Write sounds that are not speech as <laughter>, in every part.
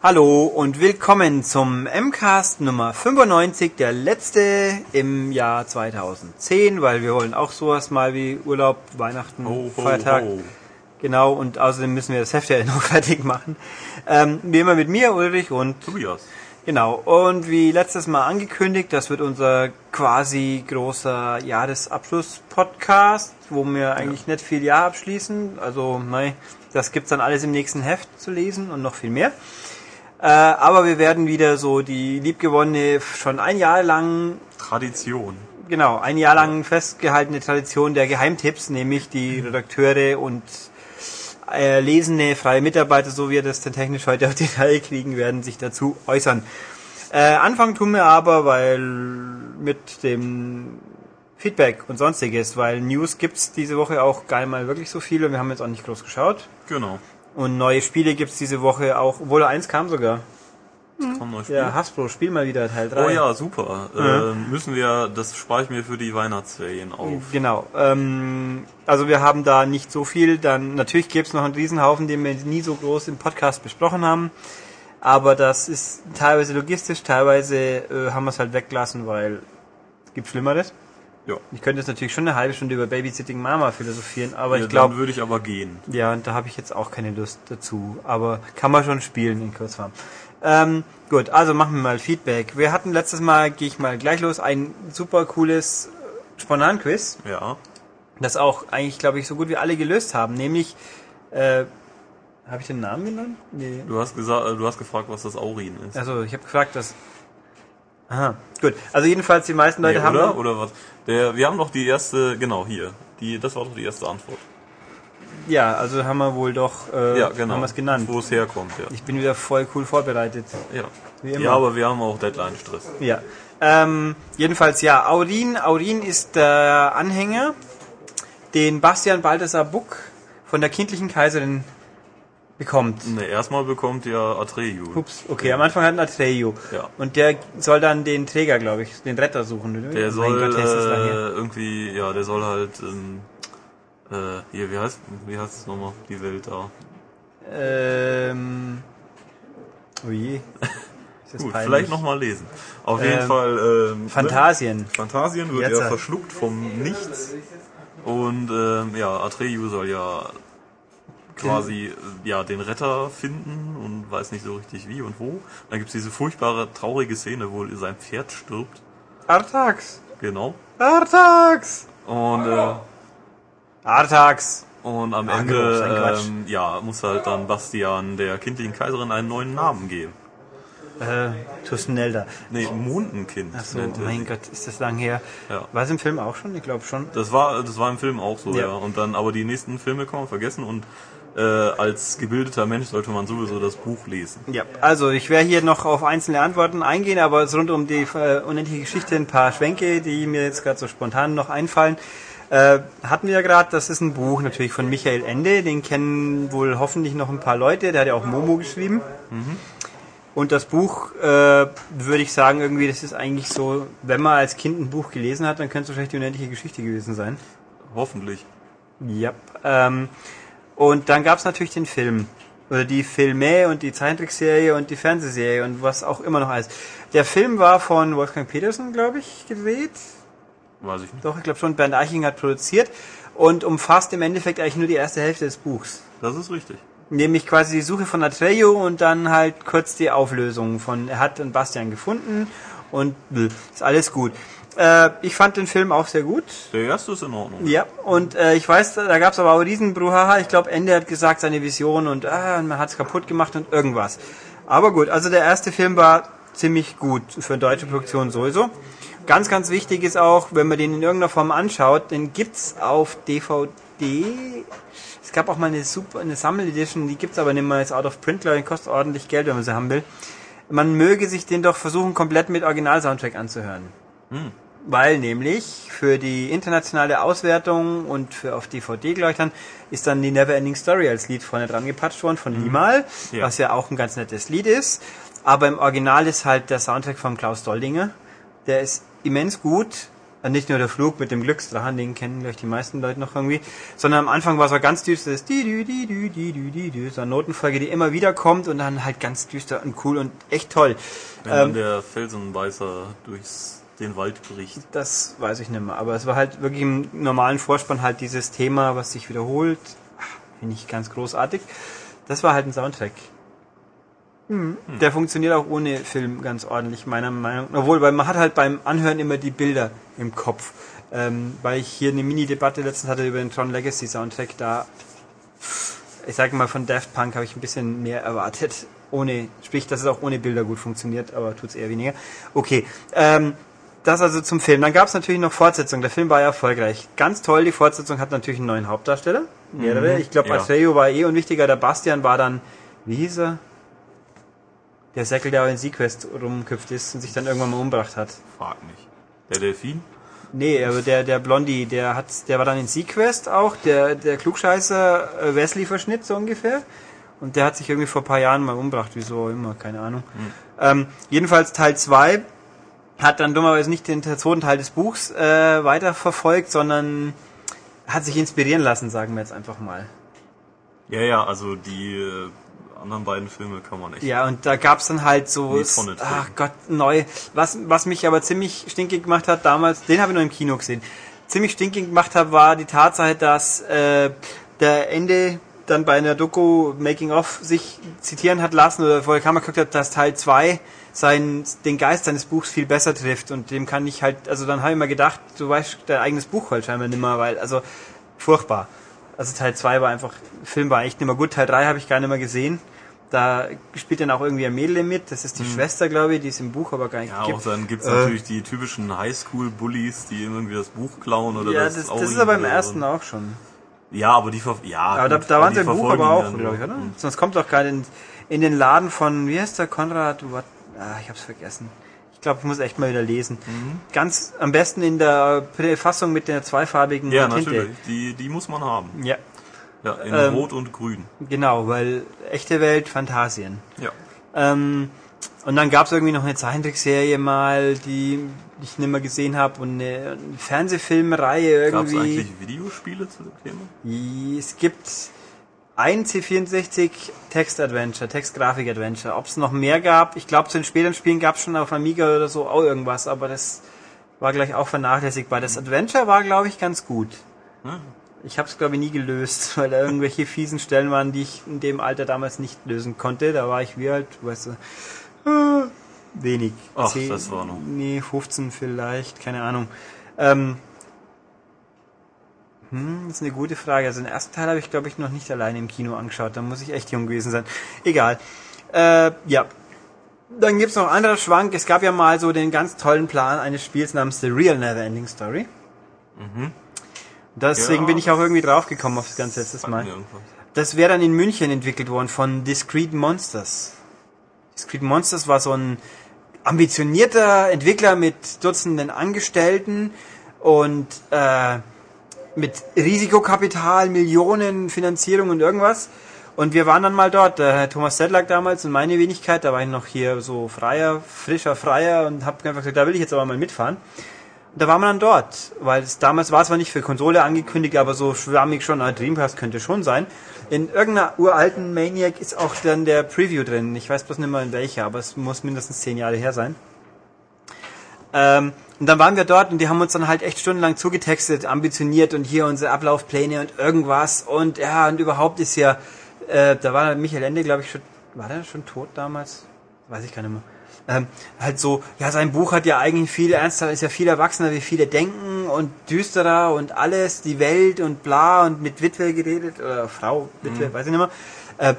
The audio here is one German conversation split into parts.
Hallo und willkommen zum MCAST Nummer 95, der letzte im Jahr 2010, weil wir wollen auch sowas mal wie Urlaub, Weihnachten, Ho, ho, Feiertag. ho. Genau, und außerdem müssen wir das Heft ja <laughs> noch fertig machen. Ähm, wie immer mit mir, Ulrich und Tobias. Genau, und wie letztes Mal angekündigt, das wird unser quasi großer Jahresabschluss-Podcast, wo wir eigentlich nicht viel Jahr abschließen. Also, nein, das gibt's dann alles im nächsten Heft zu lesen und noch viel mehr. Äh, aber wir werden wieder so die liebgewonnene, schon ein Jahr lang, Tradition. genau, ein Jahr lang festgehaltene Tradition der Geheimtipps, nämlich die Redakteure und äh, lesende freie Mitarbeiter, so wie wir das dann technisch heute auf die Reihe kriegen, werden sich dazu äußern. Äh, anfangen tun wir aber, weil mit dem Feedback und sonstiges, weil News gibt's diese Woche auch gar nicht mal wirklich so viele. Wir haben jetzt auch nicht groß geschaut. Genau. Und neue Spiele gibt's diese Woche auch, obwohl eins kam sogar. Das kann man Ja, spielen. Hasbro, spiel mal wieder Teil 3. Oh ja, super. Äh, müssen wir, das spare ich mir für die Weihnachtsferien auf. Genau. Ähm, also wir haben da nicht so viel. Dann natürlich gäbe es noch einen Riesenhaufen, den wir nie so groß im Podcast besprochen haben. Aber das ist teilweise logistisch, teilweise äh, haben wir es halt weggelassen, weil es gibt Schlimmeres. Ja. Ich könnte jetzt natürlich schon eine halbe Stunde über Babysitting Mama philosophieren, aber ja, ich glaube, Dann würde ich aber gehen. ja, und da habe ich jetzt auch keine Lust dazu. Aber kann man schon spielen in Kurzform. Ähm, gut, also machen wir mal Feedback. Wir hatten letztes Mal, gehe ich mal gleich los, ein super cooles Spontan-Quiz, Ja. das auch eigentlich, glaube ich, so gut wie alle gelöst haben. Nämlich, äh, habe ich den Namen genannt? Nee. Du hast gesagt, äh, du hast gefragt, was das Aurin ist. Also, ich habe gefragt, dass... Aha, gut. Also jedenfalls, die meisten Leute Nee, haben... oder? Oder was? Der, wir haben doch die erste, genau, hier. Die, das war doch die erste Antwort. Ja, also haben wir wohl doch... Äh, Ja, genau. Haben wir es genannt. Wo es herkommt, ja. Ich bin wieder voll cool vorbereitet. Ja. Wie immer. Ja, aber wir haben auch Deadline-Stress. Ja. Ähm, jedenfalls ja, Aurin. Aurin ist der Anhänger, den Bastian Balthasar Buck von der kindlichen Kaiserin bekommt. Ne, erstmal bekommt ja Atreyu. Ups, okay, am Anfang hat ein Atreyu. Ja. Und der soll dann den Träger, glaube ich, den Retter suchen. oder? Der soll Gott, äh, irgendwie, ja, der soll halt, ähm, äh, hier, wie heißt, wie heißt es nochmal, die Welt da? Ähm, oh je. <laughs> Gut, peinlich. vielleicht nochmal lesen. Auf jeden Ähm, Fall, ähm, Phantasien. Phantasien wird Jetzt ja verschluckt vom Nichts. Und ähm, ja, Atreyu soll ja quasi äh, ja den Retter finden und weiß nicht so richtig wie und wo. Dann gibt's diese furchtbare, traurige Szene, wo sein Pferd stirbt. Artax. Genau. Artax. Und, äh, Artax. und am Ach, Ende Quatsch. ähm, ja, muss halt dann Bastian der kindlichen Kaiserin einen neuen Namen geben. Äh, Tusnelda. Nee, Mondenkind Ach so, nennt er mein sie. Gott, ist das lang her. Ja. War es im Film auch schon? Ich glaube schon. Das war, das war im Film auch so, Ja. ja. Und dann, aber die nächsten Filme kann man vergessen und äh, als gebildeter Mensch sollte man sowieso das Buch lesen. Ja, also ich werde hier noch auf einzelne Antworten eingehen, aber es rund um die äh, unendliche Geschichte ein paar Schwenke, die mir jetzt gerade so spontan noch einfallen. Äh, hatten wir ja gerade, das ist ein Buch natürlich von Michael Ende, den kennen wohl hoffentlich noch ein paar Leute, der hat ja auch Momo geschrieben. Und das Buch, äh, würde ich sagen, irgendwie, das ist eigentlich so, wenn man als Kind ein Buch gelesen hat, dann könnte es wahrscheinlich die unendliche Geschichte gewesen sein. Hoffentlich. Ja. Ähm, und dann gab es natürlich den Film. Oder die Filme und die Zeichentrickserie und die Fernsehserie und was auch immer noch alles. Der Film war von Wolfgang Petersen, glaube ich, gedreht. Weiß ich nicht. Doch, ich glaube schon, Bernd Eiching hat produziert. Und umfasst im Endeffekt eigentlich nur die erste Hälfte des Buchs. Das ist richtig. Nämlich quasi die Suche von Atreyu und dann halt kurz die Auflösung von, er hat einen Bastian gefunden und ist alles gut. Äh, ich fand den Film auch sehr gut. Der erste ist in Ordnung. Ja, und äh, ich weiß, da gab es aber auch diesen Bruhaha. Ich glaube, Ende hat gesagt, seine Vision und ah, man hat's kaputt gemacht und irgendwas. Aber gut, also der erste Film war ziemlich gut für deutsche Produktion sowieso. Ganz, ganz wichtig ist auch, wenn man den in irgendeiner Form anschaut, den gibt's auf DVD. Es gab auch mal eine super, eine Sammel-Edition, die gibt's aber nicht mehr, ist out of print, glaube ich, kostet ordentlich Geld, wenn man sie haben will. Man möge sich den doch versuchen, komplett mit Original-Soundtrack anzuhören. Weil nämlich für die internationale Auswertung und für auf DVD, glaube ich, dann, ist dann die Neverending Story als Lied vorne dran gepatscht worden von Limal, Ja. was ja auch ein ganz nettes Lied ist. Aber im Original ist halt der Soundtrack von Klaus Doldinger. Der ist immens gut Nicht nur der Flug mit dem Glücksdrachen, den kennen gleich die meisten Leute noch irgendwie, sondern am Anfang war so ganz düster, das di dü di dü di dü di dü, so eine Notenfolge, die immer wieder kommt und dann halt ganz düster und cool und echt toll. Wenn dann Ähm, der Felsenbeißer durchs den Wald bricht. das weiß ich nicht mehr, aber es war halt wirklich im normalen Vorspann halt dieses Thema, was sich wiederholt. Finde ich ganz großartig. Das war halt ein Soundtrack. Hm. Der funktioniert auch ohne Film ganz ordentlich, meiner Meinung nach. Obwohl, weil man hat halt beim Anhören immer die Bilder im Kopf. Ähm, weil ich hier eine Mini-Debatte letztens hatte über den Tron Legacy Soundtrack, da, ich sage mal, von Daft Punk habe ich ein bisschen mehr erwartet. Ohne, sprich, dass es auch ohne Bilder gut funktioniert, aber tut's eher weniger. Okay, ähm, das also zum Film. Dann gab es natürlich noch Fortsetzung. Der Film war ja erfolgreich. Ganz toll, die Fortsetzung hat natürlich einen neuen Hauptdarsteller. Mehrere. Ich glaube, ja. Atreo war eh unwichtiger. Der Bastian war dann, wie hieß er? Der Säckel, der auch in Sequest rumgeküpft ist und sich dann irgendwann mal umgebracht hat. Frag nicht. Der Delfin? Nee, aber der, der Blondie, der hat, der war dann in Sequest auch, der, der Klugscheißer äh, Wesley-Verschnitt so ungefähr. Und der hat sich irgendwie vor ein paar Jahren mal umgebracht, wieso immer, keine Ahnung. Ähm, jedenfalls Teil 2 hat dann dummerweise nicht den zweiten Teil des Buchs äh, weiterverfolgt, sondern hat sich inspirieren lassen, sagen wir jetzt einfach mal. Ja, ja, also die äh, anderen beiden Filme kann man echt. Ja, und da gab's dann halt so, ach Gott, neu. Was, was mich aber ziemlich stinkig gemacht hat damals, den habe ich nur im Kino gesehen, ziemlich stinkig gemacht hat, war die Tatsache, dass äh, der Ende dann bei einer Doku Making of sich zitieren hat lassen oder vor der Kamera geguckt hat, dass Teil 2 sein, den Geist seines Buchs viel besser trifft und dem kann ich halt, also dann habe ich mir gedacht, du weißt dein eigenes Buch halt scheinbar nimmer, weil, also furchtbar. Also Teil 2 war einfach, Film war echt nicht mehr gut, Teil 3 habe ich gar nicht mehr gesehen. Da spielt dann auch irgendwie ein Mädel mit, das ist die Schwester, glaube ich, die es im Buch aber gar nicht Mhm. Ja, gibt. auch dann gibt's Äh. natürlich die typischen Highschool-Bullies, die irgendwie das Buch klauen oder Ja, das das, das Auring ist aber im ersten auch schon. Ja, aber die ja, Aber da, da waren sie im Buch aber auch, glaube ich, oder? Hm. Sonst kommt doch gerade in, in den Laden von, wie heißt der, Konrad, what, ah, ich hab's vergessen. Ich glaube, ich muss echt mal wieder lesen. Mhm. Ganz am besten in der Fassung mit der zweifarbigen Ja, Tinte. natürlich. Die, die muss man haben. Ja, Ja, in Ähm, Rot und Grün. genau, weil echte Welt, Fantasien. Ja. Ähm, und dann gab's irgendwie noch eine Zeichentrickserie mal, die ich nicht mehr gesehen habe und eine, Fernsehfilmreihe Gab es irgendwie. eigentlich Videospiele zu dem Thema? Es gibt ein C64 Text-Adventure, Text-Grafik-Adventure. Ob es noch mehr gab, ich glaube zu den späteren Spielen gab es schon auf Amiga oder so auch irgendwas, aber das war gleich auch vernachlässigbar. Das Adventure war, glaube ich, ganz gut. Ich habe es, glaube ich, nie gelöst, <laughs> weil da irgendwelche fiesen Stellen waren, die ich in dem Alter damals nicht lösen konnte. Da war ich wie alt, weißt du, äh, wenig. Ach, das war noch. Nee, 15 vielleicht, keine Ahnung. Ähm, hm, das ist eine gute Frage. Also den ersten Teil habe ich, glaube ich, noch nicht alleine im Kino angeschaut. Da muss ich echt jung gewesen sein. Egal. Äh, ja. Dann gibt's noch einen anderen Schwank. Es gab ja mal so den ganz tollen Plan eines Spiels namens The Real Neverending Story. Deswegen Ja, bin ich auch irgendwie draufgekommen auf das ganze letztes Mal. Das wäre dann in München entwickelt worden von Discrete Monsters. Discrete Monsters war so ein ambitionierter Entwickler mit Dutzenden Angestellten und äh, mit Risikokapital, Millionen Finanzierung und irgendwas. Und wir waren dann mal dort, der Herr Thomas Sedlak damals und meine Wenigkeit, da war ich noch hier so freier, frischer Freier und hab einfach gesagt, da will ich jetzt aber mal mitfahren. Und da waren wir dann dort, weil es damals war zwar nicht für Konsole angekündigt, aber so schwammig schon, ah, Dreamcast könnte schon sein. In irgendeiner uralten Maniac ist auch dann der Preview drin. Ich weiß bloß nicht mehr in welcher, aber es muss mindestens zehn Jahre her sein. Ähm, und dann waren wir dort und die haben uns dann halt echt stundenlang zugetextet, ambitioniert und hier unsere Ablaufpläne und irgendwas und ja, und überhaupt ist ja, äh, da war Michael Ende, glaube ich, schon, war der schon tot damals? Weiß ich gar nicht mehr. Ähm, halt so, ja, sein Buch hat ja eigentlich viel ernster, ist ja viel erwachsener, wie viele denken und düsterer und alles, die Welt und bla und mit Witwe geredet, oder Frau, Witwe, weiß ich nicht mehr. Äh,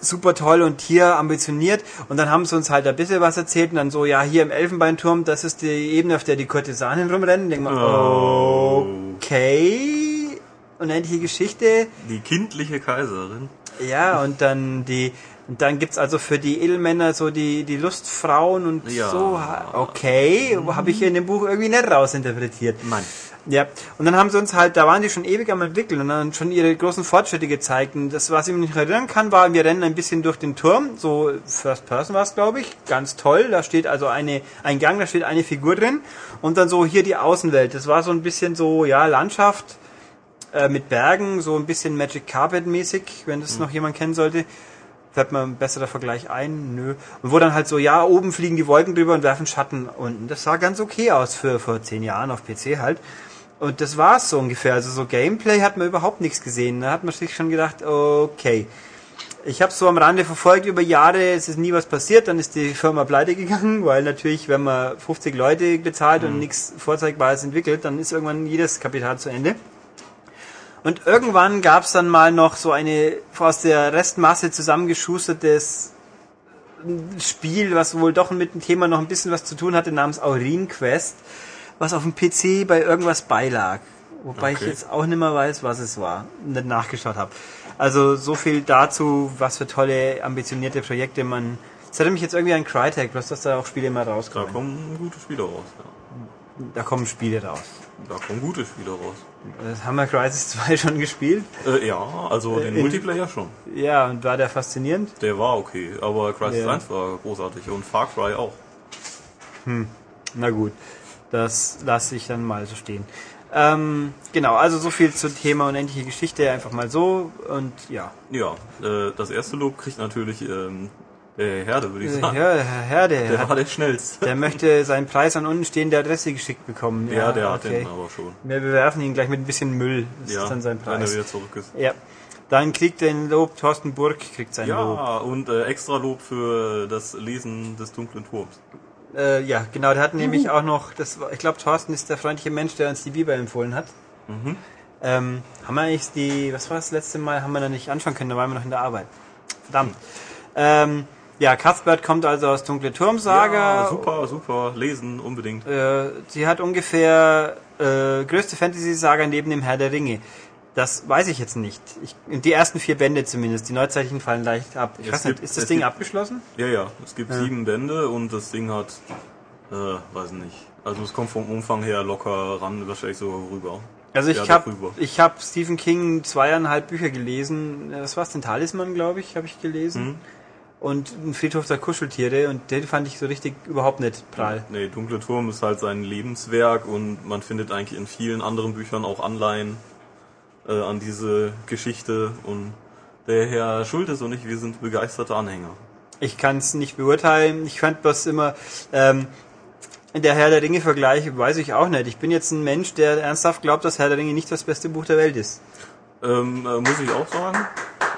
super toll und hier ambitioniert und dann haben sie uns halt ein bisschen was erzählt und dann so, ja, hier im Elfenbeinturm, das ist die Ebene, auf der die Kurtisanen rumrennen. Denk mal, Oh. okay, unendliche Geschichte. Die kindliche Kaiserin. Ja, und dann die, Und dann gibt's also für die Edelmänner so die, die Lustfrauen und Ja. so. Okay, habe ich in dem Buch irgendwie nicht rausinterpretiert. Nein. Ja, und dann haben sie uns halt, da waren die schon ewig am entwickeln und dann schon ihre großen Fortschritte gezeigt. Und das, was ich mich nicht erinnern kann, war, wir rennen ein bisschen durch den Turm, so First Person war es, glaube ich, ganz toll. Da steht also eine, ein Gang, da steht eine Figur drin und dann so hier die Außenwelt. Das war so ein bisschen so, ja, Landschaft äh, mit Bergen, so ein bisschen Magic Carpet mäßig, wenn das noch jemand kennen sollte. Fällt mir ein besserer Vergleich ein? Nö. Und wo dann halt so, ja, oben fliegen die Wolken drüber und werfen Schatten unten. Das sah ganz okay aus für vor zehn Jahren auf PC halt. Und das war's so ungefähr. Also so Gameplay hat man überhaupt nichts gesehen. Da hat man sich schon gedacht, okay. Ich habe so am Rande verfolgt über Jahre, es ist nie was passiert, dann ist die Firma pleite gegangen, <laughs> weil natürlich, wenn man 50 Leute bezahlt und nichts Vorzeigbares entwickelt, dann ist irgendwann jedes Kapital zu Ende. Und irgendwann gab's dann mal noch so eine aus der Restmasse zusammengeschustertes Spiel, was wohl doch mit dem Thema noch ein bisschen was zu tun hatte, namens Aurin Quest, was auf dem PC bei irgendwas beilag. Wobei ich Okay. jetzt auch nicht mehr weiß, was es war, nicht nachgeschaut habe. Also so viel dazu, was für tolle, ambitionierte Projekte man... Das erinnert mich jetzt irgendwie an Crytek, bloß dass da auch Spiele immer Da rauskommen. kommen gute Spiele raus. Ja. Da kommen Spiele raus. Da kommen gute Spiele raus. Das haben wir Crysis 2 <laughs> schon gespielt. Äh, ja, also den in- Multiplayer schon. Ja, und war der faszinierend? Der war okay, aber Crisis Ja. 1 war großartig und Far Cry auch. Na gut, das lasse ich dann mal so stehen. Ähm, genau, also so viel zum Thema unendliche Geschichte, einfach mal so und ja. Ja, äh, das erste Lob kriegt natürlich ähm, der Herde, würde ich Äh, sagen. Ja, Herr Herde, Der hat, war der schnellste. der möchte seinen Preis an untenstehende Adresse geschickt bekommen. Ja, der hat den aber schon. Wir bewerfen ihn gleich mit ein bisschen Müll. Das Ja, ist dann sein wenn er Preis. wieder zurück ist. Ja. Dann kriegt den Lob Thorsten Burg, kriegt sein Lob. Ja, und äh, extra Lob für das Lesen des dunklen Turms. Äh, ja, genau, der hat nämlich auch noch, das war, ich glaube, Thorsten ist der freundliche Mensch, der uns die Bibel empfohlen hat. Mhm. Ähm, haben wir eigentlich die, was war das letzte Mal, haben wir noch nicht anschauen können, da waren wir noch in der Arbeit. Verdammt. Ähm, ja, Cuthbert kommt also aus Dunkle Turmsaga. Ja, super, super. Lesen unbedingt. Äh, sie hat ungefähr äh, größte Fantasy-Saga neben dem Herr der Ringe. Das weiß ich jetzt nicht. Ich, die ersten vier Bände zumindest. Die neuzeitlichen fallen leicht ab. Ich Es weiß nicht, gibt- ist das Ding gibt- abgeschlossen? Ja, ja. Es gibt sieben Bände und das Ding hat, äh, weiß nicht. Also es kommt vom Umfang her locker ran, wahrscheinlich so rüber. Also ich Ja, habe ich hab Stephen King zweieinhalb Bücher gelesen. Was war's denn? Talisman, glaube ich, habe ich gelesen. Mhm. Und ein Friedhof der Kuscheltiere. Und den fand ich so richtig überhaupt nicht prall. Nee, Dunkle Turm ist halt sein Lebenswerk und man findet eigentlich in vielen anderen Büchern auch Anleihen äh, an diese Geschichte und der Herr Schultes und ich, wir sind begeisterte Anhänger. Ich kann es nicht beurteilen. Ich fand bloß immer, ähm, der Herr der Ringe Vergleich weiß ich auch nicht. Ich bin jetzt ein Mensch, der ernsthaft glaubt, dass Herr der Ringe nicht das beste Buch der Welt ist. Ähm, äh, muss ich auch sagen.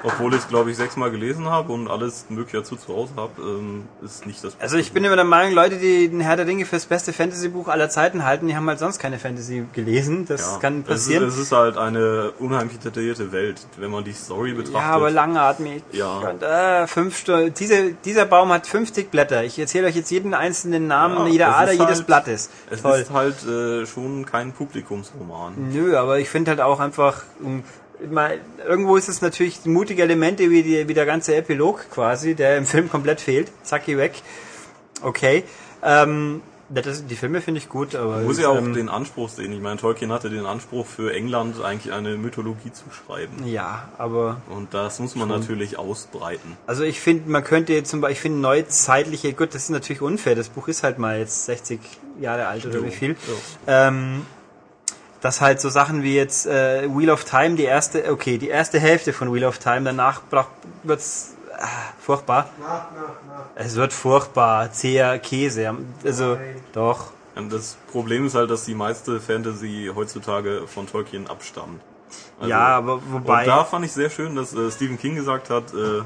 Obwohl ich es, glaube ich, sechsmal gelesen habe und alles mögliche dazu zu Hause habe, ähm, ist nicht das Also ich bin immer der Meinung, Leute, die den Herr der Ringe fürs beste Fantasy-Buch aller Zeiten halten, die haben halt sonst keine Fantasy gelesen. Das Ja, kann passieren. Es ist, es ist halt eine unheimlich detaillierte Welt, wenn man die Story betrachtet. Ja, aber langatmig. Ja. Und, äh, fünf Stunden. Diese, dieser Baum hat 50 Blätter. Ich erzähle euch jetzt jeden einzelnen Namen Ja, jeder Ader ist jedes halt- Blattes. Es Toll. ist halt äh, schon kein Publikumsroman. Nö, aber ich finde halt auch einfach, um, mal, irgendwo ist es natürlich mutige Elemente wie, die, wie der ganze Epilog quasi, der im Film komplett fehlt. Zacki weg. Okay. Ähm, das, die Filme finde ich gut, aber. Man muss ja auch ähm, den Anspruch sehen. Ich meine, Tolkien hatte den Anspruch für England eigentlich eine Mythologie zu schreiben. ja, aber Und das muss man natürlich ausbreiten. Also ich finde, man könnte zum Beispiel, ich finde neuzeitliche, gut, das ist natürlich unfair, das Buch ist halt mal jetzt 60 Jahre alt oder Jo, wie viel. Ähm, dass halt so Sachen wie jetzt äh, Wheel of Time, die erste, okay, die erste Hälfte von Wheel of Time, danach wird's ah, furchtbar. Nach, nach, nach. Es wird furchtbar, zäher Käse. Also Nein. doch. Und das Problem ist halt, dass die meiste Fantasy heutzutage von Tolkien abstammt. Also- ja, aber wobei. Und da fand ich sehr schön, dass äh, Stephen King gesagt hat, äh,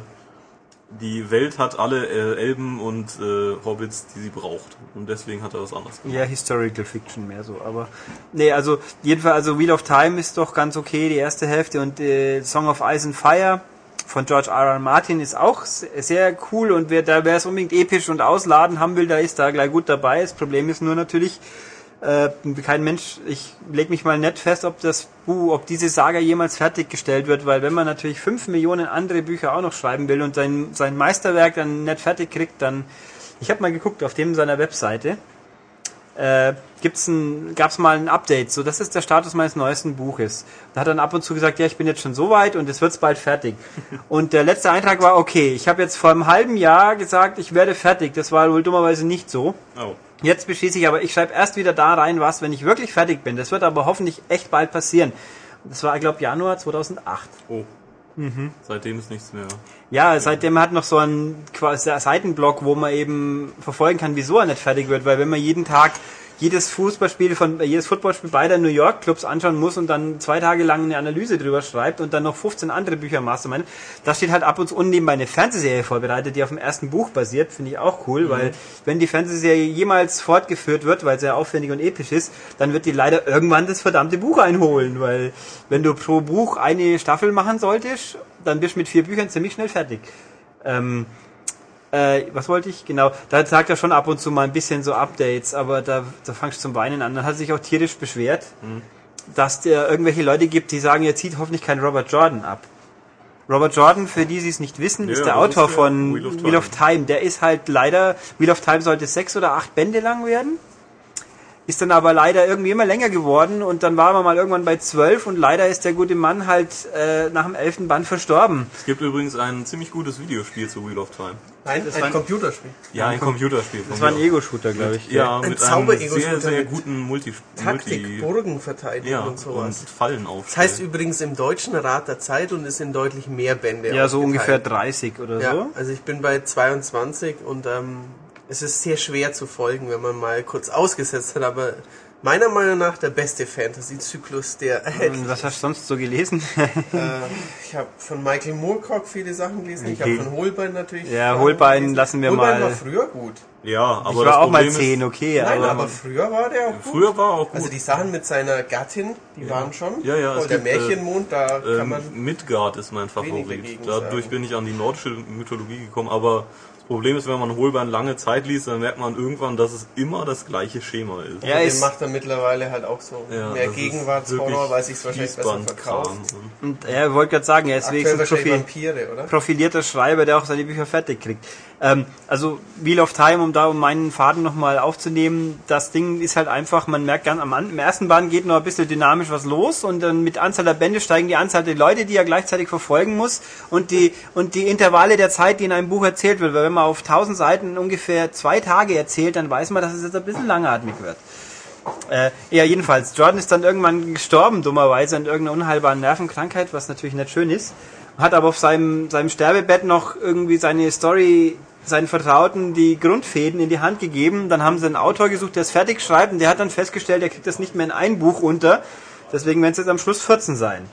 die Welt hat alle äh, Elben und äh, Hobbits, die sie braucht. Und deswegen hat er was anderes gemacht. Ja, Historical Fiction mehr so, aber nee, also jedenfalls, also Wheel of Time ist doch ganz okay, die erste Hälfte und äh, Song of Ice and Fire von George R. R. Martin ist auch se- sehr cool und wer da wer es unbedingt episch und ausladen haben will, da ist da gleich gut dabei. Das Problem ist nur natürlich, Äh, kein Mensch, ich leg mich mal nett fest, ob das Buch, ob diese Saga jemals fertiggestellt wird, weil wenn man natürlich fünf Millionen andere Bücher auch noch schreiben will und sein, sein Meisterwerk dann nicht fertig kriegt, dann, ich habe mal geguckt auf dem seiner Webseite, äh, gibt's ein, gab's mal ein Update, so das ist der Status meines neuesten Buches. Da hat dann ab und zu gesagt, ja, ich bin jetzt schon so weit und es wird's bald fertig. <laughs> Und der letzte Eintrag war, okay, ich habe jetzt vor einem halben Jahr gesagt, ich werde fertig. Das war wohl dummerweise nicht so. Oh. Jetzt beschließe ich aber, ich schreibe erst wieder da rein was, wenn ich wirklich fertig bin. Das wird aber hoffentlich echt bald passieren. Das war, ich glaube, Januar 2008. Oh. Seitdem ist nichts mehr. Ja, seitdem hat noch so einen Seitenblock, wo man eben verfolgen kann, wieso er nicht fertig wird, weil wenn man jeden Tag jedes Fußballspiel von jedes Footballspiel beider New York Clubs anschauen muss und dann zwei Tage lang eine Analyse drüber schreibt und dann noch 15 andere Bücher Mastermind, da steht halt ab und zu nebenbei eine Fernsehserie vorbereitet, die auf dem ersten Buch basiert, finde ich auch cool, weil wenn die Fernsehserie jemals fortgeführt wird, weil sie sehr aufwendig und episch ist, dann wird die leider irgendwann das verdammte Buch einholen, weil wenn du pro Buch eine Staffel machen solltest, dann bist du mit vier Büchern ziemlich schnell fertig. Ähm, äh, was wollte ich? Genau, da sagt er schon ab und zu mal ein bisschen so Updates, aber da, da fangst du zum Weinen an. Dann hat er sich auch tierisch beschwert, dass der irgendwelche Leute gibt, die sagen, er zieht hoffentlich keinen Robert Jordan ab. Robert Jordan, für die, die es nicht wissen, Ja, ist der das ist Autor der von Wheel of Wheel of Time. Der ist halt leider, Wheel of Time sollte sechs oder acht Bände lang werden. Ist dann aber leider irgendwie immer länger geworden und dann waren wir mal irgendwann bei zwölf und leider ist der gute Mann halt äh, nach dem elften Band verstorben. Es gibt übrigens ein ziemlich gutes Videospiel zu Wheel of Time. Nein, Das ein war ein- Computerspiel. Ja, ein Computerspiel. Das war ein Ego-Shooter, glaube ich. Ja, Ein mit einem Zauber-Ego-Shooter sehr, sehr guten Multi... Taktik, Multi Burgenverteidigung ja, und und sowas. Fallen aufstellen. Das heißt übrigens im deutschen Rat der Zeit und ist in deutlich mehr Bände. Ja, so ungefähr 30 oder Ja, so. also ich bin bei 22 und ähm, es ist sehr schwer zu folgen, wenn man mal kurz ausgesetzt hat, aber meiner Meinung nach der beste Fantasy-Zyklus, der erhältlich was hast du sonst so gelesen? äh, Ich habe von Michael Moorcock viele Sachen gelesen, ich habe von Holbein natürlich. Ja, Holbein gelesen. lassen wir Holbein mal- war früher gut. Ja, aber ich das war auch mal Problem 10, okay, Nein, aber, aber früher war der auch gut. früher war auch gut. Also die Sachen mit seiner Gattin, die waren schon. Ja, ja, es der gibt, äh, Märchenmond, da kann Ähm, man. Midgard ist mein Favorit. Dadurch sagen. bin ich an die nordische Mythologie gekommen, aber das Problem ist, wenn man Holbein lange Zeit liest, dann merkt man irgendwann, dass es immer das gleiche Schema ist. Ja, ist- macht er mittlerweile halt auch so Ja, mehr Gegenwartshorror, weil sich wahrscheinlich besser verkauft. und er wollte gerade sagen, er ist wenigstens Profi Vampire, oder? profilierter Schreiber, der auch seine Bücher fertig kriegt. Ähm, also Wheel of Time, um da um meinen Faden nochmal aufzunehmen, das Ding ist halt einfach, man merkt ganz am im ersten Band geht noch ein bisschen dynamisch was los und dann mit Anzahl der Bände steigen die Anzahl der Leute, die er gleichzeitig verfolgen muss und die und die Intervalle der Zeit, die in einem Buch erzählt wird, weil wenn man auf 1000 Seiten ungefähr zwei Tage erzählt, dann weiß man, dass es jetzt ein bisschen langatmig wird. Äh, ja, jedenfalls. Jordan ist dann irgendwann gestorben, dummerweise, an irgendeiner unheilbaren Nervenkrankheit, was natürlich nicht schön ist. Hat aber auf seinem, seinem Sterbebett noch irgendwie seine Story, seinen Vertrauten die Grundfäden in die Hand gegeben. Dann haben sie einen Autor gesucht, der es fertig schreibt und der hat dann festgestellt, er kriegt das nicht mehr in ein Buch unter. Deswegen werden es jetzt am Schluss 14 sein.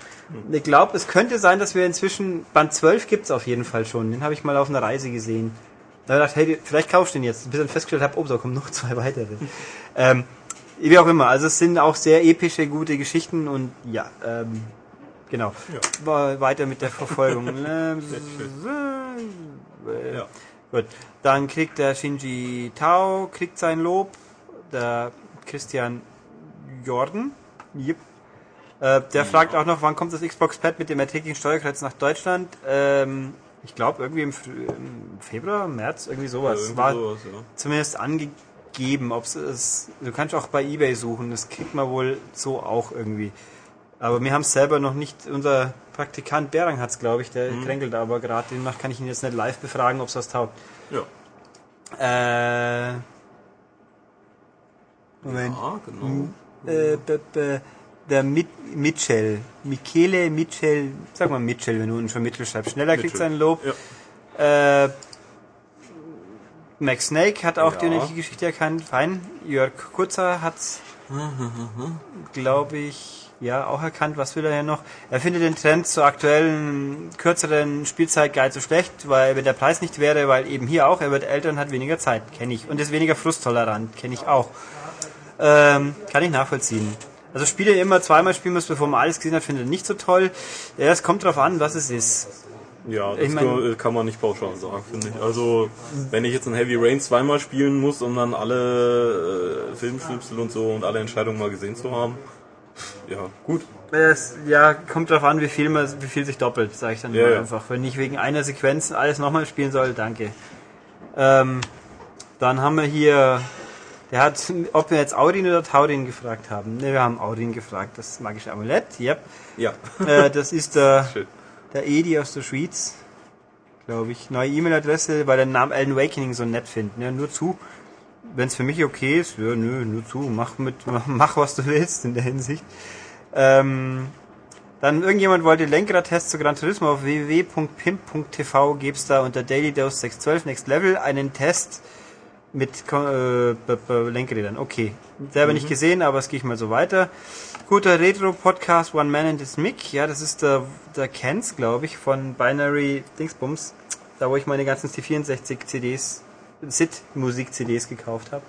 Ich glaube, es könnte sein, dass wir inzwischen, Band 12 gibt's auf jeden Fall schon. Den habe ich mal auf einer Reise gesehen. Da habe ich gedacht, hey, vielleicht kaufst du den jetzt. Bis dann festgestellt habe, oh, da kommen noch <laughs> zwei weitere. ähm, wie auch immer, also es sind auch sehr epische, gute Geschichten und ja, ähm, genau. War weiter mit der Verfolgung. <laughs> Ähm, äh, Ja. Gut, dann kriegt der Shinji Tao, kriegt sein Lob, der Christian Jordan, yep. äh, der fragt auch noch, wann kommt das Xbox Pad mit dem erträglichen Steuerkreuz nach Deutschland? Ähm, ich glaube irgendwie im, im Februar, März, irgendwie sowas. Irgendwie War sowas, ja. zumindest angegeben, ob es du kannst auch bei eBay suchen, das kriegt man wohl so auch irgendwie. Aber wir haben es selber noch nicht, unser Praktikant Berang hat es, glaube ich, der Mhm. kränkelt aber gerade, demnach kann ich ihn jetzt nicht live befragen, ob es was taugt. Ja. Äh, Moment. ja, genau. Äh, b, b, der Mit Mitchell, Michele Mitchell, sag mal Mitchell, wenn du ihn schon Mitchell schreibst. Schneller kriegt seinen Lob. Ja. Äh, Max Snake hat auch Ja. die unendliche Geschichte erkannt. Fein. Jörg Kurzer hat's, glaube ich, ja, auch erkannt. Was will er hier noch? Er findet den Trend zur aktuellen, kürzeren Spielzeit gar nicht so schlecht, weil wenn der Preis nicht wäre, weil eben hier auch, er wird älter und hat weniger Zeit, kenne ich. Und ist weniger frusttolerant, kenne ich auch. Ähm, kann ich nachvollziehen. Also Spiele immer zweimal spielen muss, bevor man alles gesehen hat, findet er nicht so toll. Ja, es kommt drauf an, was es ist. Ja, das Ich mein- kann, kann man nicht pauschal sagen, finde ich. Also, wenn ich jetzt ein Heavy Rain zweimal spielen muss, um dann alle äh, Filmschnipsel und so und alle Entscheidungen mal gesehen zu haben, ja, gut. Es, ja, kommt drauf an, wie viel, man, wie viel sich doppelt, sage ich dann Ja, mal ja. einfach. Wenn ich wegen einer Sequenz alles nochmal spielen soll, danke. Ähm, dann haben wir hier, der hat, ob wir jetzt Audin oder Taurin gefragt haben. Ne, wir haben Audin gefragt, das magische Amulett, yep. Ja. Äh, das ist der, <laughs> Schön. der Edi aus der Schweiz, glaube ich. Neue E-Mail-Adresse, weil der Namen Alan Awakening so nett finden. Ja, nur zu. Wenn es für mich okay ist, ja, nö, nur zu. Mach mit, <laughs> mach, was du willst in der Hinsicht. Ähm, dann irgendjemand wollte Lenkradtest zu Gran Turismo auf www.pimp.tv gibt's da unter Daily Dose 612 Next Level einen Test mit äh, Lenkrädern. Okay. Selber nicht gesehen, aber es gehe ich mal so weiter. Guter Retro-Podcast One Man and His Mic. Ja, das ist der, der Kens, glaube ich, von Binary Dingsbums. Da, wo ich meine ganzen C64 CDs, SID-Musik-CDs gekauft habe.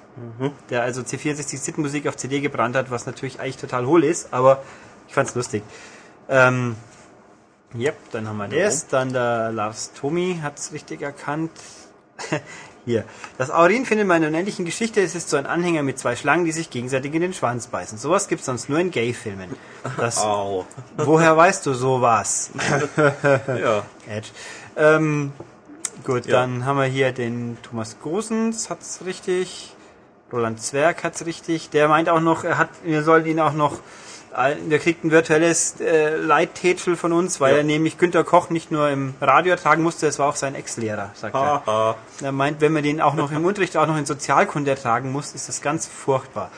Der also C64 SID-Musik auf CD gebrannt hat, was natürlich eigentlich total hohl ist, aber ich fand's lustig. Ähm, yep, dann haben wir das. Dann der Lars Tomi hat's richtig erkannt. <laughs> Hier. Das Aurin findet man in einer unendlichen Geschichte. Es ist so ein Anhänger mit zwei Schlangen, die sich gegenseitig in den Schwanz beißen. Sowas gibt's sonst nur in Gay-Filmen. <laughs> Woher weißt du sowas? <laughs> Ja. Edge. Ähm, gut, Ja. dann haben wir hier den Thomas Gosens, hat's richtig. Roland Zwerg hat's richtig. Der meint auch noch, er hat, wir sollten ihn auch noch, äh, der kriegt ein virtuelles äh, Leittätschel von uns, weil Ja. er nämlich Günter Koch nicht nur im Radio ertragen musste, es war auch sein Ex-Lehrer, sagt er. Haha. Er meint, wenn man den auch noch im Unterricht auch noch in Sozialkunde ertragen muss, ist das ganz furchtbar.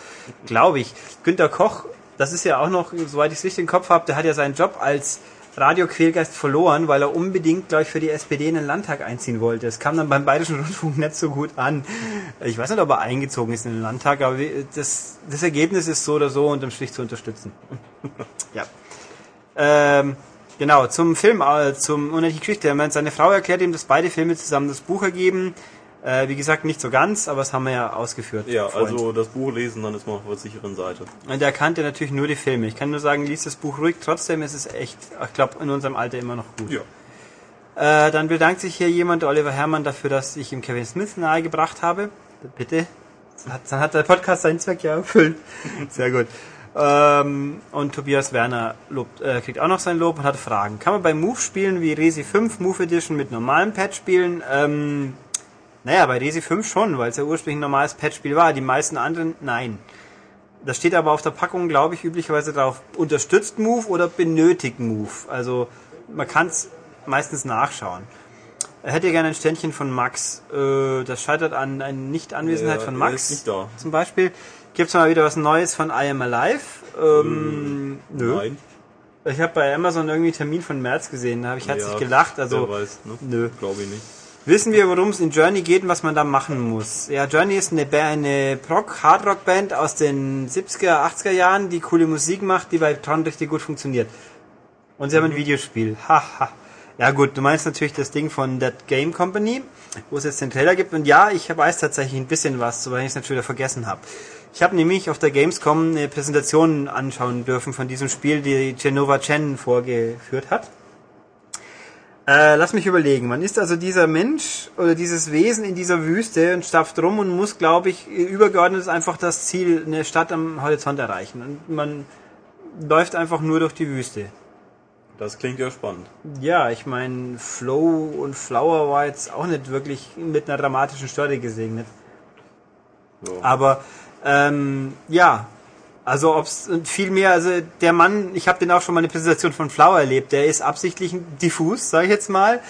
Glaube ich. Günter Koch, das ist ja auch noch, soweit ich es richtig im Kopf habe, der hat ja seinen Job als Radioquälgeist verloren, weil er unbedingt, glaube ich, für die SPD in den Landtag einziehen wollte. Es kam dann beim Bayerischen Rundfunk <laughs> nicht so gut an. Ich weiß nicht, ob er eingezogen ist in den Landtag, aber das, das Ergebnis ist so oder so unterm Strich zu unterstützen. <laughs> ja. Ähm, genau, zum Film, äh, zum unendliche Geschichte. Seine Frau erklärt ihm, dass beide Filme zusammen das Buch ergeben. Äh, wie gesagt, nicht so ganz, aber das haben wir ja ausgeführt. Ja, vorhin. also das Buch lesen, dann ist man auf der sicheren Seite. Und er kannte natürlich nur die Filme. Ich kann nur sagen, liest das Buch ruhig. Trotzdem ist es echt, ich glaube, in unserem Alter immer noch gut. Ja. Äh, dann bedankt sich hier jemand, Oliver Herrmann, dafür, dass ich ihm Kevin Smith nahegebracht habe. Bitte. Dann hat der Podcast seinen Zweck ja erfüllt. <laughs> Sehr gut. Ähm, und Tobias Werner lobt, äh, kriegt auch noch sein Lob und hat Fragen. Kann man bei Move spielen wie Resi 5 Move Edition mit normalem Patch spielen? Ähm, naja, bei Resi 5 schon, weil es ja ursprünglich ein normales Patch-Spiel war. Die meisten anderen, nein. Das steht aber auf der Packung, glaube ich, üblicherweise drauf, unterstützt Move oder benötigt Move. Also man kann es meistens nachschauen. Er hätte gerne ein Ständchen von Max. Äh, das scheitert an einer Nicht-Anwesenheit Ja, von Max. ist nicht da. Zum Beispiel. Gibt's mal wieder was Neues von I Am Alive? Ähm, nö. Nein. Ich habe bei Amazon irgendwie einen Termin von März gesehen. Da habe ich herzlich Ja, gelacht. Also weiß, ne? nö. Glaube ich nicht. Wissen wir, worum es in Journey geht und was man da machen muss? Ja, Journey ist eine, Ba- eine Prog Hardrock Band aus den 70er, 80er Jahren, die coole Musik macht, die bei Tron richtig gut funktioniert. Und sie haben ein Videospiel. Haha. ja gut, du meinst natürlich das Ding von That Game Company, wo es jetzt den Trailer gibt. Und ja, ich weiß tatsächlich ein bisschen was, so weil ich es natürlich wieder vergessen habe. Ich habe nämlich auf der Gamescom eine Präsentation anschauen dürfen von diesem Spiel, die Genova Chen vorgeführt hat. Äh, lass mich überlegen. Man ist also dieser Mensch oder dieses Wesen in dieser Wüste und stapft rum und muss, glaube ich, übergeordnet ist einfach das Ziel, eine Stadt am Horizont erreichen. Und man läuft einfach nur durch die Wüste. Das klingt ja spannend. Ja, ich meine, Flow und Flower war jetzt auch nicht wirklich mit einer dramatischen Story gesegnet. Ja. Aber ähm, ja, also ob's und viel mehr, also der Mann, ich habe den auch schon mal eine Präsentation von Flower erlebt, der ist absichtlich diffus, sage ich jetzt mal.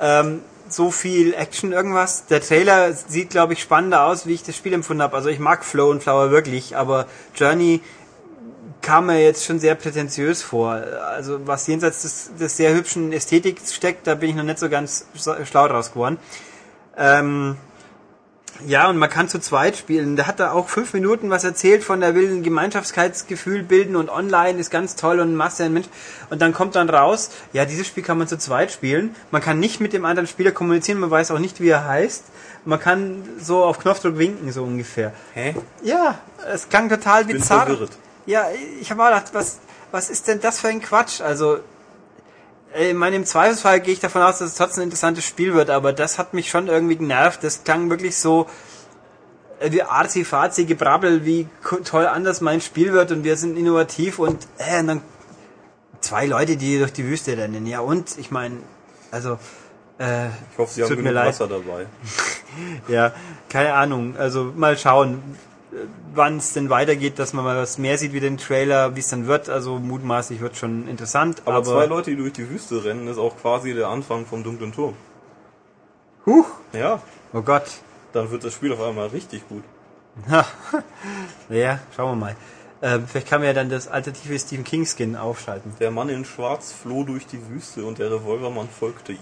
Ähm, so viel Action irgendwas. Der Trailer sieht, glaube ich, spannender aus, wie ich das Spiel empfunden habe. Also ich mag Flow und Flower wirklich, aber Journey kam mir jetzt schon sehr prätentiös vor. Also was jenseits des, des sehr hübschen Ästhetik steckt, da bin ich noch nicht so ganz schlau draus geworden. Ähm, ja, und man kann zu zweit spielen. Da hat er auch fünf Minuten was erzählt von der willen Gemeinschaftsgefühl bilden und online ist ganz toll und Masse ein Mensch. Und dann kommt dann raus, ja, dieses Spiel kann man zu zweit spielen. Man kann nicht mit dem anderen Spieler kommunizieren, man weiß auch nicht, wie er heißt. Man kann so auf Knopfdruck winken, so ungefähr. Hä? Ja, es klang total bin bizarr. verwirrt. Ja, ich habe auch gedacht, was, was ist denn das für ein Quatsch? Also, Ich meine, im Zweifelsfall gehe ich davon aus, dass es trotzdem ein interessantes Spiel wird, aber das hat mich schon irgendwie genervt. Das klang wirklich so äh, wie arzi-fazi Gebrabbel, wie toll anders mein Spiel wird und wir sind innovativ und, äh, und dann zwei Leute, die durch die Wüste rennen. Ja und? Ich meine, also, äh, Ich hoffe, Sie haben genug. Wasser dabei. <laughs> ja, keine Ahnung. Also mal schauen, wann es denn weitergeht, dass man mal was mehr sieht wie den Trailer, wie es dann wird. Also mutmaßlich wird schon interessant. Aber, Aber, zwei Leute, die durch die Wüste rennen, ist auch quasi der Anfang vom dunklen Turm. Huch, Ja, oh Gott. dann wird das Spiel auf einmal richtig gut. <laughs> Ja, schauen wir mal. Ähm, vielleicht kann man ja dann das alternative Stephen King Skin aufschalten. Der Mann in Schwarz floh durch die Wüste und der Revolvermann folgte ihm.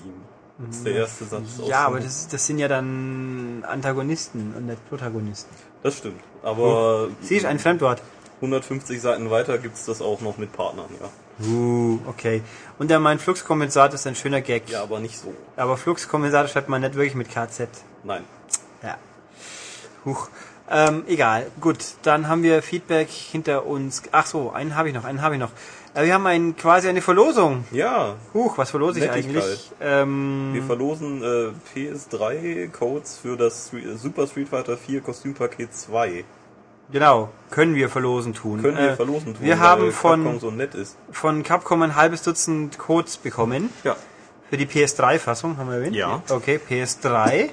Das ist der erste Satz. Ja, aber das, das sind ja dann Antagonisten und nicht Protagonisten. Das stimmt. Aber Sie ist ein Fremdwort. 150 Seiten weiter gibt's das auch noch mit Partnern, ja. Uh, okay. Und der mein Fluxkompensator ist ein schöner Gag. Ja, aber nicht so. Aber Fluxkompensator schreibt man nicht wirklich mit KZ. Nein. Ja. Huch. Ähm, egal. Gut, dann haben wir Feedback hinter uns. Ach so, einen habe ich noch, einen habe ich noch. Äh, wir haben ein, quasi eine Verlosung. Ja, Huch, was verlose ich eigentlich? Ähm, wir verlosen äh, PS3-Codes für das Stre- Super Street Fighter 4 Kostümpaket 2. genau, können wir verlosen tun. Können wir Äh, verlosen tun, Wir haben von, Capcom so nett ist. von Capcom ein halbes Dutzend Codes bekommen. Ja. Für die PS3-Fassung, haben wir erwähnt? Ja. Okay, PS3.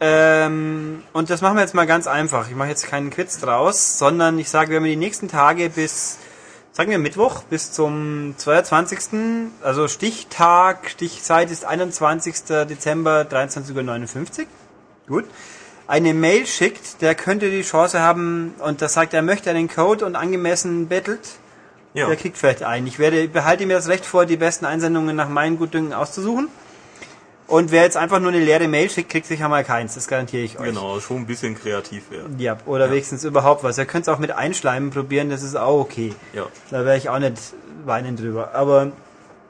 Ähm, und das machen wir jetzt mal ganz einfach. Ich mache jetzt keinen Quiz draus, sondern ich sage, wir haben die nächsten Tage bis, sagen wir Mittwoch, bis zum 22. Also Stichtag, Stichzeit ist 21. Dezember 23.59 Uhr. Gut. Eine Mail schickt, der könnte die Chance haben, und das sagt, er möchte einen Code und angemessen bettelt, Ja. der kriegt vielleicht einen. Ich werde, behalte mir das Recht vor, die besten Einsendungen nach meinen Gutdünken auszusuchen. Und wer jetzt einfach nur eine leere Mail schickt, kriegt sicher mal keins. Das garantiere ich euch. Genau, schon ein bisschen kreativ werden. Ja, oder wenigstens überhaupt was. Ihr könnt es auch mit Einschleimen probieren, das ist auch okay. Ja. Da wäre ich auch nicht weinen drüber. Aber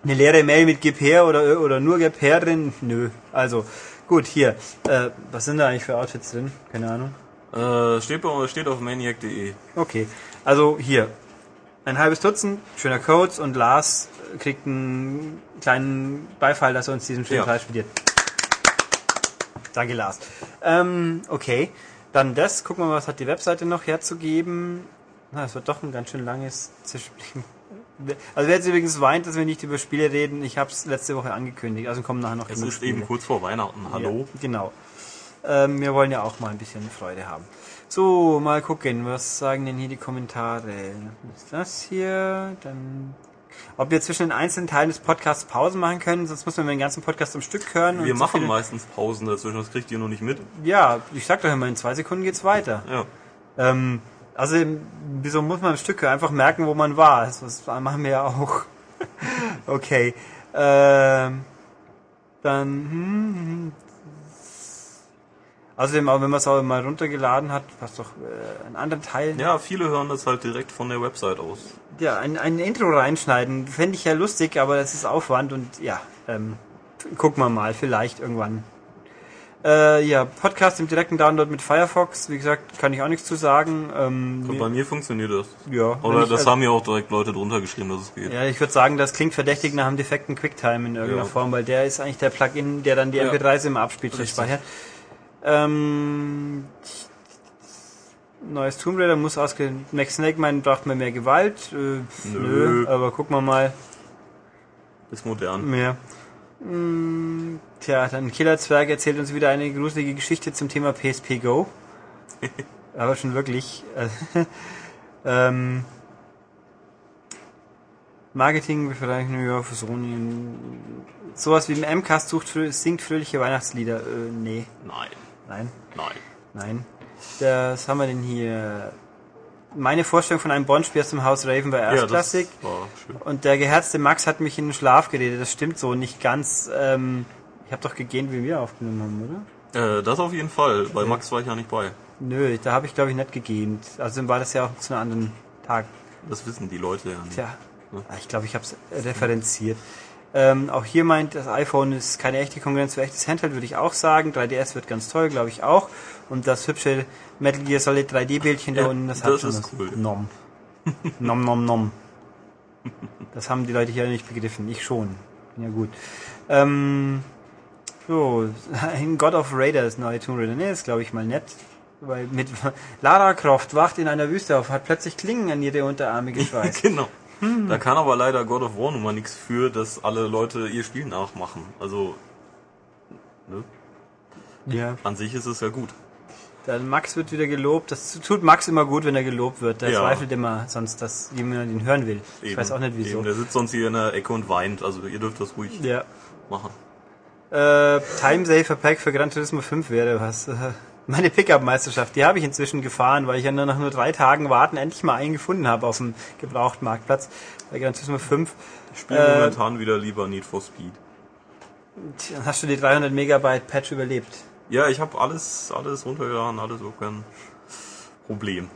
eine leere Mail mit Gib her oder, oder nur Gib her drin, nö. Also, gut, hier. Äh, was sind da eigentlich für Outfits drin? Keine Ahnung. Äh, steht, bei, steht auf maniac.de. Okay, also hier. Ein halbes Dutzend, schöner Codes und Lars kriegt einen kleinen Beifall, dass er uns diesen schönen Ja. Teil studiert. Danke, Lars. Ähm, okay, dann das. Gucken wir mal, was hat die Webseite noch herzugeben. Na, es wird doch ein ganz schön langes Zwischenblick. Also wer jetzt übrigens weint, dass wir nicht über Spiele reden, ich habe es letzte Woche angekündigt, also kommen nachher noch Es ist Spiele. eben kurz vor Weihnachten. Hallo. Ja, genau. Ähm, wir wollen ja auch mal ein bisschen Freude haben. So, mal gucken, was sagen denn hier die Kommentare? Was ist das hier? Dann. Ob wir zwischen den einzelnen Teilen des Podcasts Pausen machen können, sonst muss man den ganzen Podcast am Stück hören. Wir so machen viele- meistens Pausen dazwischen, das kriegt ihr nur nicht mit. Ja, ich sag doch immer, in zwei Sekunden geht's weiter. Ja. Ähm, also, wieso muss man am Stück einfach merken, wo man war? Das, machen wir ja auch. <laughs> okay. Ähm, dann. Hm, hm. Außerdem, auch wenn man es auch mal runtergeladen hat, was doch äh, einen anderen Teil. Ja, viele hören das halt direkt von der Website aus. Ja, ein, ein Intro reinschneiden, fände ich ja lustig, aber das ist Aufwand und ja, ähm, gucken wir mal, vielleicht irgendwann. Äh, ja, Podcast im direkten Download mit Firefox, wie gesagt, kann ich auch nichts zu sagen. Ähm, Und bei mir funktioniert das. ja, Oder ich- das also- haben ja auch direkt Leute drunter geschrieben, dass es geht. Ja, ich würde sagen, das klingt verdächtig nach einem defekten Quicktime in irgendeiner Ja. Form, weil der ist eigentlich der Plugin, der dann die Ja. MP3s immer abspielt, Richtig. speichert. Ähm, neues Tomb Raider muss ausge... Max Snake meinen, braucht man mehr Gewalt. Äh, nö. Nö. aber gucken wir mal. Ist modern. Mehr. Hm, tja, dann Killerzwerg erzählt uns wieder eine gruselige Geschichte zum Thema PSP Go. <laughs> aber schon wirklich. Äh, <laughs> ähm, Marketing vielleicht New York für Sony. Sowas wie im MCAST sucht, singt fröhliche Weihnachtslieder. Äh, nee, Nein. Nein, Nein. nein. Das haben wir denn hier. Meine Vorstellung von einem Bond-Spiel aus dem Haus Raven war Ja, erstklassig. schön. Und der geherzte Max hat mich in den Schlaf geredet. Das stimmt so nicht ganz. Ähm, ich habe doch gegähnt, wie wir aufgenommen haben, oder? Äh, das auf jeden Fall. Bei Max war ich ja nicht bei. Nö, da habe ich glaube ich nicht gegähnt. Also war das ja auch zu einem anderen Tag. Das wissen die Leute ja nicht. Tja, Ah, ich glaube, ich habe es referenziert. Ähm, auch hier meint, das iPhone ist keine echte Konkurrenz für echtes Handheld, würde ich auch sagen. 3DS wird ganz toll, glaube ich auch. Und das hübsche Metal Gear Solid 3D-Bildchen da Ja, unten, das, das hat schon ist was. cool. Nom. nom, nom, nom. Das haben die Leute hier nicht begriffen. Ich schon. Ja, gut. Ähm, so, ein God of Raiders neue Tomb Raider. Nee, ist glaube ich mal nett. Weil mit Lara Croft wacht in einer Wüste auf, hat plötzlich Klingen an ihre Unterarme <laughs> geschweißt. genau. Da kann aber leider God of War nun mal nichts für, dass alle Leute ihr Spiel nachmachen. Also, ne? ja. An sich ist es ja gut. Dann Max wird wieder gelobt. Das tut Max immer gut, wenn er gelobt wird. Der Ja. zweifelt immer sonst, dass jemand ihn hören will. Ich Eben. weiß auch nicht wieso. Eben, der sitzt sonst hier in der Ecke und weint. Also ihr dürft das ruhig Ja. machen. Äh, Time Saver Pack für Gran Turismo 5 wäre was. <laughs> Meine Pickup-Meisterschaft, die habe ich inzwischen gefahren, weil ich ja nur nach nur drei Tagen warten endlich mal einen gefunden habe auf dem Gebrauchtmarktplatz bei Gran Turismo 5. Ich spiele Äh, momentan wieder lieber Need for Speed. Dann hast du die 300 Megabyte Patch überlebt. Ja, ich habe alles, alles runtergeladen, alles so kein Problem.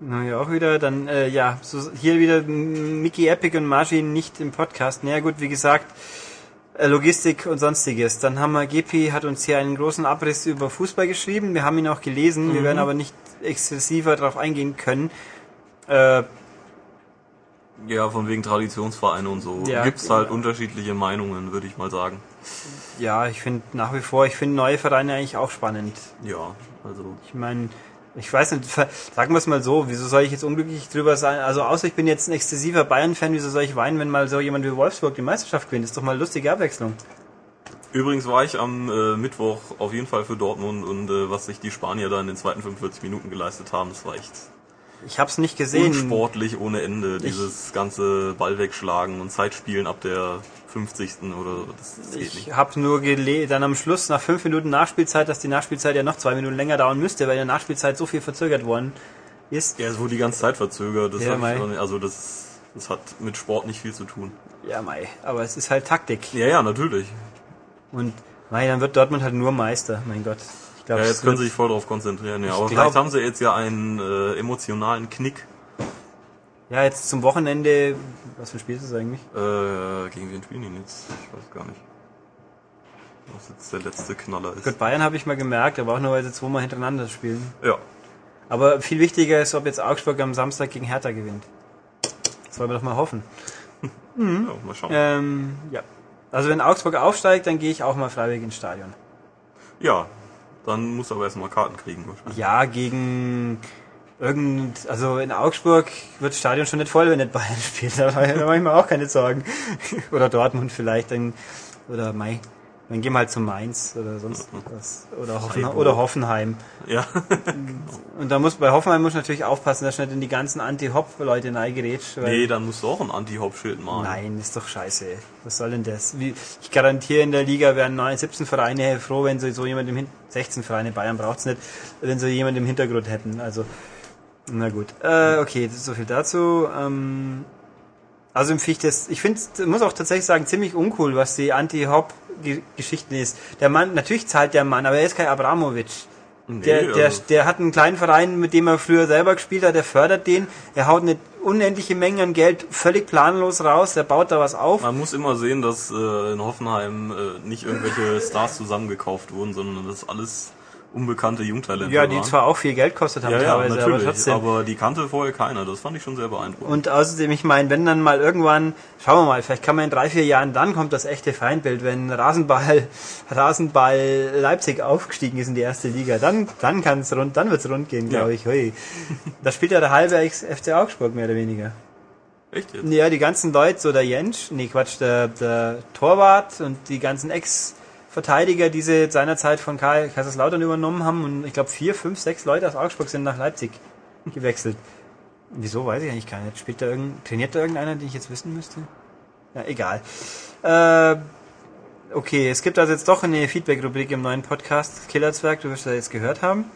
Na ja, auch wieder. Dann, äh, ja, so, hier wieder Mickey Epic und Margin nicht im Podcast. Naja, gut, wie gesagt, Logistik und sonstiges. Dann haben wir, GP hat uns hier einen großen Abriss über Fußball geschrieben. Wir haben ihn auch gelesen. Wir werden aber nicht exzessiver darauf eingehen können. Äh, Ja, von wegen Traditionsvereine und so. Ja, Gibt's genau. halt unterschiedliche Meinungen, würde ich mal sagen. ja, ich finde nach wie vor, ich finde neue Vereine eigentlich auch spannend. Ja, also Ich meine, ich weiß nicht, sagen wir es mal so, wieso soll ich jetzt unglücklich drüber sein? Also außer ich bin jetzt ein exzessiver Bayern-Fan, wieso soll ich weinen, wenn mal so jemand wie Wolfsburg die Meisterschaft gewinnt? ist doch mal eine lustige Abwechslung. Übrigens war ich am äh, Mittwoch auf jeden Fall für Dortmund und äh, was sich die Spanier da in den zweiten 45 Minuten geleistet haben, das war echt Ich hab's nicht gesehen. unsportlich ohne Ende. Dieses ganze Ball wegschlagen und Zeitspielen ab der 50. oder das, das geht Ich nicht. habe nur gele dann am Schluss nach fünf Minuten Nachspielzeit, dass die Nachspielzeit ja noch zwei Minuten länger dauern müsste, weil in der Nachspielzeit so viel verzögert worden ist. Ja, es wurde die ganze Zeit verzögert. Das Ja, mei. ich nicht, also das, das hat mit Sport nicht viel zu tun. Ja, mei, aber es ist halt Taktik. Ja, ja, natürlich. Und mei, dann wird Dortmund halt nur Meister, mein Gott. Ich glaube, Ja, jetzt können sie sich voll darauf konzentrieren. Ja, aber glaub- vielleicht haben sie jetzt ja einen äh, emotionalen Knick. Ja, jetzt zum Wochenende, was für ein Spiel ist das eigentlich? Äh, gegen wen spielen die jetzt? Ich weiß gar nicht. Was jetzt der letzte Knaller ist. Gut, Bayern habe ich mal gemerkt, aber auch nur, weil sie zweimal hintereinander spielen. Ja. Aber viel wichtiger ist, ob jetzt Augsburg am Samstag gegen Hertha gewinnt. Das wollen wir doch mal hoffen. <laughs> ja, mal schauen. Ähm, ja. Also wenn Augsburg aufsteigt, dann gehe ich auch mal freiwillig ins Stadion. Ja, dann musst du aber erstmal Karten kriegen wahrscheinlich. Ja, gegen irgend, also in Augsburg wird das Stadion schon nicht voll, wenn nicht Bayern <laughs> spielt. Da mache da mach ich mir auch keine Sorgen. <laughs> Oder Dortmund vielleicht, dann, oder Mai. Dann gehen wir halt zu Mainz oder sonst was. Oder, Hoffen, oder Hoffenheim. Ja. <laughs> Und da muss, bei Hoffenheim muss natürlich aufpassen, dass nicht in die ganzen Anti-Hop-Leute neigerätscht. weil- nee, dann musst du auch ein Anti-Hop-Schild malen. Nein, ist doch scheiße. Was soll denn das? Wie, ich garantiere, in der Liga wären 9, 17 Vereine froh, wenn sie so jemand im Hintergrund, 16 Vereine, Bayern braucht's nicht, wenn sie jemand im Hintergrund hätten. Also, na gut. Äh, okay, das ist so viel dazu. Ähm, also empfinde ich das, ich finde, muss auch tatsächlich sagen, ziemlich uncool, was die Anti-Hop-Geschichten ist. Der Mann, natürlich zahlt der Mann, aber er ist kein Abramowitsch. Der, Nee, der, also- der hat einen kleinen Verein, mit dem er früher selber gespielt hat, der fördert den, er haut eine unendliche Menge an Geld völlig planlos raus, der baut da was auf. Man muss immer sehen, dass äh, in Hoffenheim äh, nicht irgendwelche Stars zusammengekauft wurden, sondern das alles unbekannte Jungtalente Ja, die waren. zwar auch viel Geld kostet haben ja, ja, teilweise, aber trotzdem. aber die kannte vorher keiner. Das fand ich schon sehr beeindruckend. und außerdem, ich meine, wenn dann mal irgendwann, schauen wir mal, vielleicht kann man in drei, vier Jahren, dann kommt das echte Feindbild, wenn Rasenball, <laughs> Rasenball Leipzig aufgestiegen ist in die erste Liga, dann, dann kann es rund, dann wird's rund gehen, glaube Ja. ich. Hui. Da spielt ja der halbe Ex- FC Augsburg mehr oder weniger. Echt jetzt? Ja, die ganzen Leute, so der Jentsch, nee Quatsch, der, der Torwart und die ganzen Ex-Verteidiger, die sie seinerzeit von Karl Kaiserslautern übernommen haben und ich glaube vier, fünf, sechs Leute aus Augsburg sind nach Leipzig gewechselt. Wieso, weiß ich eigentlich gar nicht. Spielt da irgend, trainiert da irgendeiner, den ich jetzt wissen müsste? Ja, egal. Äh, okay, es gibt also jetzt doch eine Feedback-Rubrik im neuen Podcast Killerzwerg, du wirst das jetzt gehört haben.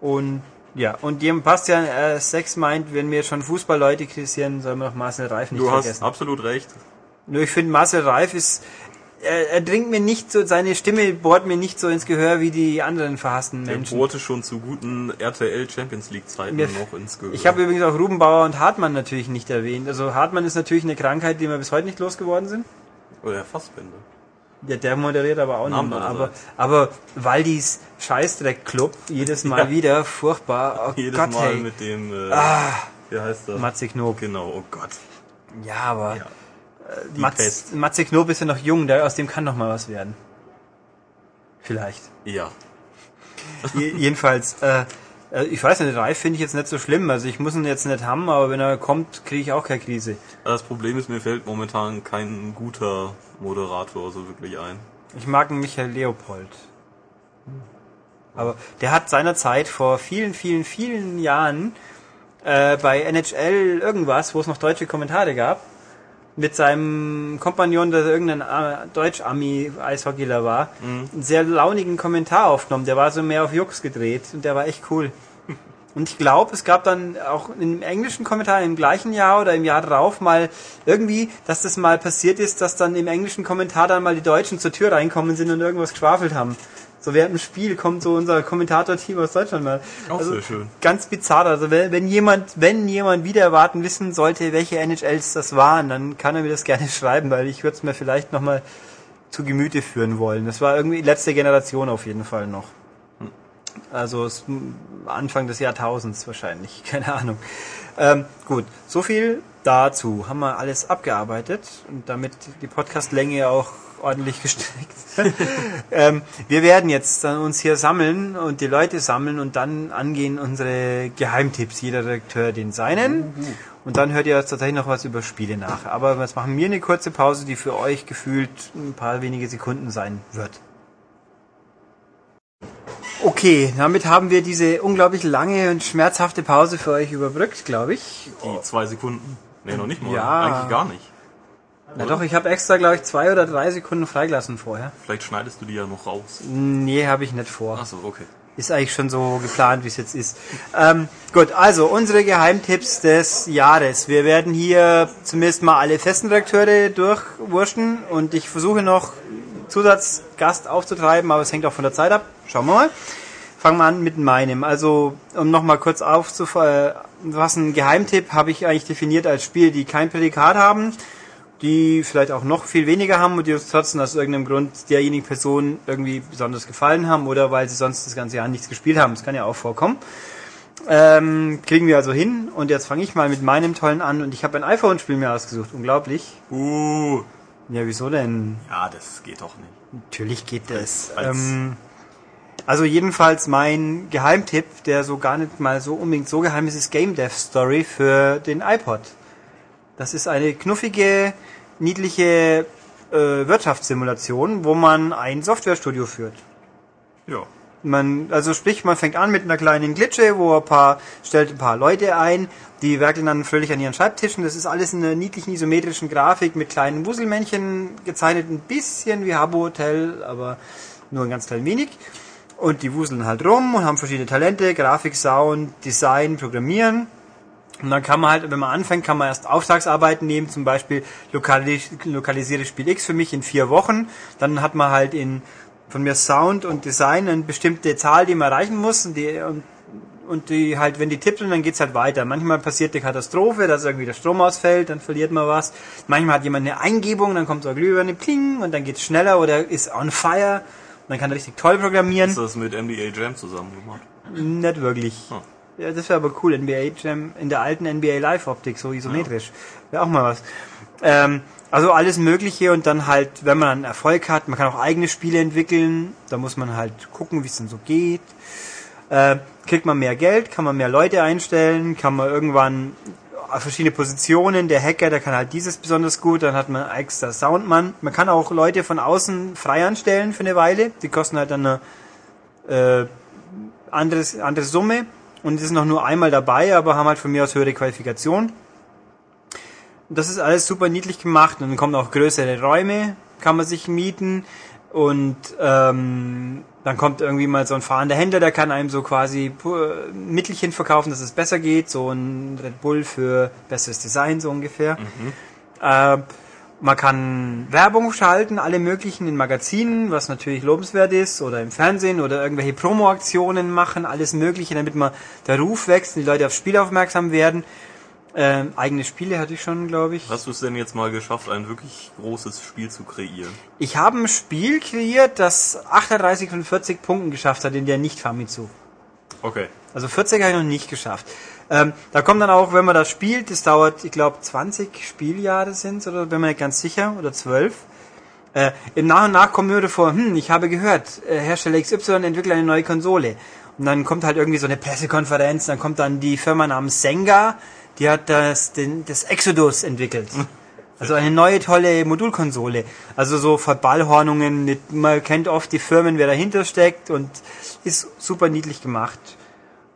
Und ja, und dem Bastian äh, Sex meint, wenn wir schon Fußballleute kritisieren, sollen wir noch Marcel Reif nicht Du hast vergessen. absolut recht. Nur ich finde, Marcel Reif ist, er, er dringt mir nicht so, seine Stimme bohrt mir nicht so ins Gehör wie die anderen verhassten Der Menschen. bohrte schon zu guten RTL Champions League Zeiten Mir- noch ins Gehör. Ich habe übrigens auch Rubenbauer und Hartmann natürlich nicht erwähnt. Also Hartmann ist natürlich eine Krankheit, die wir bis heute nicht losgeworden sind. Oder Herr Fassbender. Ja, der moderiert aber auch nicht mehr. Aber, aber Waldis Scheißdreck-Club, jedes <laughs> Mal Ja. wieder, furchtbar. Oh Jedes Gott, Mal hey. mit dem, äh, Ah, wie heißt das? Matze Knob. Genau, oh Gott. Ja, aber Ja. Mats. Matze Knob ist ja noch jung, der, aus dem kann noch mal was werden. Vielleicht. Ja. <laughs> Je- Jedenfalls, äh, äh, ich weiß nicht, Reif finde ich jetzt nicht so schlimm. Also ich muss ihn jetzt nicht haben, aber wenn er kommt, kriege ich auch keine Krise. Das Problem ist, mir fällt momentan kein guter Moderator so wirklich ein. Ich mag einen Michael Leopold. Aber der hat seinerzeit vor vielen, vielen, vielen Jahren äh, bei NHL irgendwas, wo es noch deutsche Kommentare gab, mit seinem Kompagnon, der irgendein äh, Deutsch-Ami-Eishockeyler war, einen sehr launigen Kommentar aufgenommen. Der war so mehr auf Jux gedreht und der war echt cool. <laughs> Und ich glaube, es gab dann auch im englischen Kommentar im gleichen Jahr oder im Jahr drauf mal irgendwie, dass das mal passiert ist, dass dann im englischen Kommentar dann mal die Deutschen zur Tür reinkommen sind und irgendwas geschwafelt haben. So während dem Spiel kommt so unser Kommentator-Team aus Deutschland mal. Auch also, sehr schön. Ganz bizarr. Also wenn, wenn jemand, wenn jemand wieder erwarten wissen sollte, welche NHLs das waren, dann kann er mir das <laughs> gerne schreiben, weil ich würde es mir vielleicht nochmal zu Gemüte führen wollen. Das war irgendwie letzte Generation auf jeden Fall noch. Also es, Anfang des Jahrtausends wahrscheinlich, <laughs> keine Ahnung. Ähm, gut, so viel dazu. Haben wir alles abgearbeitet und damit die Podcastlänge auch ordentlich gestreckt. <laughs> ähm, wir werden jetzt dann uns hier sammeln und die Leute sammeln und dann angehen unsere Geheimtipps, jeder Redakteur den seinen. Und dann hört ihr jetzt tatsächlich noch was über Spiele nach. Aber jetzt machen wir eine kurze Pause, die für euch gefühlt ein paar wenige Sekunden sein wird. Okay, damit haben wir diese unglaublich lange und schmerzhafte Pause für euch überbrückt, glaube ich. Die zwei Sekunden. Nee, noch nicht mal. Ja. Eigentlich gar nicht. Na doch, ich habe extra, glaube ich, zwei oder drei Sekunden freigelassen vorher. Vielleicht schneidest du die ja noch raus. Nee, habe ich nicht vor. Achso, okay. Ist eigentlich schon so geplant, wie es jetzt ist. Ähm, gut, also unsere Geheimtipps des Jahres. Wir werden hier zumindest mal alle festen Redakteure durchwurschen und ich versuche noch Zusatzgast aufzutreiben, aber es hängt auch von der Zeit ab. Schauen wir mal. Fangen wir an mit meinem. Also, um nochmal kurz aufzufassen, Geheimtipp habe ich eigentlich definiert als Spiele, die kein Prädikat haben, die vielleicht auch noch viel weniger haben und die uns trotzdem aus irgendeinem Grund derjenigen Person irgendwie besonders gefallen haben oder weil sie sonst das ganze Jahr nichts gespielt haben. Das kann ja auch vorkommen. Ähm, kriegen wir also hin und jetzt fange ich mal mit meinem tollen an und ich habe ein iPhone-Spiel mir ausgesucht. Unglaublich. Uh. Ja, wieso denn? Ja, das geht doch nicht. Natürlich geht das. Ähm, also jedenfalls mein Geheimtipp, der so gar nicht mal so unbedingt so geheim ist, ist Game Dev Story für den iPod. Das ist eine knuffige, niedliche äh, Wirtschaftssimulation, wo man ein Softwarestudio führt. Ja. Man, also sprich, man fängt an mit einer kleinen Glitsche, wo ein paar, stellt ein paar Leute ein, die werkeln dann fröhlich an ihren Schreibtischen. Das ist alles in einer niedlichen isometrischen Grafik mit kleinen Wuselmännchen gezeichnet, ein bisschen wie Habbo Hotel, aber nur ein ganz klein wenig. Und die wuseln halt rum und haben verschiedene Talente, Grafik, Sound, Design, Programmieren. Und dann kann man halt, wenn man anfängt, kann man erst Auftragsarbeiten nehmen, zum Beispiel lokalis lokalisiere Spiel X für mich in vier Wochen. Dann hat man halt in von mir Sound und Design eine bestimmte Zahl, die man erreichen muss. Und die, und, und die halt, wenn die tippen, dann geht's halt weiter. Manchmal passiert eine Katastrophe, dass irgendwie der Strom ausfällt, dann verliert man was. Manchmal hat jemand eine Eingebung, dann kommt so eine Glühbirne, pling, und dann geht's schneller oder ist on fire. Dann kann richtig toll programmieren. Ist das mit NBA Jam zusammen gemacht? Nicht wirklich. Hm. Ja, das wäre aber cool. NBA Jam in der alten NBA Live Optik, so isometrisch. Wäre auch mal was. Ähm, also alles Mögliche und dann halt, wenn man dann Erfolg hat, man kann auch eigene Spiele entwickeln. Da muss man halt gucken, wie es dann so geht. Äh, kriegt man mehr Geld, kann man mehr Leute einstellen, kann man irgendwann auf verschiedene Positionen. Der Hacker, der kann halt dieses besonders gut, dann hat man extra Soundmann. Man kann auch Leute von außen frei anstellen für eine Weile. Die kosten halt dann eine äh, anderes, andere Summe und die sind noch nur einmal dabei, aber haben halt von mir aus höhere Qualifikation. Das ist alles super niedlich gemacht und dann kommen auch größere Räume, kann man sich mieten und ähm, dann kommt irgendwie mal so ein fahrender Händler, der kann einem so quasi pu- Mittelchen verkaufen, dass es besser geht, so ein Red Bull für besseres Design so ungefähr. Äh, man kann Werbung schalten, alle möglichen in Magazinen, was natürlich lobenswert ist, oder im Fernsehen oder irgendwelche Promo-Aktionen machen, alles Mögliche, damit man der Ruf wächst und die Leute aufs Spiel aufmerksam werden. Ähm, eigene Spiele hatte ich schon, glaube ich. Hast du es denn jetzt mal geschafft, ein wirklich großes Spiel zu kreieren? Ich habe ein Spiel kreiert, das 38 von 40 Punkten geschafft hat in der Nicht-Famitsu. Okay. Also 40 habe ich noch nicht geschafft. Ähm, da kommt dann auch, wenn man das spielt, das dauert, ich glaube, 20 Spieljahre sind oder bin mir nicht ganz sicher, oder 12. Äh, Im Nach und Nach kommen mir vor, hm, ich habe gehört, äh, Hersteller XY entwickelt eine neue Konsole. Und dann kommt halt irgendwie so eine Pressekonferenz, dann kommt dann die Firma namens Senga, die hat das, den, das Exodus entwickelt. Also eine neue tolle Modulkonsole. Also so Verballhornungen, mit, man kennt oft die Firmen, wer dahinter steckt und ist super niedlich gemacht.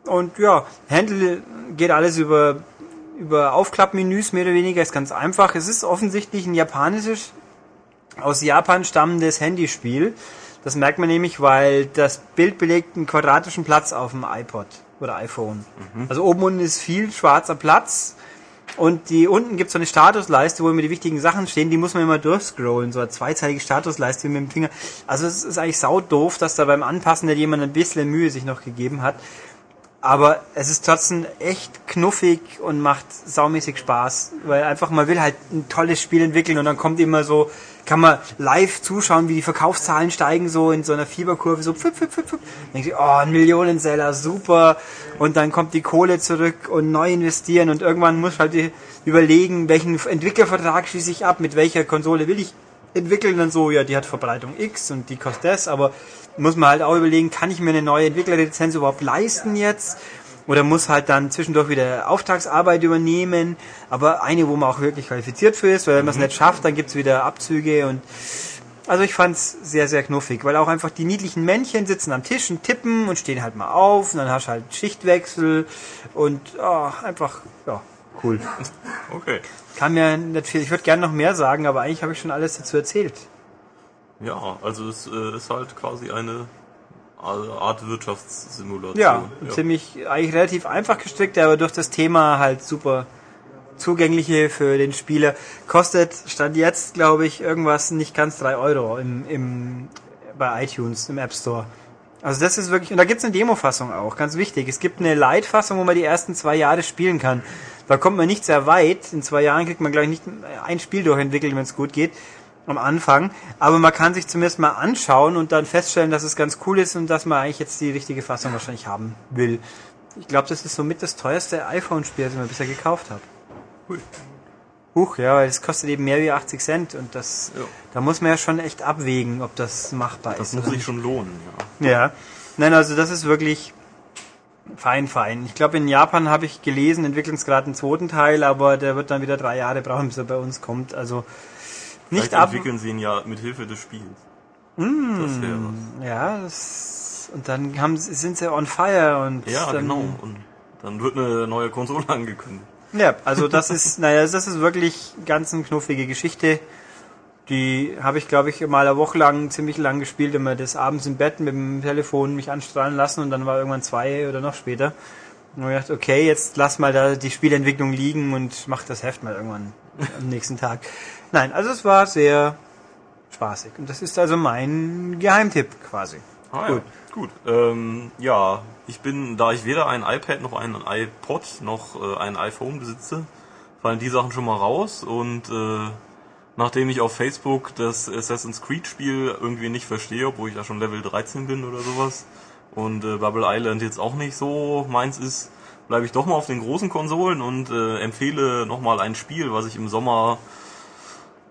Und ja, Handle geht alles über, über Aufklappmenüs mehr oder weniger, ist ganz einfach. Es ist offensichtlich ein japanisches, aus Japan stammendes Handyspiel. Das merkt man nämlich, weil das Bild belegt einen quadratischen Platz auf dem iPod oder iPhone. Also oben unten ist viel schwarzer Platz und die unten gibt es so eine Statusleiste, wo immer die wichtigen Sachen stehen, die muss man immer durchscrollen, so eine zweizeilige Statusleiste mit dem Finger. Also es ist eigentlich saudoof, dass da beim Anpassen nicht jemand ein bisschen Mühe sich noch gegeben hat. Aber es ist trotzdem echt knuffig und macht saumäßig Spaß, weil einfach man will halt ein tolles Spiel entwickeln und dann kommt immer so, kann man live zuschauen, wie die Verkaufszahlen steigen, so in so einer Fieberkurve, so pfiff, pfiff. Dann denkt ihr, oh, ein Millionenseller, super. Und dann kommt die Kohle zurück und neu investieren und irgendwann muss halt überlegen, welchen Entwicklervertrag schließe ich ab, mit welcher Konsole will ich entwickeln dann so, ja, die hat Verbreitung X und die kostet das, aber muss man halt auch überlegen, kann ich mir eine neue Entwicklerlizenz überhaupt leisten jetzt? Oder muss halt dann zwischendurch wieder Auftragsarbeit übernehmen, aber eine, wo man auch wirklich qualifiziert für ist, weil wenn man es nicht schafft, dann gibt's wieder Abzüge und also ich fand's sehr, sehr knuffig, weil auch einfach die niedlichen Männchen sitzen am Tisch und tippen und stehen halt mal auf und dann hast du halt Schichtwechsel und oh, einfach, ja, cool. Okay. Kann mir nicht viel, ich würde gerne noch mehr sagen, aber eigentlich habe ich schon alles dazu erzählt. Ja, also es äh, ist halt quasi eine Art Wirtschaftssimulation. Ja, ziemlich, eigentlich relativ einfach gestrickt, aber durch das Thema halt super zugängliche für den Spieler. Kostet, stand jetzt, glaube ich, irgendwas nicht ganz drei Euro im, im, bei iTunes, im App Store. Also das ist wirklich, und da gibt's eine Demo-Fassung auch, ganz wichtig. Es gibt eine Light-Fassung, wo man die ersten zwei Jahre spielen kann. Da kommt man nicht sehr weit. In zwei Jahren kriegt man, glaube ich, nicht ein Spiel durchentwickelt, wenn es gut geht am Anfang, aber man kann sich zumindest mal anschauen und dann feststellen, dass es ganz cool ist und dass man eigentlich jetzt die richtige Fassung wahrscheinlich haben will. Ich glaube, das ist somit das teuerste iPhone-Spiel, das ich bisher gekauft habe. Hui. Huch, ja, weil es kostet eben mehr wie 80 Cent und das, Ja. da muss man ja schon echt abwägen, ob das machbar Das ist. muss oder sich schon lohnen, ja. Ja. Nein, also das ist wirklich fein, fein. Ich glaube, in Japan habe ich gelesen, entwickeln es gerade einen zweiten Teil, aber der wird dann wieder drei Jahre brauchen, bis er bei uns kommt. Also nicht Vielleicht ab. entwickeln sie ihn ja mit Hilfe des Spiels. Mm. Das wäre was. Ja, das, und dann haben, sind sie on fire und Ja, dann, genau. Und dann wird eine neue Konsole <laughs> angekündigt. Ja, also das ist, <laughs> naja, das ist wirklich ganz eine knuffige Geschichte. Die habe ich, glaube ich, mal eine Woche lang, ziemlich lang gespielt, immer das abends im Bett mit dem Telefon mich anstrahlen lassen und dann war irgendwann zwei oder noch später. Und ich dachte, okay, jetzt lass mal da die Spielentwicklung liegen und mach das Heft mal irgendwann am nächsten Tag. Nein, also es war sehr spaßig. Und das ist also mein Geheimtipp quasi. Ah, Gut. Ja. Gut. Ähm, ja, ich bin, da ich weder ein iPad noch ein iPod noch äh, ein iPhone besitze, fallen die Sachen schon mal raus und äh, nachdem ich auf Facebook das Assassin's Creed Spiel irgendwie nicht verstehe, obwohl ich da schon Level 13 bin oder sowas und äh, Bubble Island jetzt auch nicht so meins ist, bleibe ich doch mal auf den großen Konsolen und äh, empfehle nochmal ein Spiel, was ich im Sommer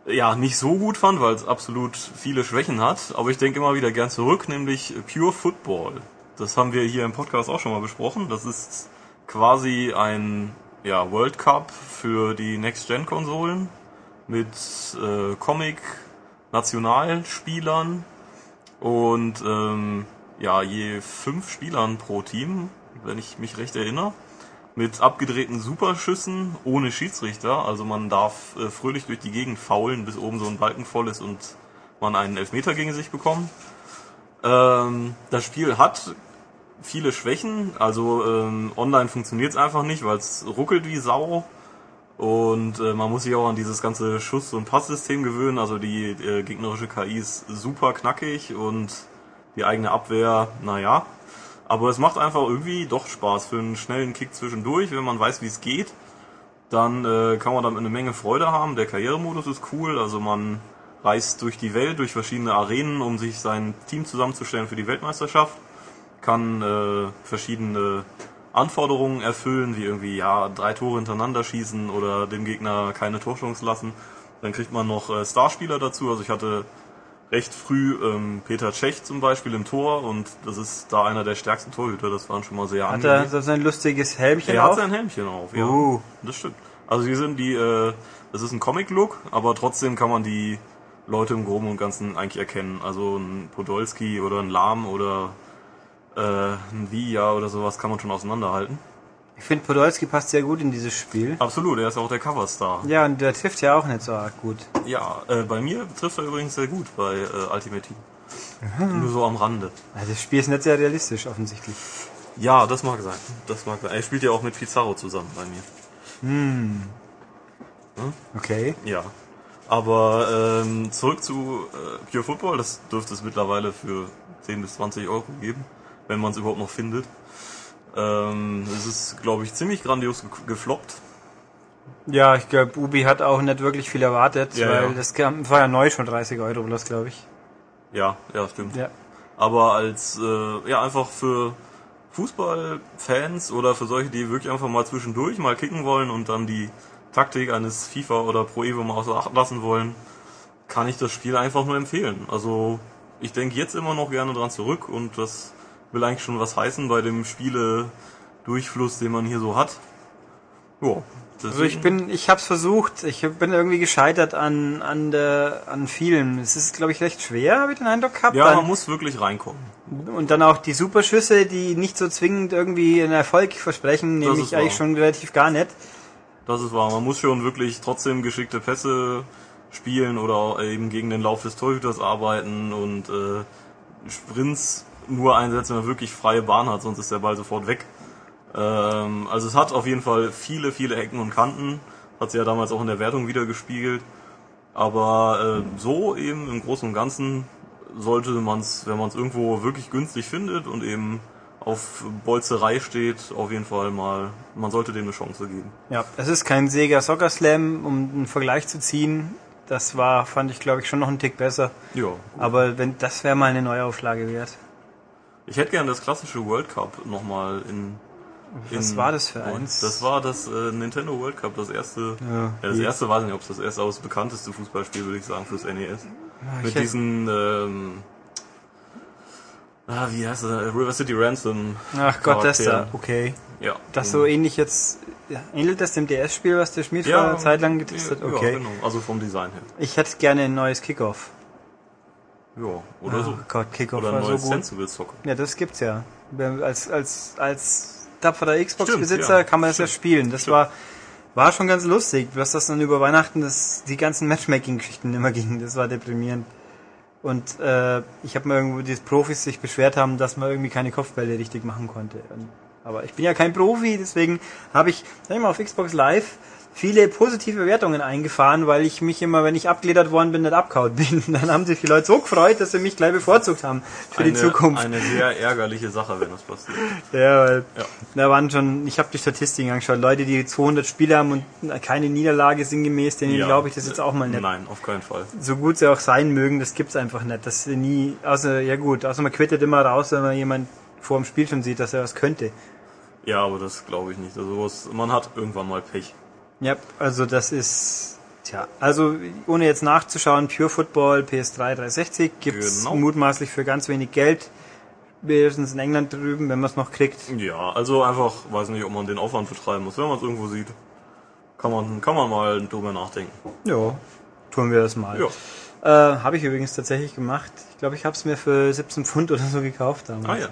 ja, nicht so gut fand, weil es absolut viele Schwächen hat, aber ich denke immer wieder gern zurück, nämlich Pure Football. Das haben wir hier im Podcast auch schon mal besprochen. Das ist quasi ein ja, World Cup für die Next-Gen-Konsolen mit äh, Comic-Nationalspielern und ähm, ja, je fünf Spielern pro Team, wenn ich mich recht erinnere mit abgedrehten Superschüssen ohne Schiedsrichter. Also man darf äh, fröhlich durch die Gegend faulen, bis oben so ein Balken voll ist und man einen Elfmeter gegen sich bekommt. Ähm, das Spiel hat viele Schwächen. Also ähm, online funktioniert es einfach nicht, weil es ruckelt wie Sau. Und äh, man muss sich auch an dieses ganze Schuss- und Passsystem gewöhnen. Also die äh, gegnerische KI ist super knackig und die eigene Abwehr, naja. Aber es macht einfach irgendwie doch Spaß für einen schnellen Kick zwischendurch, wenn man weiß, wie es geht. Dann äh, kann man damit eine Menge Freude haben. Der Karrieremodus ist cool, also man reist durch die Welt, durch verschiedene Arenen, um sich sein Team zusammenzustellen für die Weltmeisterschaft. Kann äh, verschiedene Anforderungen erfüllen, wie irgendwie ja drei Tore hintereinander schießen oder dem Gegner keine Torchance lassen. Dann kriegt man noch äh, Starspieler dazu. Also ich hatte recht früh ähm, Peter Cech zum Beispiel im Tor und das ist da einer der stärksten Torhüter. Das waren schon mal sehr Hat er so sein lustiges Helmchen er hat auf? sein Helmchen auf, ja. Uh. Das stimmt. Also die sind die, äh, das ist ein Comic-Look, aber trotzdem kann man die Leute im Groben und Ganzen eigentlich erkennen. Also ein Podolski oder ein Lahm oder äh, ein Villa oder sowas kann man schon auseinanderhalten. Ich finde, Podolski passt sehr gut in dieses Spiel. Absolut, er ist auch der Coverstar. Ja, und der trifft ja auch nicht so arg gut. Ja, äh, bei mir trifft er übrigens sehr gut bei äh, Ultimate Team. Nur so am Rande. Also das Spiel ist nicht sehr realistisch, offensichtlich. Ja, das mag sein. Das mag sein. Er spielt ja auch mit Pizarro zusammen bei mir. Okay. Ja. Aber ähm, zurück zu äh, Pure Football, das dürfte es mittlerweile für 10 bis 20 Euro geben, wenn man es überhaupt noch findet. Ähm, es ist, glaube ich, ziemlich grandios ge gefloppt. Ja, ich glaube, Ubi hat auch nicht wirklich viel erwartet, Ja, weil ja. das kam, war ja neu schon 30 Euro bloß, glaube ich. Ja, ja, stimmt. Ja. Aber als, äh, ja, einfach für Fußballfans oder für solche, die wirklich einfach mal zwischendurch mal kicken wollen und dann die Taktik eines FIFA oder Pro Evo mal außer Acht lassen wollen, kann ich das Spiel einfach nur empfehlen. Also, ich denke jetzt immer noch gerne dran zurück und das will eigentlich schon was heißen bei dem Spiele-Durchfluss, den man hier so hat. Ja, Also ich bin, ich hab's versucht, ich bin irgendwie gescheitert an, an der, an vielen. Es ist, glaube ich, recht schwer, habe ich den Eindruck gehabt. ja, dann, man muss wirklich reinkommen. und dann auch die Superschüsse, die nicht so zwingend irgendwie einen Erfolg versprechen, nehme ich eigentlich schon relativ gar nicht. Das ist wahr. Man muss schon wirklich trotzdem geschickte Pässe spielen oder eben gegen den Lauf des Torhüters arbeiten und äh, Sprints nur einsetzen, wenn man wirklich freie Bahn hat, sonst ist der Ball sofort weg. Ähm, also es hat auf jeden Fall viele, viele Ecken und Kanten. Hat sie ja damals auch in der Wertung wieder gespiegelt. Aber äh, so eben im Großen und Ganzen sollte man es, wenn man es irgendwo wirklich günstig findet und eben auf Bolzerei steht, auf jeden Fall mal, man sollte dem eine Chance geben. Ja, es ist kein Sega Soccer Slam, um einen Vergleich zu ziehen. Das war, fand ich, glaube ich, schon noch einen Tick besser. Ja, Aber wenn, das wäre mal eine Neuauflage wert. Ich hätte gern das klassische World Cup nochmal in, in. Was war das für eins? Das war das äh, Nintendo World Cup, das erste. Ja, Ja, das wie- erste weiß ich nicht, ob es das erste, aber das bekannteste Fußballspiel, würde ich sagen, fürs NES. ich Mit hätte- diesen. Ähm, ah, wie heißt das? River City Ransom. Ach Gott, das da. Okay. Ja. Das so ähnlich jetzt, ja, ähnelt das dem DS-Spiel, was der Schmied ja, vor einer Zeit lang getestet ja, hat? Okay. Ja, genau. Also vom Design her. Ich hätte gerne ein neues Kickoff. Ja, oder so. Oh Gott, Kickoff Oder ein so neues gut. Sensible Soccer. Ja, das gibt's ja. Als, als, als tapferer Xbox-Besitzer Stimmt, ja. kann man das ja spielen. Das war, war schon ganz lustig, was das dann über Weihnachten, das, die ganzen Matchmaking-Geschichten immer <laughs> gingen. Das war deprimierend. Und äh, ich habe mir irgendwo die Profis sich beschwert haben, dass man irgendwie keine Kopfbälle richtig machen konnte. Und, aber ich bin ja kein Profi, deswegen habe ich, sag ich mal, auf Xbox Live viele positive Wertungen eingefahren, weil ich mich immer, wenn ich abgeledert worden bin, nicht abgehauen bin. <laughs> Dann haben sich die Leute so gefreut, dass sie mich gleich bevorzugt haben für eine, die Zukunft. Eine sehr ärgerliche Sache, wenn das passiert. <laughs> Ja, weil Ja. da waren schon, ich habe die Statistiken angeschaut, Leute, die 200 Spiele haben und keine Niederlage sinngemäß, denen Ja. glaube ich das jetzt auch mal nicht. Nein, auf keinen Fall. So gut sie auch sein mögen, das gibt's einfach nicht. Das sie nie, außer, ja gut, außer man quittet immer raus, wenn man jemand vor dem Spiel schon sieht, dass er was könnte. Ja, aber das glaube ich nicht. Also man hat irgendwann mal Pech. Ja, also das ist, tja, also ohne jetzt nachzuschauen, Pure Football PS3 360 gibt's Genau. mutmaßlich für ganz wenig Geld. Wenigstens in England drüben, wenn man es noch kriegt. Ja, also einfach, weiß nicht, ob man den Aufwand betreiben muss. Wenn man es irgendwo sieht, kann man, kann man mal drüber nachdenken. Ja, tun wir das mal. Ja. Äh, habe ich übrigens tatsächlich gemacht. Ich glaube, ich habe es mir für 17 Pfund oder so gekauft damals. Ah ja.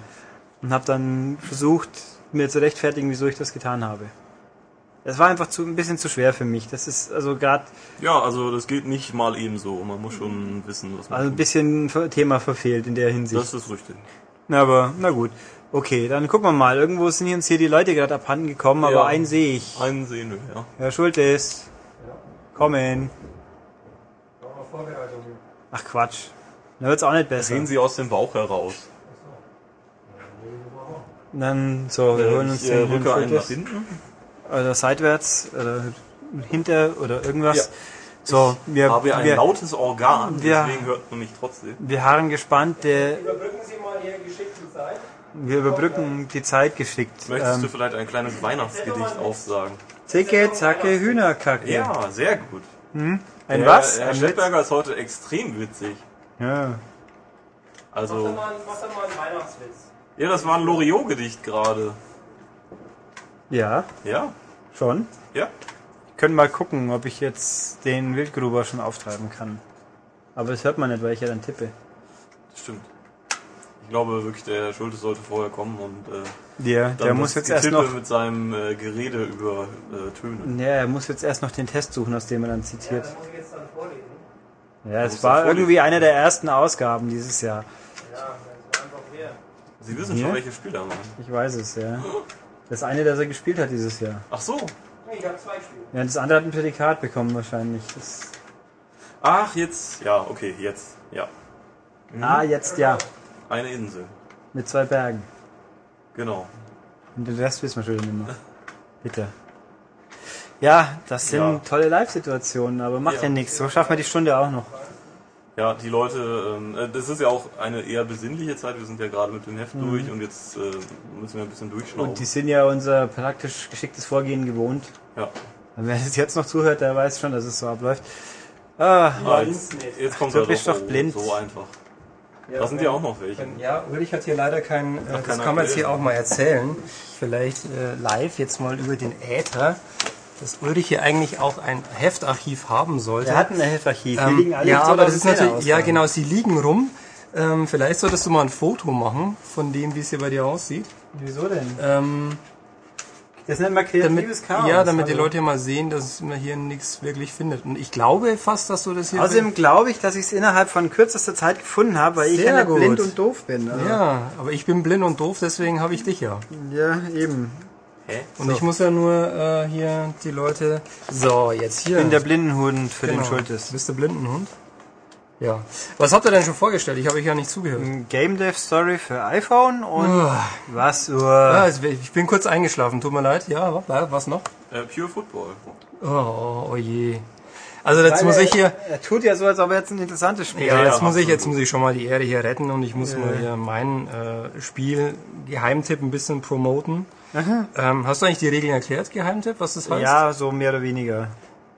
Und habe dann versucht, mir zu rechtfertigen, wieso ich das getan habe. Es war einfach zu, ein bisschen zu schwer für mich. Das ist also gerade Ja, also das geht nicht mal eben so. Man muss schon wissen, was man also ein bisschen Thema verfehlt in der Hinsicht. Das ist richtig. Na, aber na gut. Okay, dann gucken wir mal. Irgendwo sind uns hier die Leute gerade abhanden gekommen, aber Ja. einen sehe ich. Einen sehen wir, ja. Herr Schultes. Kommen. Ach Quatsch. Da wird's auch nicht besser. Sehen Sie aus dem Bauch heraus. Dann so, wir holen uns ich äh, den rücke einen nach hinten. Oder seitwärts oder hinter oder irgendwas. Ja. So, wir, Habe ein wir, lautes Organ, wir- deswegen hört man mich trotzdem. wir harren gespannt. Der, Überbrücken Sie mal Ihre geschickte Zeit. Wir überbrücken die Zeit geschickt. Möchtest du Ähm, vielleicht ein kleines Weihnachtsgedicht aufsagen? Zicke, zacke, Hühnerkacke. Ja, sehr gut. Ein Der was? Herr? Schlettberger ist heute extrem witzig. Ja. Also, mach doch mal einen Weihnachtswitz. ja, das war ein Loriot-Gedicht gerade. Ja, Ja, schon. ja. Können mal gucken, ob ich jetzt den Wildgruber schon auftreiben kann. Aber das hört man nicht, weil ich ja dann tippe. Das stimmt. Ich glaube wirklich, der Herr Schultes sollte vorher kommen und äh, Der, dann der muss jetzt erst noch. mit seinem äh, Gerede übertönen. Ja, er muss jetzt erst noch den Test suchen, aus dem er dann zitiert. muss ich jetzt dann vorlesen. Ja, es war irgendwie eine der ersten Ausgaben dieses Jahr. Ja, das war einfach wer. Sie wissen Ja? schon, welche Spieler machen. Ich weiß es, ja. <gasps> Das eine, das er gespielt hat dieses Jahr. Ach so. Ich habe zwei Spiele. Ja, das andere hat ein Prädikat bekommen wahrscheinlich. Das, Ach, jetzt. Ja, okay, jetzt. Ja. Ah, jetzt ja. Eine Insel. Mit zwei Bergen. Genau. Und den Rest wissen wir schon nicht mehr. <laughs> Bitte. Ja, das sind Ja. tolle Live-Situationen, aber macht ja, Ja. nichts. So schaffen wir die Stunde auch noch. Ja, die Leute, ähm, äh, das ist ja auch eine eher besinnliche Zeit. Wir sind ja gerade mit dem Heft durch und jetzt äh, müssen wir ein bisschen durchschnaufen. Mhm. Und die sind ja unser praktisch geschicktes Vorgehen gewohnt. ja. Und wer das jetzt noch zuhört, der weiß schon, dass es so abläuft. Ah, Ah, jetzt, jetzt kommt Du er bist doch doch so- blind. so einfach. Da sind ja auch noch welche. Ja, Ulrich hat hier leider keinen, äh, das kann man jetzt hier auch mal erzählen, vielleicht äh, live jetzt mal über den Äther, dass Ulrich hier eigentlich auch ein Heftarchiv haben sollte. wir hatten ein Helfarchiv. Die ähm, liegen alle ja, aber das ist 2010er natürlich, ja genau, sie liegen rum. Ähm, vielleicht solltest du mal ein Foto machen von dem, wie es hier bei dir aussieht. Wieso denn? Ähm, Das nennt man damit, kreatives Chaos. ja, damit die also. Leute mal sehen, dass man hier nichts wirklich findet. Und ich glaube fast, dass du das hier... Außerdem glaube ich, dass ich es innerhalb von kürzester Zeit gefunden habe, weil ich Sehr ja nicht gut. blind und doof bin. Also, ja, aber ich bin blind und doof, deswegen habe ich dich ja. ja, eben. Hä? Und ich muss ja nur äh, hier die Leute. So, jetzt hier. Ich bin der Blindenhund für Genau. den Schultes. Bist du Blindenhund? Ja. Was habt ihr denn schon vorgestellt? Ich habe euch ja nicht zugehört. Ein Game Dev Story für iPhone und Ah. was? Uh, Ja, also ich bin kurz eingeschlafen, tut mir leid. Ja, wa- was noch? Äh, Pure Football. Oh, oh, oh je. Also jetzt muss ich hier. Er tut ja so, als ob er jetzt ein interessantes Spiel Ja, ja, jetzt muss ich jetzt muss ich schon mal die Ehre hier retten und ich muss mal hier mein äh, Spiel Geheimtipp ein bisschen promoten. Ähm, hast du eigentlich die Regeln erklärt, Geheimtipp, was das heißt? Ja, so mehr oder weniger.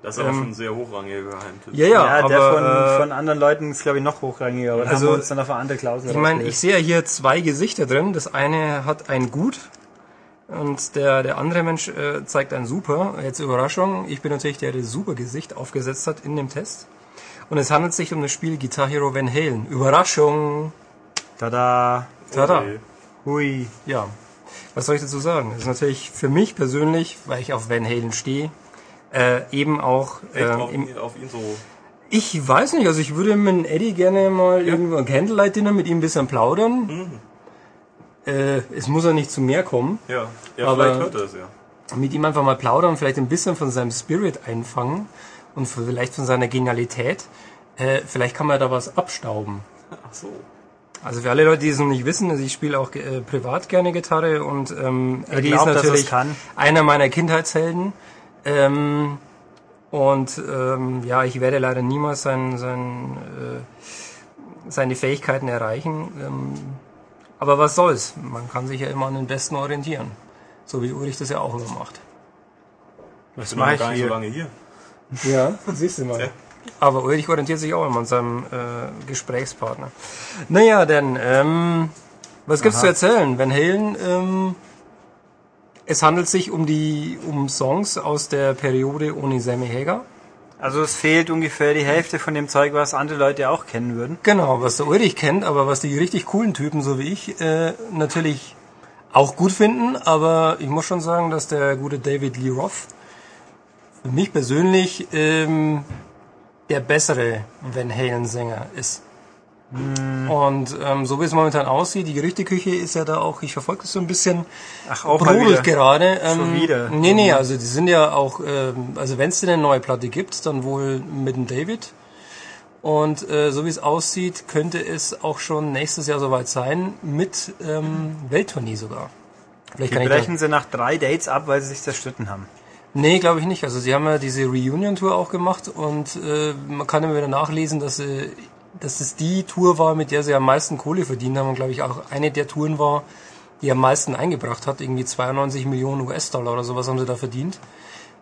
Das ist aber schon ein sehr hochrangiger Geheimtipp. ja, ja, Ja, aber der von, äh, von anderen Leuten ist, glaube ich, noch hochrangiger. Aber da Also, haben wir uns dann auf eine andere Klausel Ich meine, ich sehe ja hier zwei Gesichter drin. Das eine hat ein Gut und der, der andere Mensch äh, zeigt ein Super. Jetzt Überraschung, ich bin natürlich der, der das Super-Gesicht aufgesetzt hat in dem Test. Und es handelt sich um das Spiel Guitar Hero Van Halen. Überraschung! Tada. Tada! Okay. Hui. Ja, was soll ich dazu sagen? Das ist natürlich für mich persönlich, weil ich auf Van Halen stehe, äh, eben auch ähm, auf, im, ihn, auf ihn so. Ich weiß nicht, also ich würde mit Eddie gerne mal irgendwo ein Candlelight-Dinner mit ihm ein bisschen plaudern. Äh, es muss ja nicht zu mehr kommen. Ja, ja Aber- vielleicht hört er es ja. Mit ihm einfach mal plaudern, vielleicht ein bisschen von seinem Spirit einfangen und vielleicht von seiner Genialität. Äh, vielleicht kann man da was abstauben. Ach so. Also für alle Leute, die es noch nicht wissen, also ich spiele auch äh, privat gerne Gitarre und ähm, Eddie ist glaubt, dass er's natürlich kann. einer meiner Kindheitshelden. Ähm, und ähm, ja, ich werde leider niemals sein, sein, äh, seine Fähigkeiten erreichen. Ähm, aber was soll's? Man kann sich ja immer an den Besten orientieren. So wie Ulrich das ja auch immer macht. Was Ich mache ich gar nicht so hier? lange hier. Ja, siehst du mal. Aber Ulrich orientiert sich auch immer an seinem äh, Gesprächspartner. Naja, denn, ähm, was gibt's zu erzählen? Van Halen, ähm, es handelt sich um die um Songs aus der Periode ohne Sammy Hagar. Also es fehlt ungefähr die Hälfte von dem Zeug, was andere Leute auch kennen würden. Genau, was der Ulrich kennt, aber was die richtig coolen Typen, so wie ich, äh, natürlich auch gut finden. Aber ich muss schon sagen, dass der gute David Lee Roth für mich persönlich ähm, der bessere Van Halen-Sänger ist. Und ähm, so wie es momentan aussieht, die Gerüchteküche ist ja da auch, ich verfolge das so ein bisschen, Ach, auch brodelt gerade. Ähm, Schon wieder? Nee, nee, also die sind ja auch, ähm, also wenn es denn eine neue Platte gibt, dann wohl mit dem David. Und äh, so wie es aussieht, könnte es auch schon nächstes Jahr soweit sein, mit ähm, Welttournee sogar. Vielleicht Die kann ich da, brechen sie nach drei Dates ab, weil sie sich zerstritten haben. Nee, glaube ich nicht. Also sie haben ja diese Reunion-Tour auch gemacht und äh, man kann immer wieder nachlesen, dass, äh, dass es die Tour war, mit der sie am meisten Kohle verdient haben und glaube ich auch eine der Touren war, die am meisten eingebracht hat. Irgendwie 92 Millionen US-Dollar oder sowas haben sie da verdient.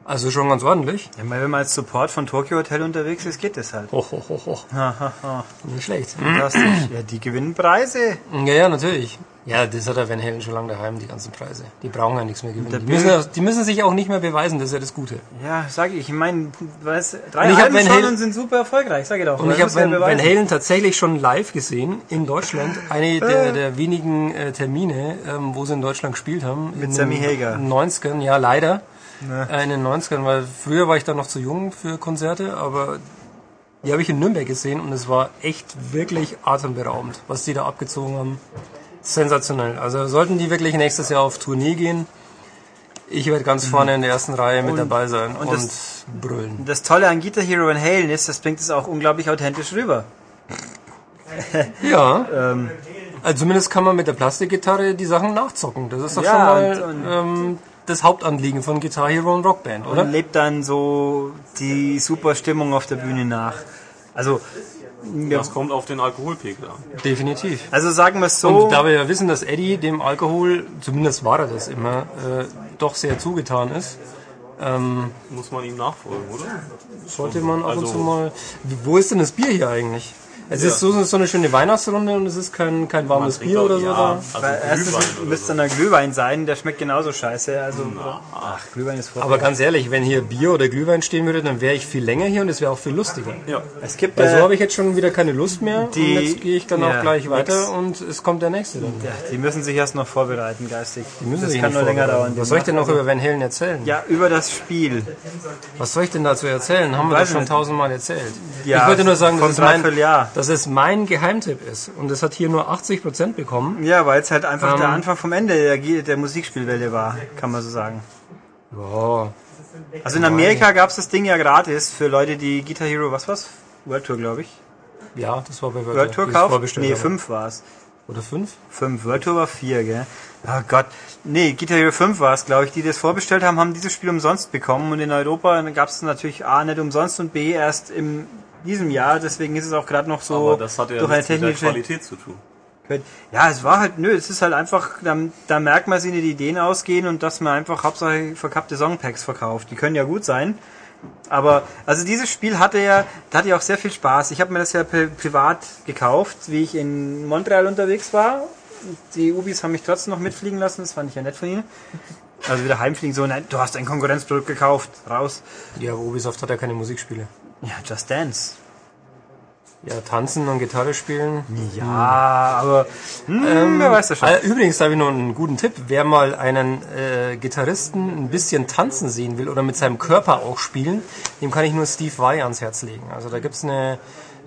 Also schon ganz ordentlich. Ja, wenn man als Support von Tokyo Hotel unterwegs ist, geht das halt. Ho, ho, ho, ho. Nicht schlecht. Fantastisch. Ja, die gewinnen Preise. Ja, ja, natürlich. Ja, das hat der Van Halen schon lange daheim, die ganzen Preise. Die brauchen ja nichts mehr gewinnen. Die müssen, die müssen sich auch nicht mehr beweisen, das ist ja das Gute. Ja, sag ich. Ich meine, weiß, drei Und Alben schon und sind super erfolgreich, sag ich doch. Und ich habe Van, Van. Halen tatsächlich schon live gesehen in Deutschland. Eine der, der wenigen äh, Termine, ähm, wo sie in Deutschland gespielt haben. Mit Sammy den Hagar. 90ern, ja leider. Äh, in den 90ern, weil früher war ich da noch zu jung für Konzerte, aber die habe ich in Nürnberg gesehen und es war echt wirklich atemberaubend, was die da abgezogen haben. Sensationell. Also sollten die wirklich nächstes Jahr auf Tournee gehen, ich werde ganz vorne in der ersten Reihe mit Und- dabei sein und und, das- brüllen. Das Tolle an Guitar Hero Van Halen ist, das bringt es auch unglaublich authentisch rüber. <laughs> Ja. Ähm, Also zumindest kann man mit der Plastikgitarre die Sachen nachzocken. Das ist doch Ja, schon mal und- ähm, das Hauptanliegen von Guitar Hero und Rockband, und oder? lebt dann so die super Stimmung auf der Bühne nach. Also, ja, Das kommt auf den Alkoholpegel an. Definitiv. also sagen wir es so. Und da wir ja wissen, dass Eddie dem Alkohol, zumindest war er das immer, äh, doch sehr zugetan ist, ähm, Muss man ihm nachfolgen, oder? sollte man ab und Also- zu mal... Wo ist denn das Bier hier eigentlich? Es ist so, so eine schöne Weihnachtsrunde und es ist kein, kein warmes Bier oder so ja, da. Also erstens müsste so. dann ein Glühwein sein, der schmeckt genauso scheiße. Also, ach, Glühwein ist Aber ganz ehrlich, wenn hier Bier oder Glühwein stehen würde, dann wäre ich viel länger hier und es wäre auch viel lustiger. Ja. Es gibt Weil so äh, habe ich jetzt schon wieder keine Lust mehr Die- und jetzt gehe ich dann ja, auch gleich nix. weiter und es kommt der nächste dann. ja, die müssen sich erst noch vorbereiten, geistig. Die müssen das sich kann nur länger vorbereiten. dauern. Was soll ich denn noch über Van Halen erzählen? Ja, über das Spiel. Was soll ich denn dazu erzählen? Haben wir das schon tausendmal erzählt. Ja, ich wollte nur sagen, dass es, mein, Dreivierteljahr. Dass es mein Geheimtipp ist. Und es hat hier nur 80% bekommen. Ja, weil es halt einfach Ähm, der Anfang vom Ende der, der Musikspielwelle war, kann man so sagen. Ja, Also in Amerika gab es das Ding ja gratis für Leute, die Guitar Hero, was war's? World Tour, glaube ich. ja das war bei World Tour die ich kauft? Nee, habe. fünf war's. Oder fünf? Fünf. World Tour war vier, gell? Oh Gott. Nee, Guitar Hero 5 war es, glaube ich. Die das vorbestellt haben, haben dieses Spiel umsonst bekommen. Und in Europa gab es natürlich A nicht umsonst und B erst in diesem Jahr. Deswegen ist es auch gerade noch so Aber das hat ja durch eine mit der technische Qualität zu tun. Ja, es war halt, nö, es ist halt einfach, da, da merkt man, dass ihnen die Ideen ausgehen und dass man einfach hauptsächlich verkappte Songpacks verkauft. Die können ja gut sein. Aber, also dieses Spiel hatte ja, da hatte ich auch sehr viel Spaß. Ich habe mir das ja pri privat gekauft, wie ich in Montreal unterwegs war. Die Ubis haben mich trotzdem noch mitfliegen lassen, das fand ich ja nett von ihnen. Also wieder heimfliegen, so, nein, du hast ein Konkurrenzprodukt gekauft, raus. Ja, aber Ubisoft hat ja keine Musikspiele. Ja, Just Dance. Ja, tanzen und Gitarre spielen. Ja, aber, hm, wer weiß das schon. Äh, Übrigens habe ich noch einen guten Tipp. Wer mal einen äh, Gitarristen ein bisschen tanzen sehen will oder mit seinem Körper auch spielen, dem kann ich nur Steve Vai ans Herz legen. Also da gibt's eine,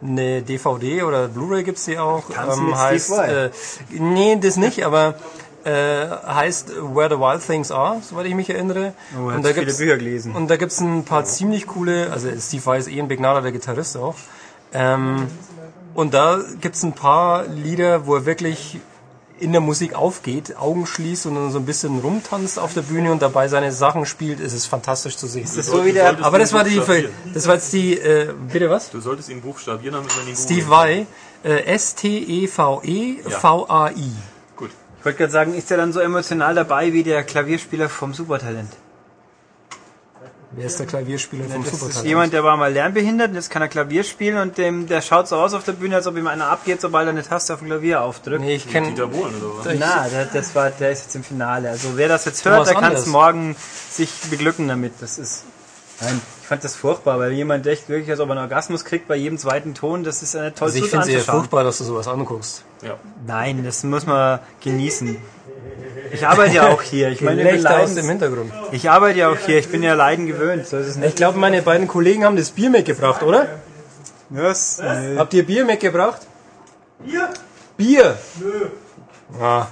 eine DVD oder Blu-ray gibt's die auch. ähm, Tanzen mit Steve heißt, Vai? äh, nee, das nicht, aber äh, heißt Where the Wild Things Are, soweit ich mich erinnere. Oh, und da viele gibt's, Bücher gelesen. Und da gibt's ein paar ziemlich coole, also Steve Vai ist eh ein begnadeter Gitarrist auch. Ähm, und da gibt's ein paar Lieder, wo er wirklich in der Musik aufgeht, Augen schließt und dann so ein bisschen rumtanzt auf der Bühne und dabei seine Sachen spielt. Es ist fantastisch zu sehen. Das ist so wie der, solltest Aber das war die, das war jetzt die, äh, bitte was? Du solltest ihn buchstabieren, damit man ihn Steve Vai, äh, S-T-E-V-E-V-A-I. Ich wollte gerade sagen, ist der dann so emotional dabei wie der Klavierspieler vom Supertalent? Wer ist der Klavierspieler vom Das ist Supertalent? jemand, der war mal lernbehindert und jetzt kann er Klavier spielen und dem, der schaut so aus auf der Bühne, als ob ihm einer abgeht, sobald er eine Taste auf dem Klavier aufdrückt. Nee, ich kenne Dieter Bohlen oder was? Na, der, das war, der ist jetzt im Finale. Also wer das jetzt hört, der kann es morgen sich beglücken damit. Das ist. Nein, fand das furchtbar, weil jemand echt wirklich, als ob er einen Orgasmus kriegt bei jedem zweiten Ton, das ist eine tolle Also ich finde es eher furchtbar, dass du sowas anguckst. Ja. Nein, das muss man genießen. Ich arbeite ja auch hier. Ich meine, wir Gelächter aus leiden- dem Hintergrund. ich arbeite ja auch hier. Ich bin ja leiden gewöhnt. So ist es nicht. Ich glaube, meine beiden Kollegen haben das Bier mitgebracht, oder? Was? Nee. Habt ihr Bier mitgebracht? Bier? Bier? Nö. Ah,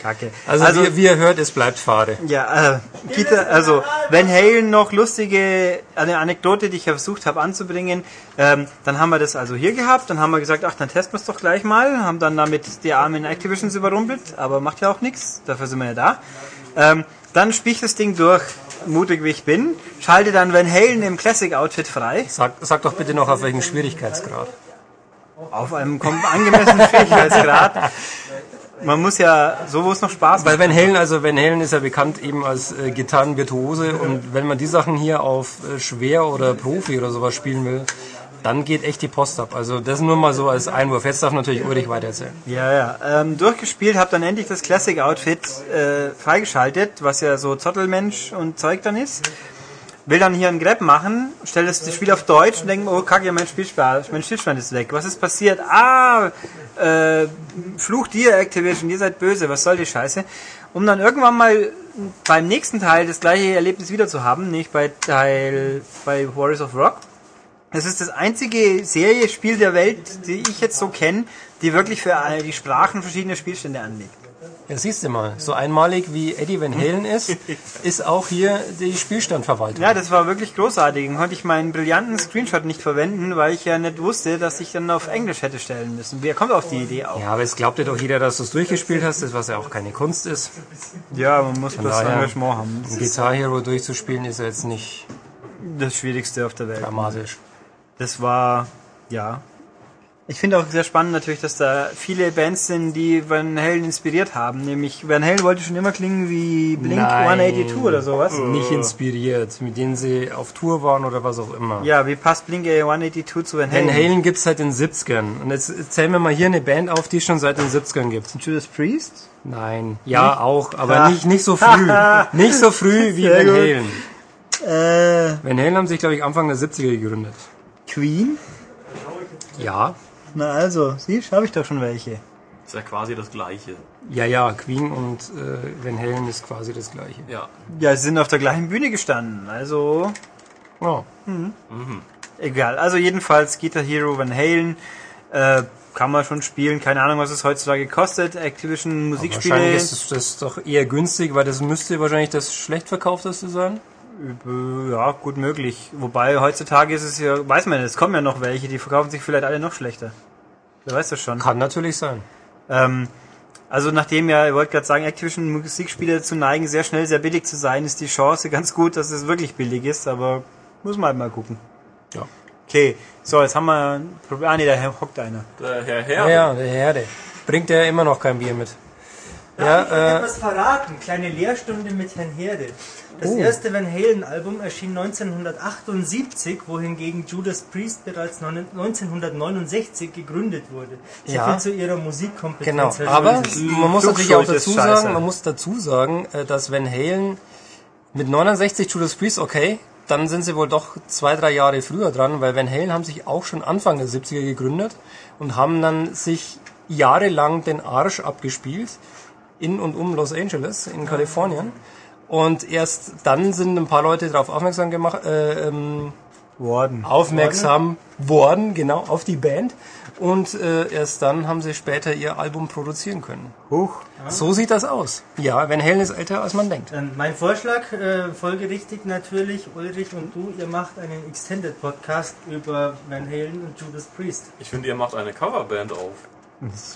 Kacke. also, wie, wie ihr hört, es bleibt fade. Ja, äh, Gitter, also Van Halen noch lustige, eine Anekdote, die ich versucht habe anzubringen. Ähm, dann haben wir das also hier gehabt, dann haben wir gesagt, ach, dann testen wir es doch gleich mal, haben dann damit die armen Activisions überrumpelt, aber macht ja auch nichts, dafür sind wir ja da. Ähm, dann spiel ich das Ding durch, mutig wie ich bin, schalte dann Van Halen im Classic-Outfit frei, Sag, sag doch bitte noch, auf welchem Schwierigkeitsgrad. auf einem angemessenen Schwierigkeitsgrad. <laughs> Man muss ja, so wo es noch Spaß Weil macht. Van Halen, also Van Halen ist ja bekannt eben als äh, Gitarrenvirtuose und wenn man die Sachen hier auf äh, schwer oder Profi oder sowas spielen will, dann geht echt die Post ab. Also das nur mal so als Einwurf. Jetzt darf natürlich Ulrich weitererzählen. Ja, ja. Ähm, durchgespielt, hab dann endlich das Classic Outfit äh, freigeschaltet, was ja so Zottelmensch und Zeug dann ist. Will dann hier einen Grab machen, stelle das Spiel auf Deutsch und denke mir, oh kacke, mein Spielspaß, mein Stillstand ist weg. Was ist passiert? Ah, äh, flucht ihr Activision, ihr seid böse, was soll die Scheiße? Um dann irgendwann mal beim nächsten Teil das gleiche Erlebnis wieder zu haben, nicht bei Teil bei Warriors of Rock. Das ist das einzige Seriespiel der Welt, die ich jetzt so kenne, die wirklich für die Sprachen verschiedene Spielstände anlegt. Ja, siehst du mal, so einmalig wie Eddie Van Halen ist, ist auch hier die Spielstandverwaltung. Ja, das war wirklich großartig. Dann konnte ich meinen brillanten Screenshot nicht verwenden, weil ich ja nicht wusste, dass ich dann auf Englisch hätte stellen müssen. Wer kommt auf die Idee auch? Ja, aber es glaubt dir doch jeder, dass du es durchgespielt hast, das was ja auch keine Kunst ist. Ja, man muss bloß Engagement haben. Das Guitar Hero durchzuspielen ist ja jetzt nicht das Schwierigste auf der Welt. dramatisch. Das war, ja. Ich finde auch sehr spannend natürlich, dass da viele Bands sind, die Van Halen inspiriert haben. Nämlich Van Halen wollte schon immer klingen wie Blink Nein. 182 oder sowas. Nicht inspiriert, mit denen sie auf Tour waren oder was auch immer. Ja, wie passt Blink 182 zu Van Halen? Van Halen gibt's seit den 70ern. Und jetzt zählen wir mal hier eine Band auf, die es schon seit den 70ern gibt. Judas Priest? Nein, ja auch, aber Ah. nicht, nicht so früh. <laughs> nicht so früh wie Sehr Van. Halen. Äh, Van Halen haben sich, glaube ich, Anfang der 70er gegründet. Queen? Ja. Na also, siehst, habe ich doch schon welche. Ist ja quasi das Gleiche. Ja, ja, Queen und äh, Van Halen ist quasi das gleiche. Ja. Ja, sie sind auf der gleichen Bühne gestanden, also Ja. egal. Also jedenfalls Guitar Hero Van Halen äh, kann man schon spielen. Keine Ahnung, was es heutzutage kostet. Activision Musikspiele. Wahrscheinlich ist das doch eher günstig, weil das müsste wahrscheinlich das schlecht verkaufteste sein. Äh, Ja, gut möglich. Wobei heutzutage ist es ja, weiß man nicht, es kommen ja noch welche, die verkaufen sich vielleicht alle noch schlechter. Wer weiß das schon. Kann natürlich sein. Ähm, also nachdem ja, ich wollte gerade sagen, Activision Musikspiele zu neigen, sehr schnell sehr billig zu sein, ist die Chance ganz gut, dass es wirklich billig ist, aber muss man halt mal gucken. Ja. Okay, so, jetzt haben wir ein Problem. Ah nee, da hockt einer. Der Herr Ja, Herr. ja, der Herde. Bringt ja immer noch kein Bier mit. Ja, äh, etwas verraten. Kleine Lehrstunde mit Herrn Herde. Das Oh. erste Van Halen-Album erschien 1978, wohingegen Judas Priest bereits 1969 gegründet wurde. So Ja. viel zu ihrer Musikkompetenz. Genau, Herr aber man muss natürlich auch dazu sagen, man muss dazu sagen, äh, dass Van Halen mit 69 Judas Priest, okay, dann sind sie wohl doch zwei, drei Jahre früher dran, weil Van Halen haben sich auch schon Anfang der 70er gegründet und haben dann sich jahrelang den Arsch abgespielt in und um Los Angeles in Kalifornien. Und erst dann sind ein paar Leute darauf aufmerksam gemacht, äh, ähm, Worden. aufmerksam worden, genau, auf die Band. Und äh, erst dann haben sie später ihr Album produzieren können. Huch. So sieht das aus. Ja, Van Halen ist älter, als man denkt. Dann mein Vorschlag, äh, folgerichtig natürlich, Ulrich und du, ihr macht einen Extended Podcast über Van Halen und Judas Priest. Ich finde, ihr macht eine Coverband auf.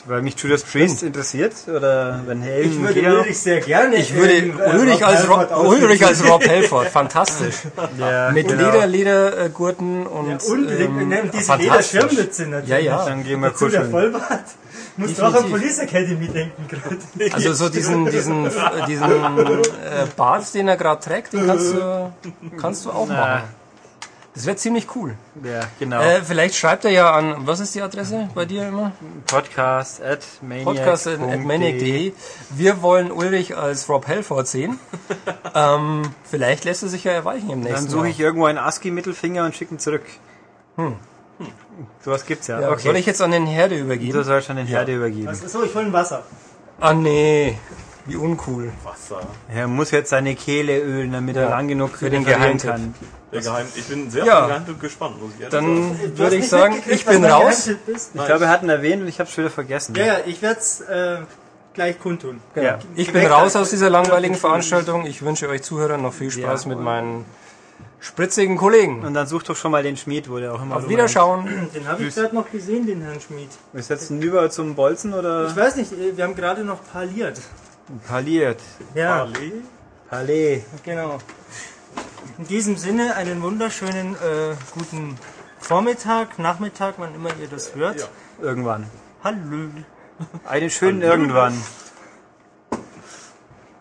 Weil mich Judas Priest interessiert oder Van Halen. Ich würde. Ulrich sehr gerne. Ich würde äh, Ulrich, als Rob, Ulrich als. Rob Helford, fantastisch. <laughs> Ja, Mit genau. Leder, Ledergurten und, Ja, und ähm, diese. Lederschirmmütze natürlich. Ja, ja. Dann gehen wir kuscheln. Vollbart. Musst du auch an. Police Academy denken gerade. Also so diesen, diesen, äh, diesen äh, Bart, den er gerade trägt, den kannst du, kannst du auch machen. Das wäre ziemlich cool. Ja, genau. Äh, vielleicht schreibt er ja an, was ist die Adresse bei dir immer? Podcast at maniac. Podcast at maniac.de. Wir wollen Ulrich als Rob Halford sehen. <laughs> ähm, vielleicht lässt er sich ja erweichen im nächsten Dann suche ich irgendwo einen ASCII-Mittelfinger und schicke ihn zurück. Hm. Sowas gibt's ja. Ja, okay. Soll ich jetzt an den Herde du übergeben? sollst an den Herde übergeben. Achso, ich hole ein Wasser. Ah nee, wie uncool. Wasser. Er muss jetzt seine Kehle ölen, damit er lang genug für den Geheimtipp. kann. Der Geheim ich bin sehr Ja. auf den Geheimtipp gespannt, muss ich ehrlich sagen. Dann hast würde ich sagen, ich bin raus. Ich glaube, er hat ihn erwähnt und ich habe es wieder vergessen. Ja, ja, ich werde es äh, gleich kundtun. Ja. Ich bin raus aus dieser langweiligen Veranstaltung. Ich wünsche euch Zuhörern noch viel Spaß mit meinen spritzigen Kollegen. Und dann such doch schon mal den Schmied, wo der auch immer Auf Wiederschauen. Den habe ich gerade noch gesehen, den Herrn Schmid. meint. Wir setzen über zum Bolzen oder Ich weiß nicht, äh, wir haben gerade noch parliert. Parliert? Ja, Parley? Palais. genau. In diesem Sinne einen wunderschönen äh, guten Vormittag, Nachmittag, wann immer ihr das hört. Ja. Irgendwann. Hallo. Einen schönen irgendwann.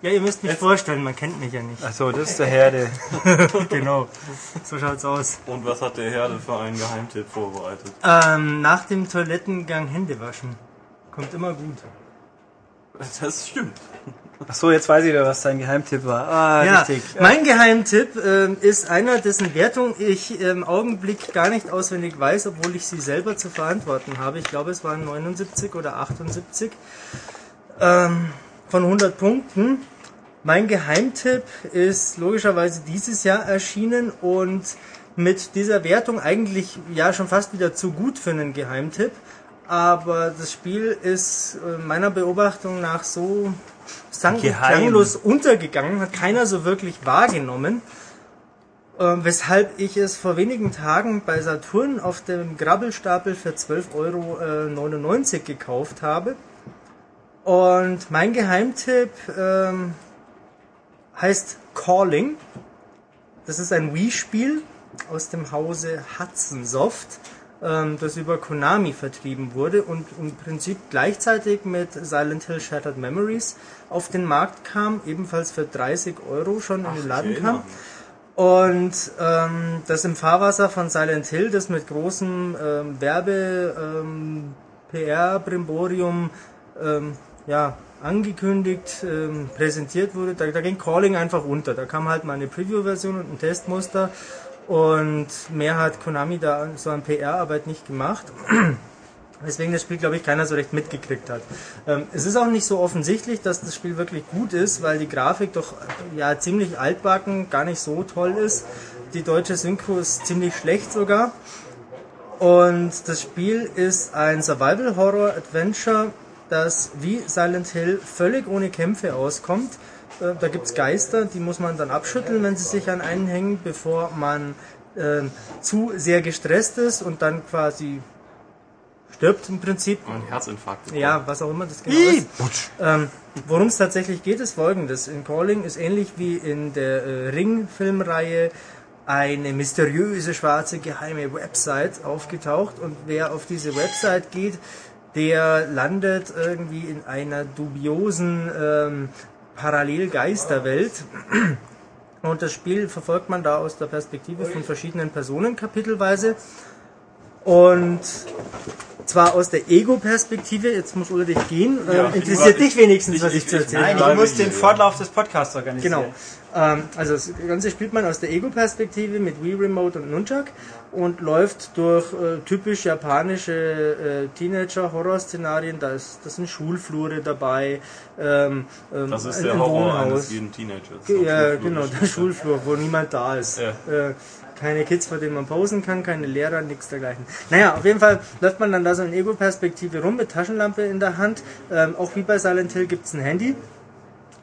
Ja, ihr müsst mich vorstellen, man kennt mich ja nicht. Achso, das ist der Herde. <laughs> genau. So schaut's aus. Und was hat der Herde für einen Geheimtipp vorbereitet? Ähm, nach dem Toilettengang Hände waschen. Kommt immer gut. <laughs> Das stimmt. Achso, jetzt weiß ich wieder, was dein Geheimtipp war. Ah, Ja, richtig. mein Geheimtipp ähm, ist einer, dessen Wertung ich im Augenblick gar nicht auswendig weiß, obwohl ich sie selber zu verantworten habe. Ich glaube, es waren 79 oder 78 ähm, von 100 Punkten. Mein Geheimtipp ist logischerweise dieses Jahr erschienen und mit dieser Wertung eigentlich ja schon fast wieder zu gut für einen Geheimtipp. Aber das Spiel ist äh, meiner Beobachtung nach so sang- klanglos untergegangen, hat keiner so wirklich wahrgenommen. Ähm, weshalb ich es vor wenigen Tagen bei Saturn auf dem Grabbelstapel für 12,99 Euro gekauft habe. Und mein Geheimtipp ähm, heißt Calling. Das ist ein Wii-Spiel aus dem Hause Hudson Soft, das über Konami vertrieben wurde und im Prinzip gleichzeitig mit Silent Hill Shattered Memories auf den Markt kam, ebenfalls für 30 Euro schon in den Laden kam. Und ähm, das im Fahrwasser von Silent Hill, das mit großem ähm, Werbe, ähm, PR-Brimborium ähm, ja, angekündigt, ähm, präsentiert wurde, da, da ging Calling einfach unter. Da kam halt mal eine Preview-Version und ein Testmuster und mehr hat Konami da so an PR-Arbeit nicht gemacht. <clears throat> Weswegen das Spiel, glaube ich, keiner so recht mitgekriegt hat. Ähm, es ist auch nicht so offensichtlich, dass das Spiel wirklich gut ist, weil die Grafik doch ja ziemlich altbacken, gar nicht so toll ist. Die deutsche Synchro ist ziemlich schlecht sogar. Und das Spiel ist ein Survival-Horror-Adventure, das wie Silent Hill völlig ohne Kämpfe auskommt. Äh, Da gibt's Geister, die muss man dann abschütteln, wenn sie sich an einen hängen, bevor man äh, zu sehr gestresst ist und dann quasi stirbt im Prinzip. Ein Herzinfarkt. Ja, was auch immer das genau ist. Ähm, Worum es tatsächlich geht, ist folgendes. In Calling ist ähnlich wie in der äh, Ring-Filmreihe eine mysteriöse schwarze geheime Website aufgetaucht und wer auf diese Website geht, der landet irgendwie in einer dubiosen ähm, Parallelgeisterwelt. Und das Spiel verfolgt man da aus der Perspektive von verschiedenen Personen kapitelweise. Und zwar aus der Ego-Perspektive, jetzt muss Ulrich gehen, ähm, interessiert dich wenigstens, was ich, zu erzählen Nein, habe. du musst den Fortlauf des Podcasts organisieren. Genau. Ähm, also das Ganze spielt man aus der Ego-Perspektive mit Wii Remote und Nunchuck und läuft durch äh, typisch japanische äh, Teenager-Horror-Szenarien. Da, ist, da sind Schulflure dabei. Ähm, ähm, Das ist der ein Horror Wohnhaus. eines jeden Teenagers. Ge- Ja, genau, der Schulflur, wo niemand da ist. Ja. Keine Kids, vor denen man posen kann, keine Lehrer, nichts dergleichen. Naja, auf jeden Fall läuft man dann da so in Ego-Perspektive rum mit Taschenlampe in der Hand. Ähm, auch wie bei Silent Hill gibt's ein Handy,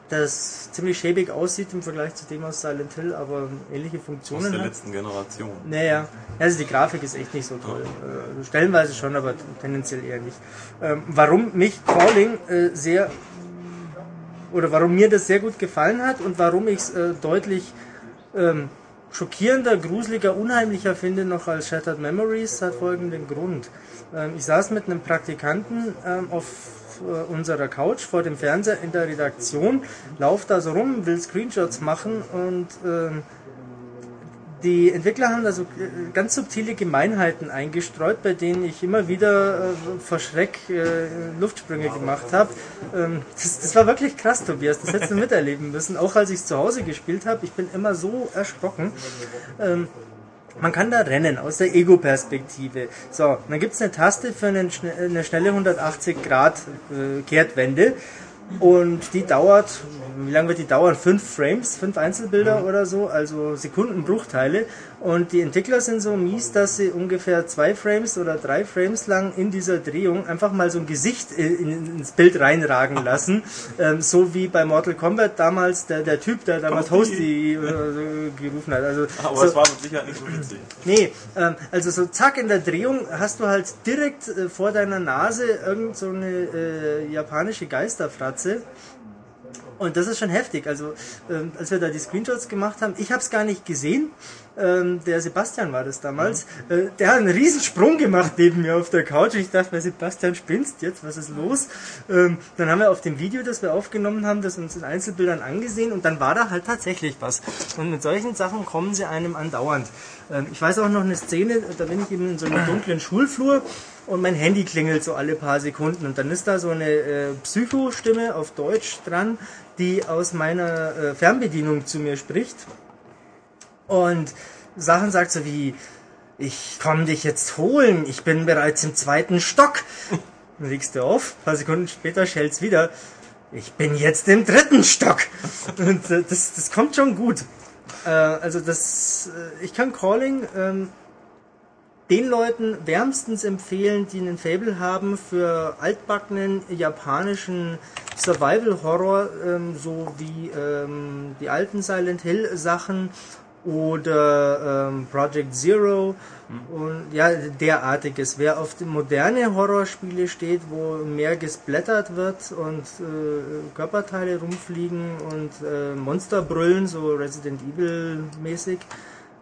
das ziemlich schäbig aussieht im Vergleich zu dem aus Silent Hill, aber ähnliche Aus Funktionen der hat. letzten Generation. Naja, also die Grafik ist echt nicht so toll. Äh, stellenweise schon, aber tendenziell eher nicht. Ähm, warum mich Calling äh, sehr oder warum mir das sehr gut gefallen hat und warum ich es äh, deutlich ähm, schockierender, gruseliger, unheimlicher finde noch als Shattered Memories, hat folgenden Grund. Ähm, ich saß mit einem Praktikanten ähm, auf äh, unserer Couch vor dem Fernseher in der Redaktion, lauf da so rum, will Screenshots machen und ähm, die Entwickler haben da so äh, ganz subtile Gemeinheiten eingestreut, bei denen ich immer wieder äh, vor Schreck äh, Luftsprünge gemacht habe. Ähm, das, das war wirklich krass, Tobias. Das hättest du miterleben müssen. Auch als ich zu Hause gespielt habe. Ich bin immer so erschrocken. Ähm, man kann da rennen aus der Ego-Perspektive. So, dann gibt's eine Taste für schne- eine schnelle 180 Grad äh, Kehrtwende. Und die dauert, wie lange wird die dauern? Fünf Frames, fünf Einzelbilder oder so, also Sekundenbruchteile. Und die Entwickler sind so mies, dass sie ungefähr zwei Frames oder drei Frames lang in dieser Drehung einfach mal so ein Gesicht in, in, ins Bild reinragen lassen. <laughs> Ähm, so wie bei Mortal Kombat damals der, der Typ, der damals Hosty äh, gerufen hat. Also Aber so, es war mit Sicherheit nicht so witzig. Nee, ähm, also so zack in der Drehung hast du halt direkt äh, vor deiner Nase irgend so eine äh, japanische Geisterfratze. Und das ist schon heftig. Also, ähm, als wir da die Screenshots gemacht haben, ich habe es gar nicht gesehen. Ähm, der Sebastian war das damals. Äh, der hat einen riesen Sprung gemacht neben mir auf der Couch. Ich dachte, bei Sebastian spinnst jetzt, was ist los? Ähm, dann haben wir auf dem Video, das wir aufgenommen haben, das uns in Einzelbildern angesehen und dann war da halt tatsächlich was. Und mit solchen Sachen kommen sie einem andauernd. Ähm, ich weiß auch noch eine Szene, da bin ich eben in so einem dunklen Schulflur und mein Handy klingelt so alle paar Sekunden und dann ist da so eine äh, Psycho-Stimme auf Deutsch dran, die aus meiner äh, Fernbedienung zu mir spricht und Sachen sagt so wie, ich komme dich jetzt holen, ich bin bereits im zweiten Stock. Dann legst du auf, ein paar Sekunden später schellt's wieder, ich bin jetzt im dritten Stock. Und äh, das, das kommt schon gut. Äh, also das, äh, ich kann Calling ähm, den Leuten wärmstens empfehlen, die einen Fable haben für altbackenen japanischen Survival Horror, ähm, so wie ähm, die alten Silent Hill Sachen oder ähm, Project Zero und ja, derartiges. Wer auf moderne Horrorspiele steht, wo mehr gesplattert wird und äh, Körperteile rumfliegen und äh, Monster brüllen, so Resident Evil mäßig,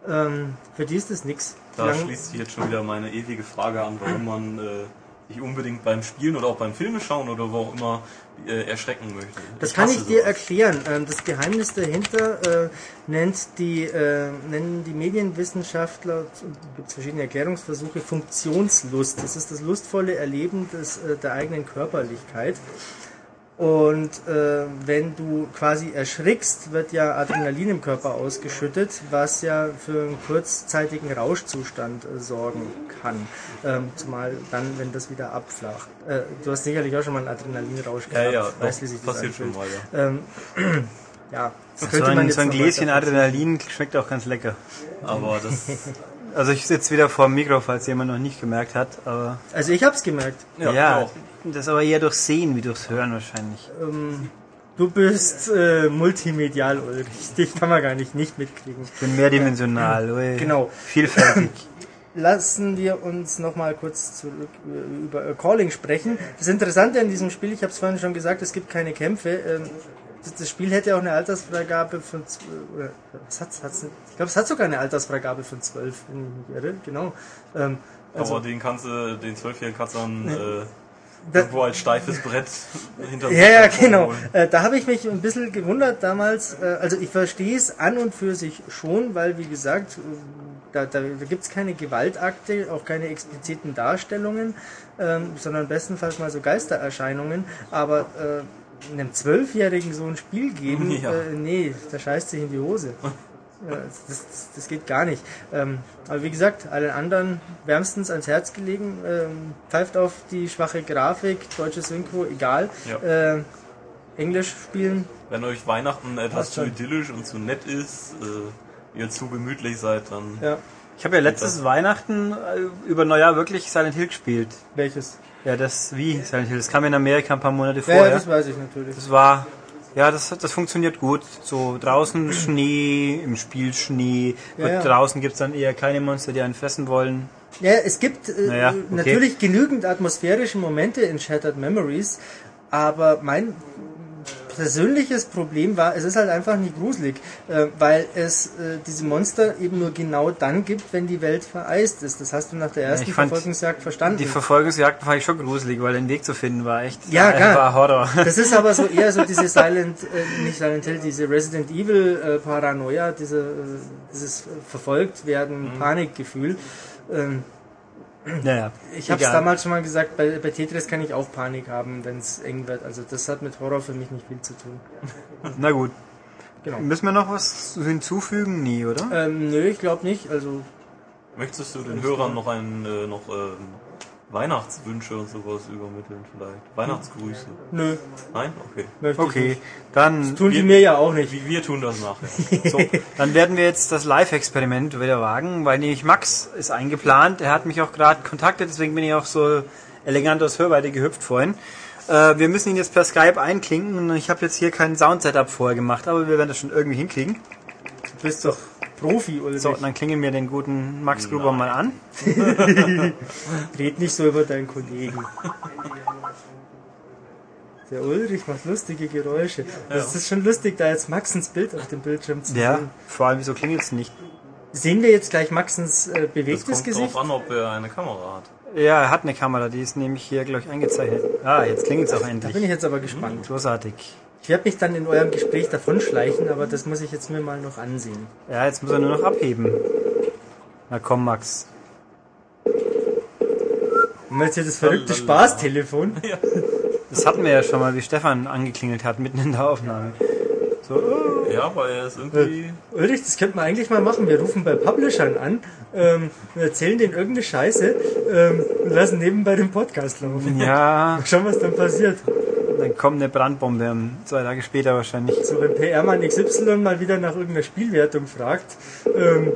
ähm, für die ist das nix. Da Lang- schließt sich jetzt schon wieder meine ewige Frage an, warum man äh, sich unbedingt beim Spielen oder auch beim Filme schauen oder wo auch immer äh, erschrecken möchte. Das kann hasse ich dir sowas. erklären. Ähm, Das Geheimnis dahinter äh, nennt die, äh, nennen die Medienwissenschaftler, gibt verschiedene Erklärungsversuche, Funktionslust. Das ist das lustvolle Erleben des, äh, der eigenen Körperlichkeit. Und äh, wenn du quasi erschrickst, wird ja Adrenalin im Körper ausgeschüttet, was ja für einen kurzzeitigen Rauschzustand äh, sorgen kann. Ähm, zumal dann, wenn das wieder abflacht. Äh, du hast sicherlich auch schon mal einen Adrenalinrausch Ja, gehabt. ja, weißt, doch, wie sich das passiert schon anfühlt. mal, ja. Ähm, <clears throat> ja, das So ein, so ein Gläschen Adrenalin schmeckt auch ganz lecker. Aber das, <laughs> Also ich sitze wieder vor dem Mikro, falls jemand noch nicht gemerkt hat, aber Also ich hab's gemerkt. ja, ja, auch. das aber eher durchs Sehen wie durchs Hören wahrscheinlich. Ähm, du bist äh, multimedial, Ulrich. Dich kann man gar nicht nicht mitkriegen. Ich bin mehrdimensional, ui. Genau. vielfältig. <clears throat> Lassen wir uns nochmal kurz zurück äh, über äh, Calling sprechen. Das Interessante an diesem Spiel, ich habe es vorhin schon gesagt, es gibt keine Kämpfe. Das, Spiel hätte auch eine Altersfreigabe von oder was hat's, hat's, nicht? ich glaube, es hat sogar eine Altersfreigabe von 12, wenn ich mich irre. Genau. Ähm, also, aber den kannst du, den zwölfjährigen kannst du dann äh, irgendwo als steifes Brett <laughs> hinter Ja, ja, genau. Äh, da habe ich mich ein bisschen gewundert damals. Äh, also ich verstehe es an und für sich schon, weil wie gesagt, äh, da, da, da gibt es keine Gewaltakte, auch keine expliziten Darstellungen, ähm, sondern bestenfalls mal so Geistererscheinungen. Aber äh, einem Zwölfjährigen so ein Spiel geben, Ja. äh, nee, da scheißt sich in die Hose. Ja, das, das, das geht gar nicht. Ähm, aber wie gesagt, allen anderen wärmstens ans Herz gelegen. Ähm, pfeift auf die schwache Grafik, deutsche Synchro, egal. Ja. Äh, Englisch spielen. Wenn euch Weihnachten etwas zu idyllisch und zu nett ist, äh, ihr zu gemütlich seid, dann Ja. Ich habe ja letztes Weihnachten äh, über Neujahr wirklich Silent Hill gespielt. Welches? Ja, das wie. Das kam in Amerika ein paar Monate vorher. ja, das weiß ich natürlich. Das war, ja, das, das funktioniert gut. So draußen Schnee, im Spiel Schnee. Ja, ja. draußen gibt's dann eher kleine Monster, die einen fressen wollen. Ja, es gibt äh, Naja, okay. natürlich genügend atmosphärische Momente in Shattered Memories, aber mein persönliches Problem war, es ist halt einfach nicht gruselig, äh, weil es äh, diese Monster eben nur genau dann gibt, wenn die Welt vereist ist. Das hast du nach der ersten fand Verfolgungsjagd verstanden. Die Verfolgungsjagd fand ich schon gruselig, weil den Weg zu finden war echt Ja, äh, klar. war Horror. Das ist aber so <laughs> eher so diese Silent, äh, nicht Silent Hill, diese Resident Evil äh, Paranoia, diese, äh, dieses äh, verfolgt werden, Mhm. Panikgefühl. Ähm, naja, ich habe es damals schon mal gesagt, bei, bei Tetris kann ich auch Panik haben, wenn es eng wird. Also das hat mit Horror für mich nicht viel zu tun. <laughs> Na gut. Genau. Müssen wir noch was hinzufügen? Nie, oder? Ähm, nö, ich glaube nicht. Also möchtest du den Hörern noch einen äh, noch ähm, Weihnachtswünsche und sowas übermitteln vielleicht? Weihnachtsgrüße? nö, Nein? Okay. möchte Okay, dann Tun die Wir- mir ja auch nicht. Wir, wir tun das nachher. <laughs> So, dann werden wir jetzt das Live-Experiment wieder wagen, weil nämlich Max ist eingeplant. Er hat mich auch gerade kontaktet, deswegen bin ich auch so elegant aus Hörweite gehüpft vorhin. Äh, wir müssen ihn jetzt per Skype einklinken und ich habe jetzt hier kein Sound-Setup vorher gemacht, aber wir werden das schon irgendwie hinkriegen. Du bist doch Profi, Ulrich. So, dann klingen wir den guten Max Gruber mal an. <laughs> Red nicht so über deinen Kollegen. Der Ulrich macht lustige Geräusche. Das ist schon lustig, da jetzt Maxens Bild auf dem Bildschirm zu Ja, sehen. vor allem, wieso klingelt's nicht? Sehen wir jetzt gleich Maxens äh, Das bewegtes kommt Gesicht? drauf an, ob er eine Kamera hat. Ja, er hat eine Kamera, die ist nämlich hier, glaube ich, eingezeichnet. Ah, jetzt klingelt's auch Da bin endlich. ich jetzt aber gespannt. Großartig. Ich werde mich dann in eurem Gespräch davonschleichen, aber das muss ich jetzt mir mal noch ansehen. Ja, jetzt muss er nur noch abheben. Na komm, Max. Und jetzt hier das verrückte. Spaßtelefon. <laughs> Das hatten wir ja schon mal, wie Stefan angeklingelt hat, mitten in der Aufnahme. So, oh. Ja, weil er ist irgendwie. Ulrich, das könnte man eigentlich mal machen. Wir rufen bei Publishern an, ähm, und erzählen denen irgendeine Scheiße ähm, und lassen nebenbei den Podcast laufen. ja, Schauen, was dann passiert. Kommt eine Brandbombe zwei Tage später wahrscheinlich. So, wenn PR-Mann XY mal wieder nach irgendeiner Spielwertung fragt, ähm,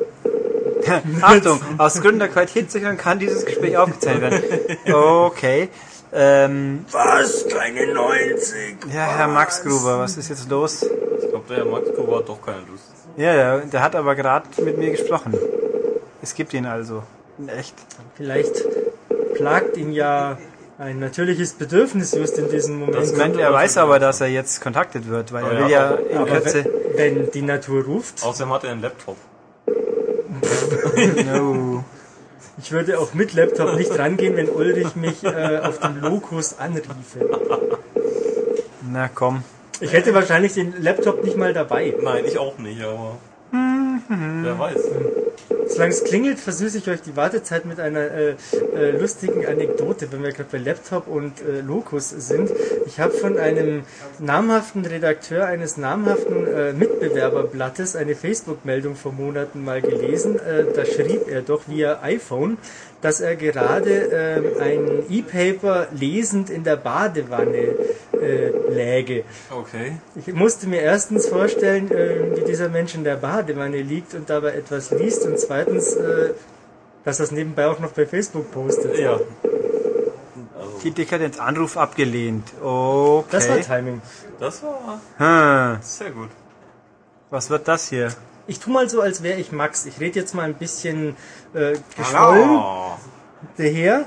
Achtung, aus Gründen der Qualitätssicherung kann dieses Gespräch aufgezeichnet werden. Okay. Ähm, was? Keine 90? ja, Herr Max Gruber, was ist jetzt los? Ich glaube, der Max Gruber hat doch keine Lust. Ja, ja, der hat aber gerade mit mir gesprochen. Es gibt ihn also. In echt. Vielleicht plagt ihn ja ein natürliches Bedürfnis just in diesem Moment. Ich meine, er weiß aber, dass er jetzt kontaktet wird, weil Oh er ja, will ja aber- in Kürze. wenn, wenn die Natur ruft, Außerdem hat er einen Laptop. <laughs> No. ich würde auch mit Laptop nicht rangehen, wenn Ulrich mich äh, auf dem Lokus anriefe. Na komm. Ich hätte wahrscheinlich den Laptop nicht mal dabei. Nein, ich auch nicht, aber. Wer weiß. Solange es klingelt, versüße ich euch die Wartezeit mit einer äh, äh, lustigen Anekdote, wenn wir gerade bei Laptop und äh, Locus sind. Ich habe von einem namhaften Redakteur eines namhaften äh, Mitbewerberblattes eine Facebook-Meldung vor Monaten mal gelesen. Äh, da schrieb er doch via iPhone, dass er gerade äh, ein E-Paper lesend in der Badewanne äh, läge. Okay. Ich musste mir erstens vorstellen, äh, wie dieser Mensch in der Badewanne liegt und dabei etwas liest und zweitens, äh, dass er es nebenbei auch noch bei Facebook postet. Ja. Die Dekadenz Anruf abgelehnt. Okay. Das war Timing. Das war hm. sehr gut. Was wird das hier? Ich tu mal so, als wäre ich Max. Ich rede jetzt mal ein bisschen äh, geschwollen Oh. daher.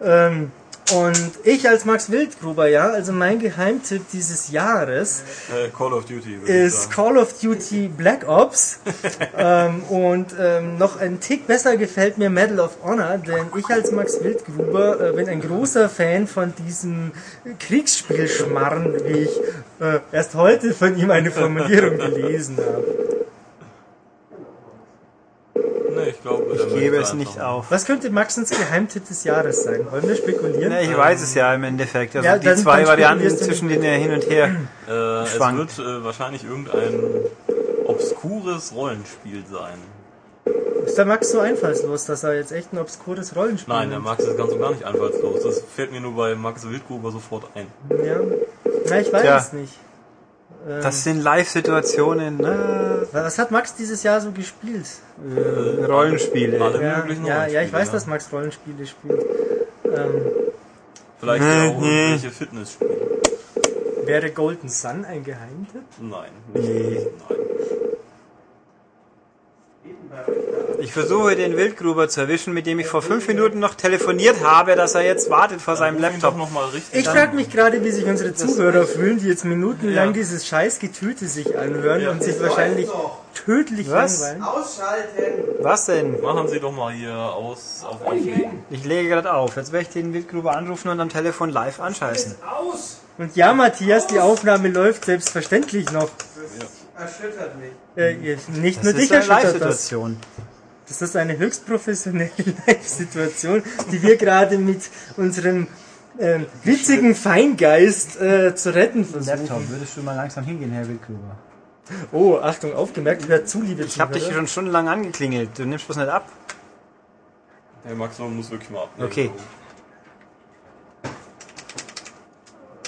Ähm, und ich als Max Wildgruber, ja, also mein Geheimtipp dieses Jahres Äh, Call of Duty. ist. Call of Duty Black Ops. <laughs> ähm, und ähm, noch ein Tick besser gefällt mir Medal of Honor, denn ich als Max Wildgruber äh, bin ein großer Fan von diesem Kriegsspielschmarren, wie ich äh, erst heute von ihm eine Formulierung <laughs> gelesen habe. Nee, ich glaube, Ich gebe es nicht auf. Was könnte Maxens Geheimtipp des Jahres sein? Wollen wir spekulieren? Na, ich weiß es ja im Endeffekt. Also Ja, die dann- zwei dann Varianten, zwischen denen er hin und her. Äh, es Schwankt. wird äh, wahrscheinlich irgendein obskures Rollenspiel sein. Ist der Max so einfallslos, dass er jetzt echt ein obskures Rollenspiel Nein, der? Max ist ganz und gar nicht einfallslos. Das fällt mir nur bei Max Wildgruber sofort ein. Ja. Na, ich weiß Tja. es nicht. Das sind Live-Situationen, ne? was hat Max dieses Jahr so gespielt? Rollenspiele. Alle Ja, möglichen ja, ja, ich Rollenspiele, weiß, ja. dass Max Rollenspiele spielt. Ähm, Vielleicht Mhm. auch irgendwelche Fitnessspiele. wäre Golden Sun ein Geheimtipp? Nein. Nicht, Nee. Nein. Ich versuche den Wildgruber zu erwischen, mit dem ich vor fünf Minuten noch telefoniert habe, dass er jetzt wartet vor seinem Laptop. noch mal richtig Ich frage mich gerade, wie sich unsere Zuhörer fühlen, die jetzt minutenlang Ja. dieses scheiß Getüte sich anhören Ja. und sich wahrscheinlich tödlich Was? langweilen. Ausschalten! Was denn? Machen Sie doch mal hier aus auf Auflegen. Ich lege gerade auf. Jetzt werde ich den Wildgruber anrufen und am Telefon live anscheißen. Und ja, Matthias, die Aufnahme läuft selbstverständlich noch. Erschüttert mich. Äh, nicht Das nur dich erschüttert das. Live-Situation. Das ist eine höchst professionelle <laughs> Live-Situation, die wir gerade mit unserem ähm, witzigen Feingeist äh, zu retten versuchen. würdest du mal langsam hingehen, Herr Wildgruber? Oh, Achtung, aufgemerkt, wer zu, liebe Ich habe dich schon stundenlang angeklingelt. Du nimmst bloß nicht ab. Der Max man muss wirklich mal abnehmen. Okay.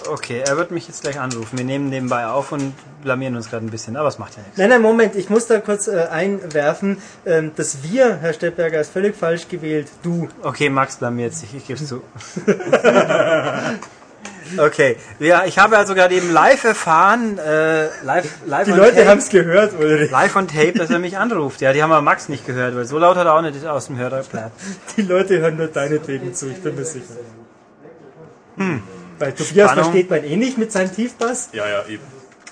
Okay, er wird mich jetzt gleich anrufen. Wir nehmen nebenbei auf und blamieren uns gerade ein bisschen, aber es macht ja nichts. Nein, nein, Moment, ich muss da kurz äh, einwerfen. Ähm, das Wir, Herr Steppberger, ist völlig falsch gewählt. Du. Okay, Max blamiert sich, ich gebe es zu. <laughs> okay, ja, ich habe also gerade eben live erfahren, äh, live, live, Die Leute haben es gehört, Ulrich. live on tape, dass er mich anruft. Ja, die haben aber Max nicht gehört, weil so laut hat er auch nicht aus dem Hörer. Die Leute hören nur deinetwegen zu, ich bin mir sicher. Bei Tobias Spannung. versteht man eh nicht mit seinem Tiefbass. Ja, ja, eben.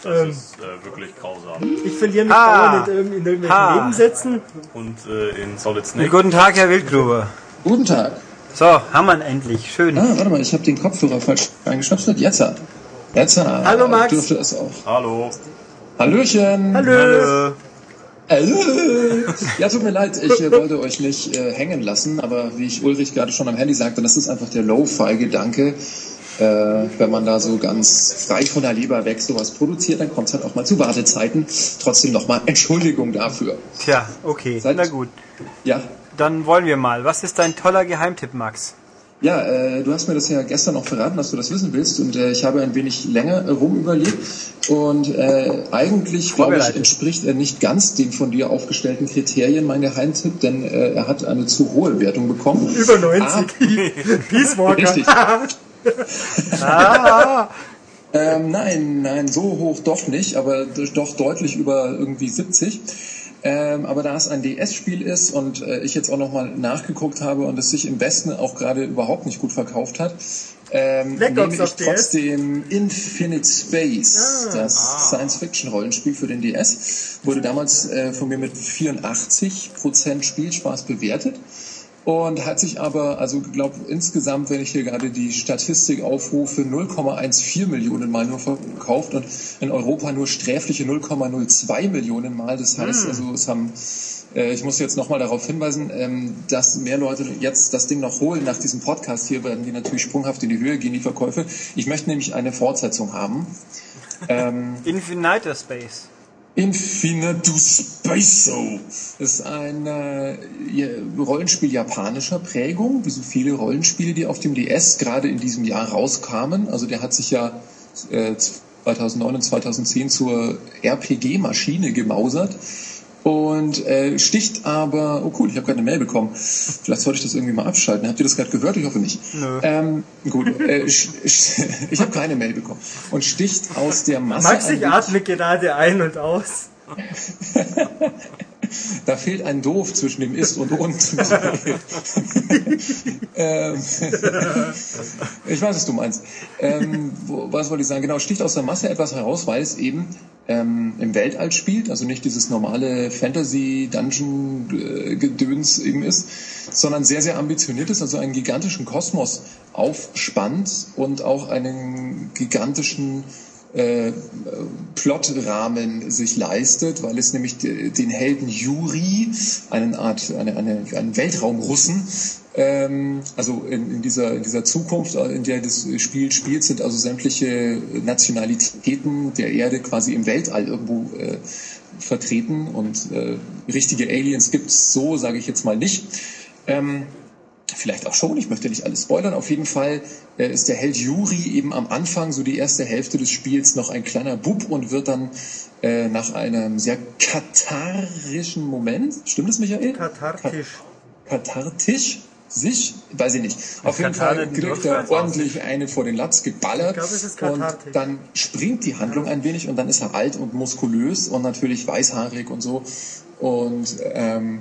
Das Ähm. ist äh, wirklich grausam. Ich verliere mich Ah. dauernd in, irgend- in irgendwelchen Ah. Nebensätzen. Und äh, in Solid Snake. Guten Tag, Herr Wildgruber. Guten Tag. So, haben wir ihn endlich. Schön. Ah, warte mal, ich habe den Kopfhörer falsch eingeschnapselt. Jetzt hat. Jetzt hat. Hallo, Max. Dürfte es auch. Hallo. Hallöchen. Hallo. Hallo. Ja, tut mir leid, ich äh, wollte euch nicht äh, hängen lassen, aber wie ich Ulrich gerade schon am Handy sagte, das ist einfach der Lo-Fi-Gedanke. Äh, wenn man da so ganz frei von der Leber weg sowas produziert, dann kommt es halt auch mal zu Wartezeiten. Trotzdem nochmal Entschuldigung dafür. Tja, okay. Seid- Na gut. Ja, Dann wollen wir mal. Was ist dein toller Geheimtipp, Max? Ja, äh, du hast mir das ja gestern auch verraten, dass du das wissen willst und äh, ich habe ein wenig länger rumüberlegt und äh, eigentlich, glaube ich, entspricht er nicht ganz den von dir aufgestellten Kriterien, mein Geheimtipp, denn äh, er hat eine zu hohe Wertung bekommen. Über 90. Ah, <laughs> Peace Walker. richtig. Ähm, nein, nein, so hoch doch nicht, aber doch deutlich über irgendwie 70. Ähm, aber da es ein DS-Spiel ist und äh, ich jetzt auch nochmal nachgeguckt habe und es sich im Westen auch gerade überhaupt nicht gut verkauft hat, ähm, Black nehme ich auf DS? trotzdem Infinite Space, das Science-Fiction-Rollenspiel für den DS, wurde damals äh, von mir mit 84% Spielspaß bewertet und hat sich aber, also glaube insgesamt, wenn ich hier gerade die Statistik aufrufe, 0,14 Millionen Mal nur verkauft und in Europa nur sträfliche 0,02 Millionen Mal. Das heißt, also es haben äh, ich muss jetzt nochmal darauf hinweisen, ähm, dass mehr Leute jetzt das Ding noch holen. Nach diesem Podcast hier werden die natürlich sprunghaft in die Höhe gehen, die Verkäufe. Ich möchte nämlich eine Fortsetzung haben. <laughs> Ähm, Infiniter Space. Infinite Space ist ein äh, Rollenspiel japanischer Prägung, wie so viele Rollenspiele, die auf dem DS gerade in diesem Jahr rauskamen. Also der hat sich ja äh, 2009 und 2010 zur RPG-Maschine gemausert und äh, sticht aber, oh cool, ich habe gerade eine Mail bekommen. Vielleicht sollte ich das irgendwie mal abschalten. Habt ihr das gerade gehört? Ich hoffe nicht. Nö. Ähm, gut, äh, <laughs> ich habe keine Mail bekommen. Und sticht aus der Masse. Max, ich atme gerade ein und aus. <laughs> <laughs> Da fehlt ein Doof zwischen dem Ist und Und. <laughs> ähm, ich weiß, was du meinst. Ähm, wo, was wollte ich sagen? Genau, sticht aus der Masse etwas heraus, weil es eben ähm, im Weltall spielt, also nicht dieses normale Fantasy-Dungeon-Gedöns eben ist, sondern sehr, sehr ambitioniert ist, also einen gigantischen Kosmos aufspannt und auch einen gigantischen äh, Plotrahmen sich leistet, weil es nämlich de- den Helden Yuri, eine Art, eine, eine, einen Weltraumrussen, ähm, also in, in, dieser, in dieser Zukunft, äh, in der das Spiel spielt, sind also sämtliche Nationalitäten der Erde quasi im Weltall irgendwo äh, vertreten und äh, richtige Aliens gibt's so, sage ich jetzt mal nicht. Ähm, Vielleicht auch schon, ich möchte nicht alles spoilern. Auf jeden Fall äh, ist der Held Yuri eben am Anfang, so die erste Hälfte des Spiels, noch ein kleiner Bub und wird dann äh, nach einem sehr katharischen Moment, stimmt es, Michael? Kathartisch. Kathartisch? Sich? Weiß ich nicht. Auf jeden Fall kriegt er ordentlich eine vor den Latz geballert. Ich ist und dann springt die Handlung ein wenig und dann ist er alt und muskulös und natürlich weißhaarig und so. Und ähm,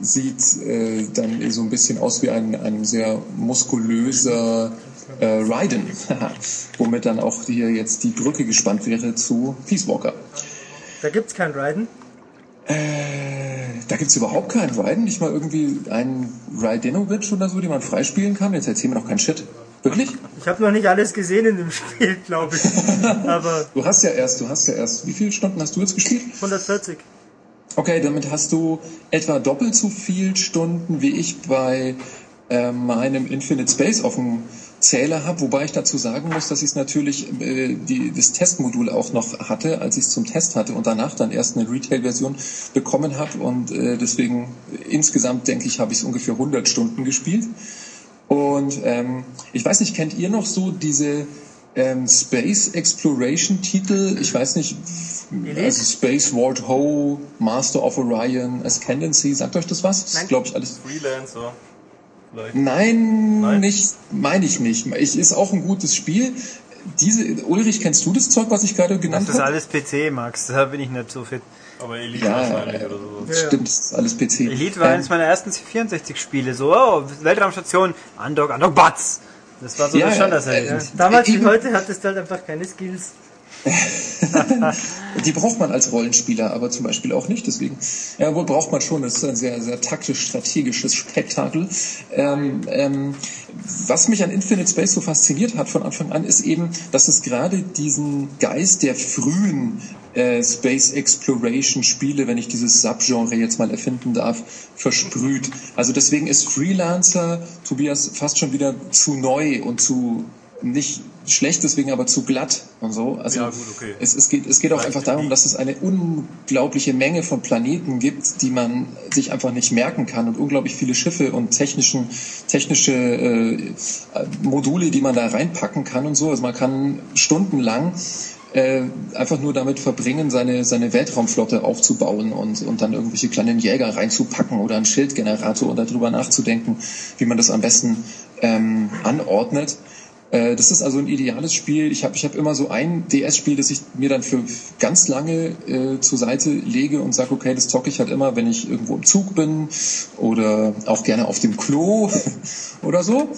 sieht äh, dann so ein bisschen aus wie ein, ein sehr muskulöser äh, Raiden, <laughs> womit dann auch hier jetzt die Brücke gespannt wäre zu Peace Walker. Da gibt's kein Raiden. Äh, da gibt's überhaupt keinen Raiden, nicht mal irgendwie einen Raidenovic oder so, den man freispielen kann. Jetzt erzähl mir doch keinen Shit. Wirklich? Ich habe noch nicht alles gesehen in dem <laughs> Spiel, glaube ich. <laughs> Aber Du hast ja erst, du hast ja erst, wie viele Stunden hast du jetzt gespielt? 140. Okay, damit hast du etwa doppelt so viel Stunden wie ich bei äh, meinem Infinite Space auf dem Zähler habe, wobei ich dazu sagen muss, dass ich es natürlich äh, die, das Testmodul auch noch hatte, als ich es zum Test hatte und danach dann erst eine Retail-Version bekommen habe und äh, deswegen äh, insgesamt denke ich, habe ich es ungefähr 100 Stunden gespielt. Und ähm, ich weiß nicht, kennt ihr noch so diese ähm, Space Exploration Titel? Ich weiß nicht, also Space Ward Ho, Master of Orion, Ascendancy, sagt euch das was? Das ist, glaube ich, alles. Freelancer. Vielleicht. Nein, Nein? nicht, meine ich nicht. Ich ist auch ein gutes Spiel. Diese, Ulrich, kennst du das Zeug, was ich gerade Das genannt ist habe? alles PC, Max. Da bin ich nicht so fit. Aber Elite Ja, wahrscheinlich äh, oder so. Ja. Stimmt, das ist alles PC. Elite war Ähm, eines meiner ersten C64-Spiele. So, oh, Weltraumstation, Andok, Andok Batz. Das war so Ja, das ja, Standardheld. äh, Damals wie heute hattest du halt einfach keine Skills. <laughs> Die braucht man als Rollenspieler, aber zum Beispiel auch nicht. Deswegen, ja, wohl braucht man schon. Das ist ein sehr, sehr taktisch-strategisches Spektakel. Ähm, ähm, was mich an Infinite Space so fasziniert hat von Anfang an, ist eben, dass es gerade diesen Geist der frühen äh, Space Exploration Spiele, wenn ich dieses Subgenre jetzt mal erfinden darf, versprüht. Also deswegen ist Freelancer, Tobias, fast schon wieder zu neu und zu nicht schlecht deswegen, aber zu glatt und so. Also Ja, gut, okay. es, es, geht, es geht auch einfach darum, dass es eine unglaubliche Menge von Planeten gibt, die man sich einfach nicht merken kann und unglaublich viele Schiffe und technischen, technische äh, Module, die man da reinpacken kann und so. Also man kann stundenlang äh, einfach nur damit verbringen, seine, seine Weltraumflotte aufzubauen und, und dann irgendwelche kleinen Jäger reinzupacken oder einen Schildgenerator und darüber nachzudenken, wie man das am besten ähm, anordnet. Äh, Das ist also ein ideales Spiel. Ich habe ich hab immer so ein DS-Spiel, das ich mir dann für ganz lange äh, zur Seite lege und sage, okay, das zocke ich halt immer, wenn ich irgendwo im Zug bin oder auch gerne auf dem Klo <laughs> oder so.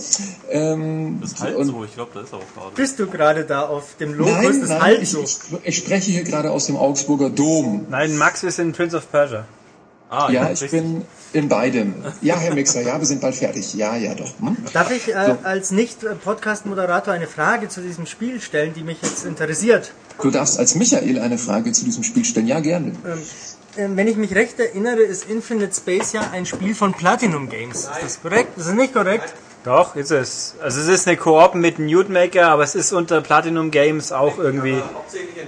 Ähm, Das halt so, ich glaube, da ist er auch gerade. Bist du gerade da auf dem Logos Nein, nein, Halt ich, so? ich, ich spreche hier gerade aus dem Augsburger Dom. Nein, Max ist in Prince of Persia. Ah, Ja, ich bin in beidem. Ja, Herr Mixer, ja, wir sind bald fertig. Ja, ja, doch. Hm? Darf ich äh, als Nicht-Podcast-Moderator eine Frage zu diesem Spiel stellen, die mich jetzt interessiert? Du darfst als Michael eine Frage zu diesem Spiel stellen. Ja, gerne. Ähm, wenn ich mich recht erinnere, ist Infinite Space ja ein Spiel von Platinum Games. Ist das korrekt? Ist das nicht korrekt? Doch, ist es. Also es ist eine Koop mit Newtmaker, aber es ist unter Platinum Games auch irgendwie.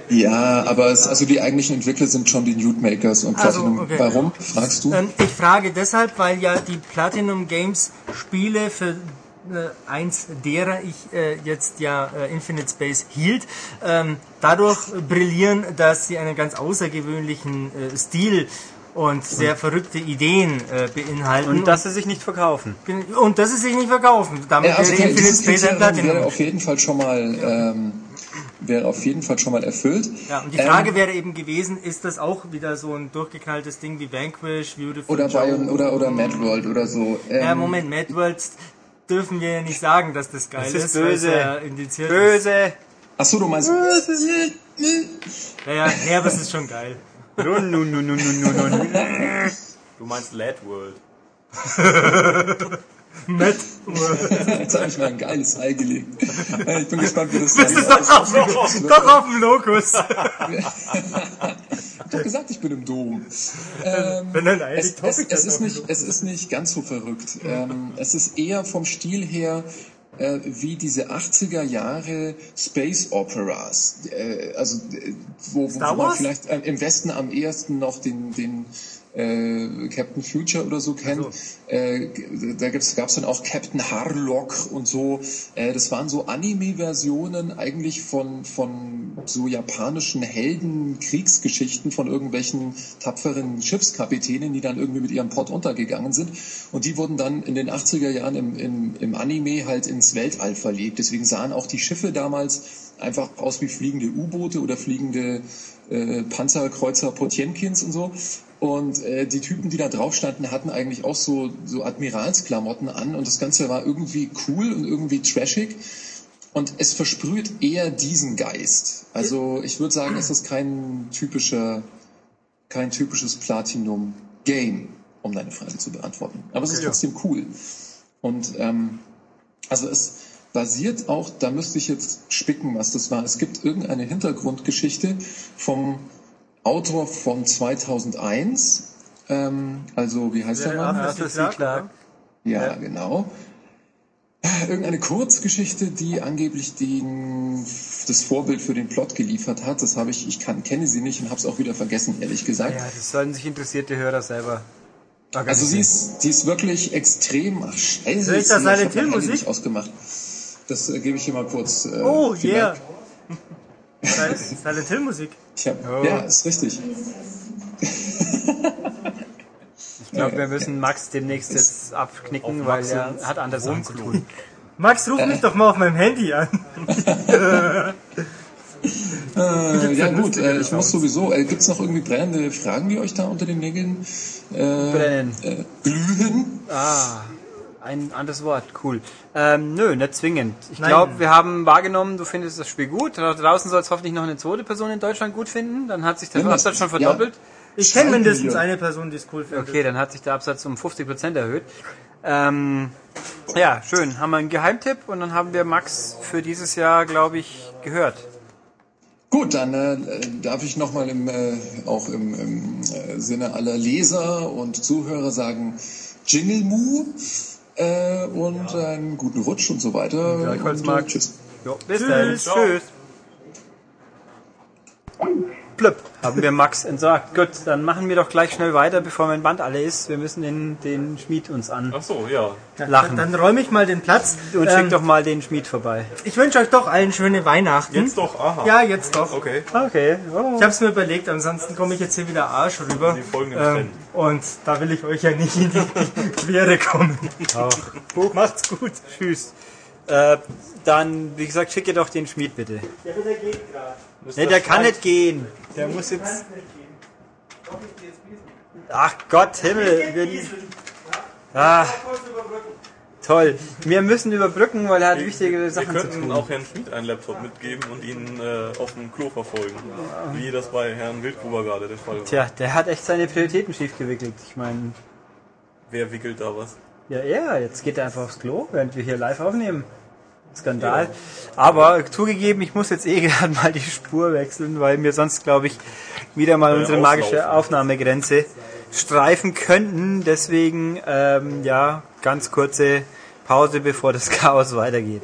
Ja, aber es, also die eigentlichen Entwickler sind schon die Newtmakers und Also, Platinum. okay. Warum, fragst du? Ähm, ich frage deshalb, weil ja die Platinum Games Spiele für äh, eins derer ich äh, jetzt ja äh, Infinite Space hielt, ähm, dadurch brillieren, dass sie einen ganz außergewöhnlichen äh, Stil und sehr verrückte Ideen äh, beinhalten. Und dass sie sich nicht verkaufen. und dass sie sich nicht verkaufen. Damit Ja, also wäre okay, Infinite Space ein Kriterium wäre Platinum. auf jeden Fall schon mal ähm, wäre auf jeden Fall schon mal erfüllt. Ja, und die Ähm, Frage wäre eben gewesen, ist das auch wieder so ein durchgeknalltes Ding wie Vanquish, Beautiful oder Joe? Bion oder oder Mad World oder so. Ähm, Ja, Moment, Mad Worlds dürfen wir ja nicht sagen, dass das geil Das ist ist, böse. ja indiziert ist. Böse. Ach so, du meinst Ja, ja, nee, aber es ist schon geil. Nun, nun, nun, nun, nun, nun, nun. Du meinst Lad World. <laughs> Mad Jetzt habe ich mir ein geiles Ei gelegt. Ich bin gespannt, wie das Das ist doch auf, dem- doch auf dem Locus. Ich hab doch gesagt, ich bin im Dom. Ähm, Wenn dann ein es, es, es, ist nicht, es ist nicht ganz so verrückt. Ähm, es ist eher vom Stil her äh, wie diese 80er Jahre Space Operas. Äh, also äh, wo, wo, wo man vielleicht äh, im Westen am ehesten noch den, den äh, Captain Future oder so kennt. Äh, da gibt's, gab's dann auch Captain Harlock und so. Äh, das waren so Anime-Versionen eigentlich von, von so japanischen Helden-Kriegsgeschichten von irgendwelchen tapferen Schiffskapitänen, die dann irgendwie mit ihrem Port untergegangen sind. Und die wurden dann in den 80er Jahren im, im, im Anime halt ins Weltall verlegt. Deswegen sahen auch die Schiffe damals einfach aus wie fliegende U-Boote oder fliegende äh, Panzerkreuzer Potjenkins und so. Und äh, die Typen, die da drauf standen, hatten eigentlich auch so, so Admiralsklamotten an und das Ganze war irgendwie cool und irgendwie trashig. Und es versprüht eher diesen Geist. Also ich würde sagen, es ist kein typischer, kein typisches Platinum-Game, um deine Frage zu beantworten. Aber es ist trotzdem cool. Und ähm, also es basiert auch, da müsste ich jetzt spicken, was das war. Es gibt irgendeine Hintergrundgeschichte vom Autor von 2001. Ähm, also wie heißt der Mann? Arthur C. Clarke. Ja, genau. Irgendeine Kurzgeschichte, die angeblich den, das Vorbild für den Plot geliefert hat. Das habe ich, ich kann, kenne sie nicht und habe es auch wieder vergessen, ehrlich gesagt. Ja, das sollten sich interessierte Hörer selber. Also sie ist, die ist wirklich extrem. Ach, scheiße. Soll ich da hab Silent mein Hill Handy Musik? nicht ausgemacht. Das äh, gebe ich hier mal kurz. Äh, Oh, yeah. Silent Hill Musik. Ich hab, Ja, ist richtig. Ich glaube, wir müssen Max demnächst jetzt abknicken, weil er hat andere Sachen zu tun. Max, ruf mich doch mal auf meinem Handy an. Äh, ja gut, äh, ich muss sowieso. Äh, Gibt es noch irgendwie brennende Fragen, die euch da unter den Nägeln äh, Brennen. äh, glühen? Ah. Ein anderes Wort, cool. Ähm, nö, nicht zwingend. Ich glaube, wir haben wahrgenommen, du findest das Spiel gut. Da draußen soll es hoffentlich noch eine zweite Person in Deutschland gut finden. Dann hat sich der Mindestens, Absatz schon verdoppelt. Ich kenne mindestens eine Person, die es cool findet. Okay, dann hat sich der Absatz um 50% erhöht. Ähm, ja, schön. Haben wir einen Geheimtipp und dann haben wir Max für dieses Jahr, glaube ich, gehört. Gut, dann äh, darf ich nochmal im, äh, auch im, im äh, Sinne aller Leser und Zuhörer sagen, Jingle Mu äh, und einen guten Rutsch und so weiter. Gleichfalls, und, Max. Tschüss. Jo, bis dann. Tschüss. Tschüss. Haben wir Max entsagt. Gut, dann machen wir doch gleich schnell weiter, bevor mein Band alle ist. Wir müssen den, den Schmied uns an. Ach so, ja. Lachen. Dann räume ich mal den Platz. Und Ähm, schick doch mal den Schmied vorbei. ich wünsche euch doch allen schöne Weihnachten. Jetzt doch, aha. Ja, jetzt doch. Okay. Okay. Oh. Ich habe es mir überlegt, ansonsten komme ich jetzt hier wieder Arsch rüber. Die folgen im Ähm, und da will ich euch ja nicht in die <laughs> Quere kommen. <laughs> Macht's gut. Tschüss. Äh, dann, wie gesagt, schicke doch den Schmied bitte. Der geht gerade. Ne, der kann nicht gehen. Der muss jetzt. Ach Gott, Himmel. Wir, ah, toll. Wir müssen überbrücken, weil er hat wichtige Wir Sachen zu könnten tun. auch Herrn Schmidt einen Laptop mitgeben und ihn äh, auf dem Klo verfolgen. Wie das bei Herrn Wildgruber gerade der Fall war. Tja, der hat echt seine Prioritäten schief gewickelt. Ich meine, Wer wickelt da was? ja, er, jetzt geht er einfach aufs Klo, während wir hier live aufnehmen. Skandal. Aber zugegeben, ich muss jetzt eh <laughs> gerade mal die Spur wechseln, weil wir sonst, glaube ich, wieder mal unsere magische. Aufnahmegrenze streifen könnten. Deswegen, ähm, ja, ganz kurze Pause, bevor das <laughs> Chaos weitergeht.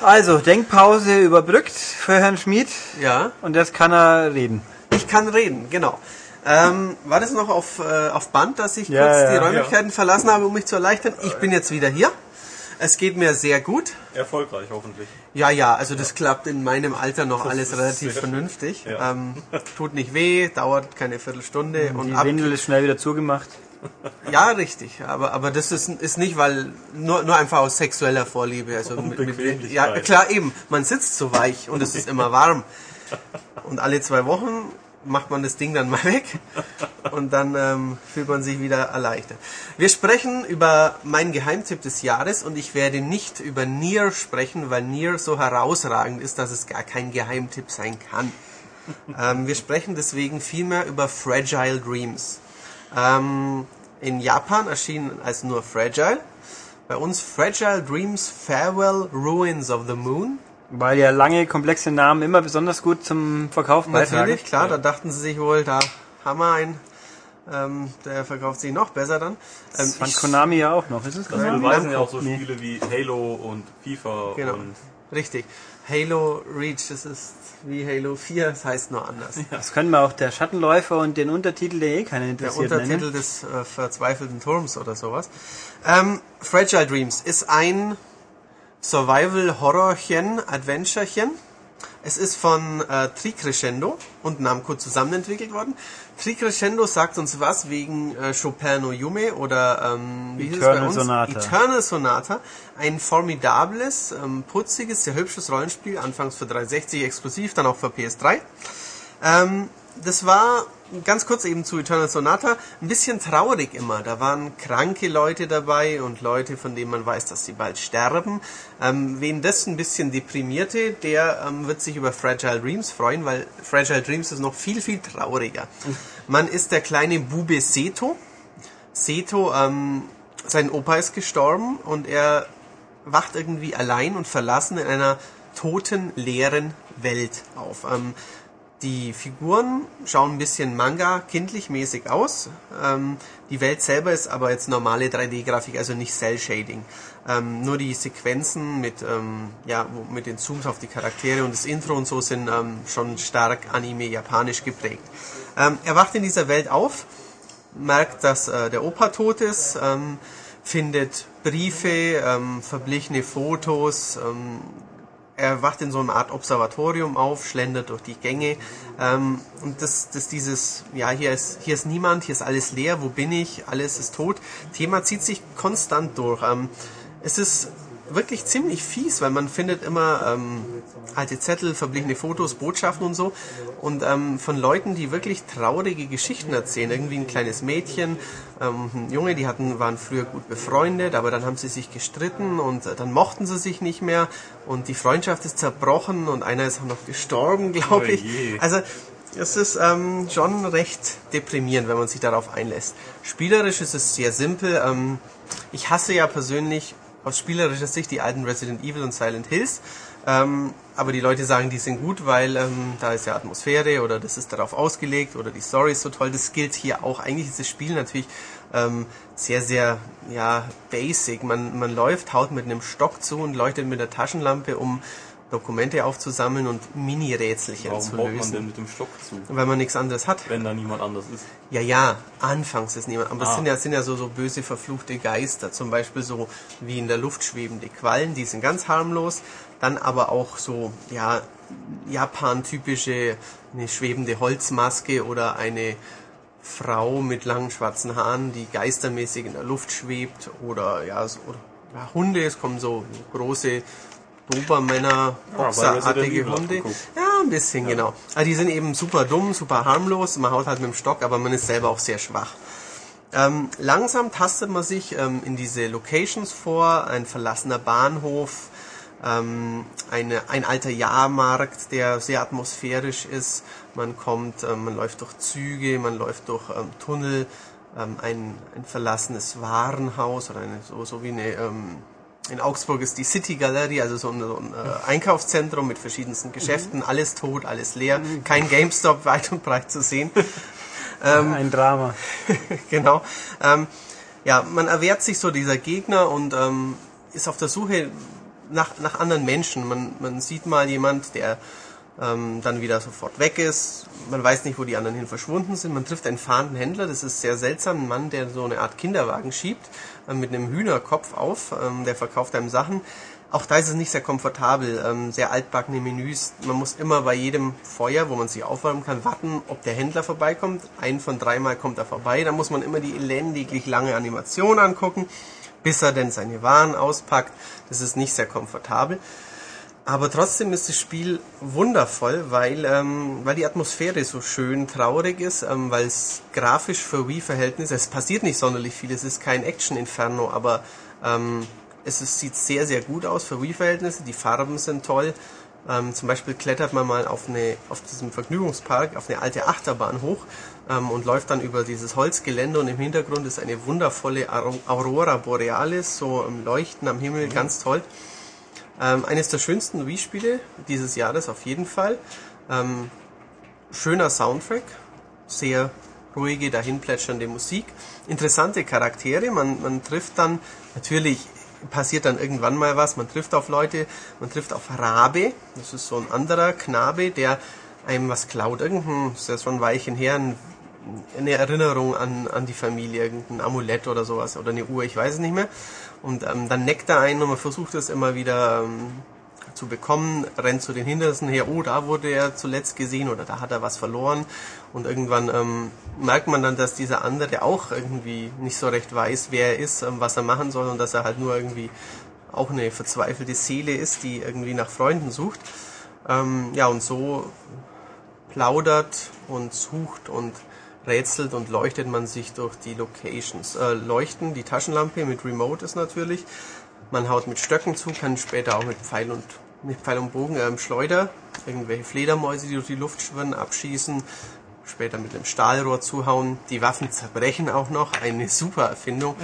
Also, Denkpause überbrückt für Herrn Schmid Ja, und jetzt kann er reden. ich kann reden, genau. Ähm, war das noch auf, äh, auf Band, dass ich Ja, kurz ja, die ja. Räumlichkeiten verlassen habe, um mich zu erleichtern? Ich bin jetzt wieder hier. Es geht mir sehr gut. Erfolgreich hoffentlich. Ja, ja, also das klappt in meinem Alter noch alles ist relativ vernünftig. Ja. Ähm, tut nicht weh, dauert keine Viertelstunde und Die ab. Windel ist schnell wieder zugemacht. Ja, richtig. Aber, aber das ist, ist nicht, weil nur, nur einfach aus sexueller Vorliebe. Also Und mit, mit, ja, klar, eben. Man sitzt so weich und es ist immer warm. Und alle zwei Wochen macht man das Ding dann <laughs> mal weg und dann ähm, fühlt man sich wieder erleichtert. Wir sprechen über meinen Geheimtipp des Jahres und ich werde nicht über Nier sprechen, weil Nier so herausragend ist, dass es gar kein Geheimtipp sein kann. Ähm, wir sprechen deswegen vielmehr über Fragile Dreams. Ähm, in Japan erschienen als nur Fragile. Bei uns Fragile Dreams Farewell Ruins of the Moon. Weil ja lange, komplexe Namen immer besonders gut zum Verkaufen beitragen. Natürlich, klar, da dachten sie sich wohl, da haben wir einen. Ähm, der verkauft sich noch besser dann. Ähm, Das fand Konami ja auch noch. Ist es Das Konami? beweisen ja auch so Nee. Spiele wie Halo und FIFA Genau. und Richtig. Halo Reach, das ist wie Halo 4, das heißt nur anders. Das können wir auch der Schattenläufer und den Untertitel, der eh keinen Der interessiert, Untertitel nennen. des äh, verzweifelten Turms oder sowas. Ähm, Fragile Dreams ist ein Survival-Horrorchen, Adventurechen. Es ist von äh, Tricrescendo und Namco zusammen entwickelt worden. Tricrescendo sagt uns was wegen äh, Chopin no Yume oder ähm, wie hieß es bei Eternal uns? Sonata. Eternal Sonata. Ein formidables, ähm, putziges, sehr hübsches Rollenspiel, anfangs für 360 exklusiv, dann auch für PS3. Ähm, das war ganz kurz eben zu Eternal Sonata ein bisschen traurig immer. Da waren kranke Leute dabei und Leute, von denen man weiß, dass sie bald sterben. Ähm, wen das ein bisschen deprimierte, der ähm, wird sich über Fragile Dreams freuen, weil Fragile Dreams ist noch viel, viel trauriger. Man ist der kleine Bube Seto. Seto, ähm, sein Opa ist gestorben und er wacht irgendwie allein und verlassen in einer toten, leeren Welt auf. Ähm, die Figuren schauen ein bisschen Manga-kindlich mäßig aus. Ähm, die Welt selber ist aber jetzt normale 3D-Grafik, also nicht Cell-Shading. Ähm, nur die Sequenzen mit, ähm, ja, mit den Zooms auf die Charaktere und das Intro und so sind ähm, schon stark anime-japanisch geprägt. Ähm, er wacht in dieser Welt auf, merkt, dass äh, der Opa tot ist, ähm, findet Briefe, verblichene Fotos, er wacht in so einer Art Observatorium auf, schlendert durch die Gänge ähm, und das, das dieses, ja, hier ist, hier ist niemand, hier ist alles leer, wo bin ich, alles ist tot. Thema zieht sich konstant durch. Ähm, es ist wirklich ziemlich fies, weil man findet immer ähm, alte Zettel, verblichene Fotos, Botschaften und so. Und ähm, von Leuten, die wirklich traurige Geschichten erzählen. Irgendwie ein kleines Mädchen, ähm, ein Junge, die hatten, waren früher gut befreundet, aber dann haben sie sich gestritten und äh, dann mochten sie sich nicht mehr und die Freundschaft ist zerbrochen und einer ist auch noch gestorben, glaube ich. Oje. Also es ist ähm, schon recht deprimierend, wenn man sich darauf einlässt. Spielerisch ist es sehr simpel. Ähm, ich hasse ja persönlich aus spielerischer Sicht die alten Resident Evil und Silent Hills. Ähm, aber die Leute sagen, die sind gut, weil ähm, da ist ja Atmosphäre oder das ist darauf ausgelegt oder die Story ist so toll. Das gilt hier auch. Eigentlich ist das Spiel natürlich ähm, sehr, sehr ja, basic. Man, man läuft, haut mit einem Stock zu und leuchtet mit der Taschenlampe, um Dokumente aufzusammeln und Mini-Rätselchen Warum zu haut man lösen. denn mit dem Stock zu, Weil man nichts anderes hat. wenn da niemand anders ist? Ja, ja, anfangs ist niemand. Aber es Ah. sind ja, sind ja so, so böse, verfluchte Geister. Zum Beispiel so wie in der Luft schwebende Quallen, die sind ganz harmlos. Dann aber auch so, ja, Japan-typische, eine schwebende Holzmaske oder eine Frau mit langen schwarzen Haaren, die geistermäßig in der Luft schwebt. Oder ja, so, ja Hunde, es kommen so große Dobermänner, Resident boxerartige Evil Hunde. Ja, ein bisschen, genau. Also die sind eben super dumm, super harmlos. Man haut halt mit dem Stock, aber man ist selber auch sehr schwach. Ähm, langsam tastet man sich ähm, in diese Locations vor. Ein verlassener Bahnhof, ähm, eine, ein alter Jahrmarkt, der sehr atmosphärisch ist. Man kommt, ähm, man läuft durch Züge, man läuft durch ähm, Tunnel, ähm, ein, ein verlassenes Warenhaus oder eine, so, so wie eine in Augsburg ist die City Galerie, also so ein, so ein äh, Einkaufszentrum mit verschiedensten Geschäften, alles tot, alles leer, kein GameStop <laughs> weit und breit zu sehen. <laughs> Ein Drama. <laughs> genau. Ähm, ja, man erwehrt sich so dieser Gegner und ähm, ist auf der Suche nach, nach anderen Menschen. Man, man sieht mal jemand, der ähm, dann wieder sofort weg ist. Man weiß nicht, wo die anderen hin verschwunden sind. Man trifft einen fahrenden Händler, das ist sehr seltsam, ein Mann, der so eine Art Kinderwagen schiebt, mit einem Hühnerkopf auf, ähm, der verkauft einem Sachen. Auch da ist es nicht sehr komfortabel, ähm, sehr altbackene Menüs. Man muss immer bei jedem Feuer, wo man sich aufwärmen kann, warten, ob der Händler vorbeikommt. Ein von dreimal kommt er vorbei. Da muss man immer die elendiglich lange Animation angucken, bis er denn seine Waren auspackt. Das ist nicht sehr komfortabel. Aber trotzdem ist das Spiel wundervoll, weil, ähm, weil die Atmosphäre so schön traurig ist, ähm, weil es grafisch für Wii-Verhältnisse, es passiert nicht sonderlich viel, es ist kein Action-Inferno, aber ähm, es ist, sieht sehr, sehr gut aus für Wii-Verhältnisse, die Farben sind toll. Ähm, zum Beispiel klettert man mal auf, eine, auf diesem Vergnügungspark auf eine alte Achterbahn hoch ähm, und läuft dann über dieses Holzgelände und im Hintergrund ist eine wundervolle Aurora Borealis, so im Leuchten am Himmel, ganz toll. Ähm, eines der schönsten Wii-Spiele dieses Jahres auf jeden Fall. Ähm, schöner Soundtrack, sehr ruhige, dahinplätschernde Musik, interessante Charaktere. Man, man trifft dann, natürlich passiert dann irgendwann mal was, man trifft auf Leute, man trifft auf Rabe, das ist so ein anderer Knabe, der einem was klaut. Irgendein, ist ja schon ein Weilchen her, ein, eine Erinnerung an, an die Familie, irgendein Amulett oder sowas oder eine Uhr, ich weiß es nicht mehr. Und ähm, dann neckt er einen und man versucht es immer wieder ähm, zu bekommen, rennt zu den Hindernissen her, oh, da wurde er zuletzt gesehen oder da hat er was verloren. Und irgendwann ähm, merkt man dann, dass dieser andere auch irgendwie nicht so recht weiß, wer er ist, ähm, was er machen soll und dass er halt nur irgendwie auch eine verzweifelte Seele ist, die irgendwie nach Freunden sucht. Ähm, ja, und so plaudert und sucht und rätselt und leuchtet man sich durch die Locations. Äh, leuchten, die Taschenlampe mit Remote ist natürlich. Man haut mit Stöcken zu, kann später auch mit Pfeil und mit Pfeil und Bogen ähm, Schleuder, irgendwelche Fledermäuse, die durch die Luft schwirren, abschießen, später mit einem Stahlrohr zuhauen. Die Waffen zerbrechen auch noch, eine super Erfindung,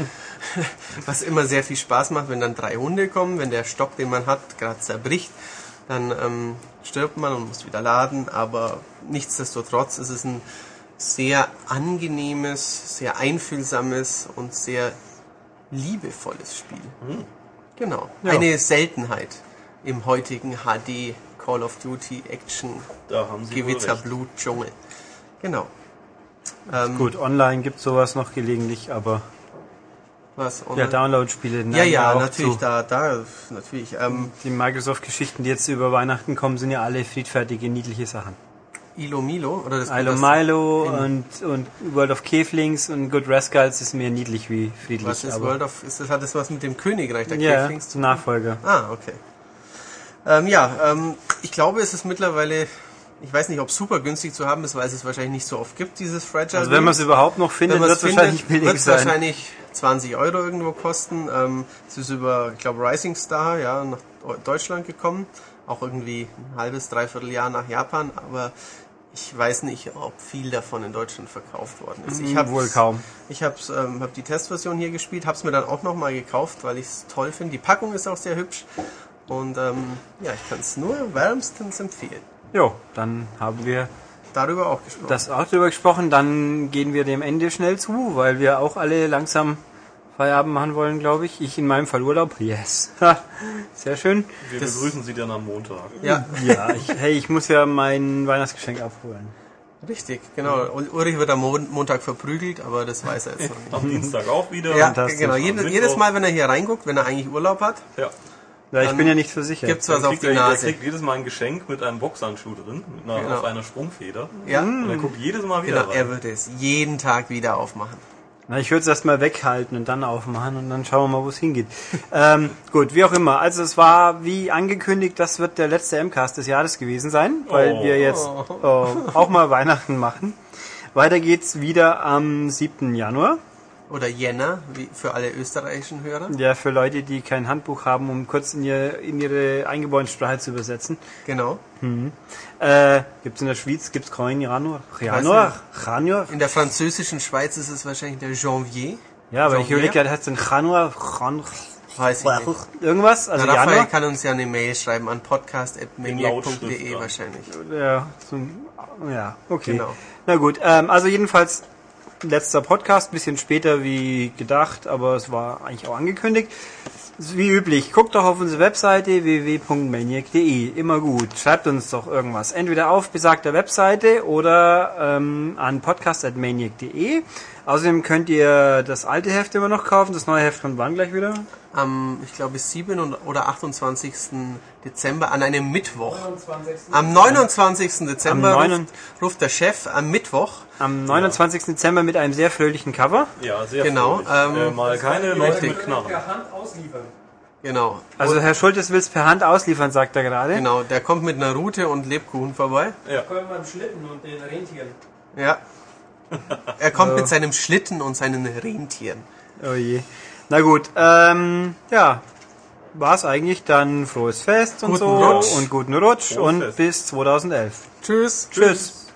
<laughs> was immer sehr viel Spaß macht, wenn dann drei Hunde kommen, wenn der Stock, den man hat, gerade zerbricht, dann ähm, stirbt man und muss wieder laden, aber nichtsdestotrotz ist es ein sehr angenehmes, sehr einfühlsames und sehr liebevolles Spiel. Genau. Ja. Eine Seltenheit im heutigen HD Call of Duty Action Da haben Sie wohl Gewitter. Blut Dschungel. Genau. Ähm, Gut, online gibt sowas noch gelegentlich, aber Was? ja? Download-Spiele. ja, ja, natürlich, zu. da, da, natürlich. Ähm, Die Microsoft-Geschichten, die jetzt über Weihnachten kommen, sind ja alle friedfertige, niedliche Sachen. Ilo Milo oder das Ilo Milo und, und World of Käflings und Good Rascals ist mehr niedlich wie friedlich. Was ist World of, ist das, hat das was mit dem Königreich der Ja, Käflings zum Nachfolger. Ah, okay. Ähm, ja, ähm, ich glaube, es ist mittlerweile, ich weiß nicht, ob super günstig zu haben ist, weil es es wahrscheinlich nicht so oft gibt, dieses Fragile. Also wenn man es überhaupt noch findet, wird es wahrscheinlich billig wird es sein. wahrscheinlich 20 Euro irgendwo kosten. Ähm, es ist über, ich glaube, Rising Star, ja, nach Deutschland gekommen. Auch irgendwie ein halbes, dreiviertel Jahr nach Japan, aber ich weiß nicht, ob viel davon in Deutschland verkauft worden ist. Ich habe Mhm, Wohl kaum. Ich habe ähm, hab die Testversion hier gespielt, habe es mir dann auch nochmal gekauft, weil ich es toll finde. Die Packung ist auch sehr hübsch und ähm, ja, ich kann es nur wärmstens empfehlen. Jo, dann haben wir Darüber auch gesprochen. das auch drüber gesprochen. Dann gehen wir dem Ende schnell zu, weil wir auch alle langsam Feierabend machen wollen, glaube ich. Ich in meinem Fall Urlaub. Yes. <laughs> Sehr schön. Wir Das- begrüßen Sie dann am Montag. ja, Ja, <laughs> ich, hey, ich muss ja mein Weihnachtsgeschenk abholen. richtig, genau. Ul- Ulrich wird am Mon Montag verprügelt, aber das weiß er jetzt noch nicht. Am Dienstag auch wieder. Ja, genau. Jedes, jedes Mal, wenn er hier reinguckt, wenn er eigentlich Urlaub hat, Ja. Ja, ich bin ja nicht so sicher. gibt's was auf die er, er Nase. kriegt jedes Mal ein Geschenk mit einem Boxhandschuh drin, mit einer, Genau. auf einer Sprungfeder. Ja, Und er guckt jedes Mal wieder genau. Er rein. wird es jeden Tag wieder aufmachen. Na, ich würde es erstmal weghalten und dann aufmachen und dann schauen wir mal, wo es hingeht. ähm, gut, wie auch immer. Also es war wie angekündigt, das wird der letzte MCAST des Jahres gewesen sein, weil Oh. wir jetzt äh, auch mal Weihnachten machen. Weiter geht's wieder am 7. Januar. Oder Jänner, wie für alle österreichischen Hörer. Ja, für Leute, die kein Handbuch haben, um kurz in, ihr, in ihre eingebaute Sprache zu übersetzen. Genau. Äh, gibt's in der Schweiz, gibt's kein Januar? Januar? Januar? In der französischen Schweiz ist es wahrscheinlich der Janvier. Ja, aber ich Janvier? überlege gerade, heißt denn Januar? Jan- Weiß ich nicht. Irgendwas? Also Na, Raphael Januar? kann uns ja eine Mail schreiben an podcast.maniac.de wahrscheinlich. Ja, so, ja, okay. Genau. Na gut, ähm, also jedenfalls letzter Podcast, bisschen später wie gedacht, aber es war eigentlich auch angekündigt. Wie üblich, guckt doch auf unsere Webseite www.maniac.de. Immer gut. Schreibt uns doch irgendwas. Entweder auf besagter Webseite oder ähm, an podcast.maniac.de. Außerdem könnt ihr das alte Heft immer noch kaufen. Das neue Heft kommt wann gleich wieder? Am, ich glaube, 7. und- oder 28. Dezember an einem Mittwoch. Am 29. Dezember Am ruft, ruft der Chef am Mittwoch. Am 29. Dezember mit einem sehr fröhlichen Cover. Ja, sehr Genau, fröhlich. ähm, äh, mal keine Leute mit Knarren. Hand ausliefern. Genau. Also Herr Schultes will es per Hand ausliefern, sagt er gerade. Genau, der kommt mit einer Rute und Lebkuchen vorbei. Kommen beim Schlitten und den Rentieren. Ja. Er kommt mit seinem Schlitten und seinen Rentieren. Oh je. Na gut, ähm, ja. War's eigentlich dann frohes Fest und Guten so Rutsch. und guten Rutsch Frohes und Fest. bis 2011. Tschüss. Tschüss.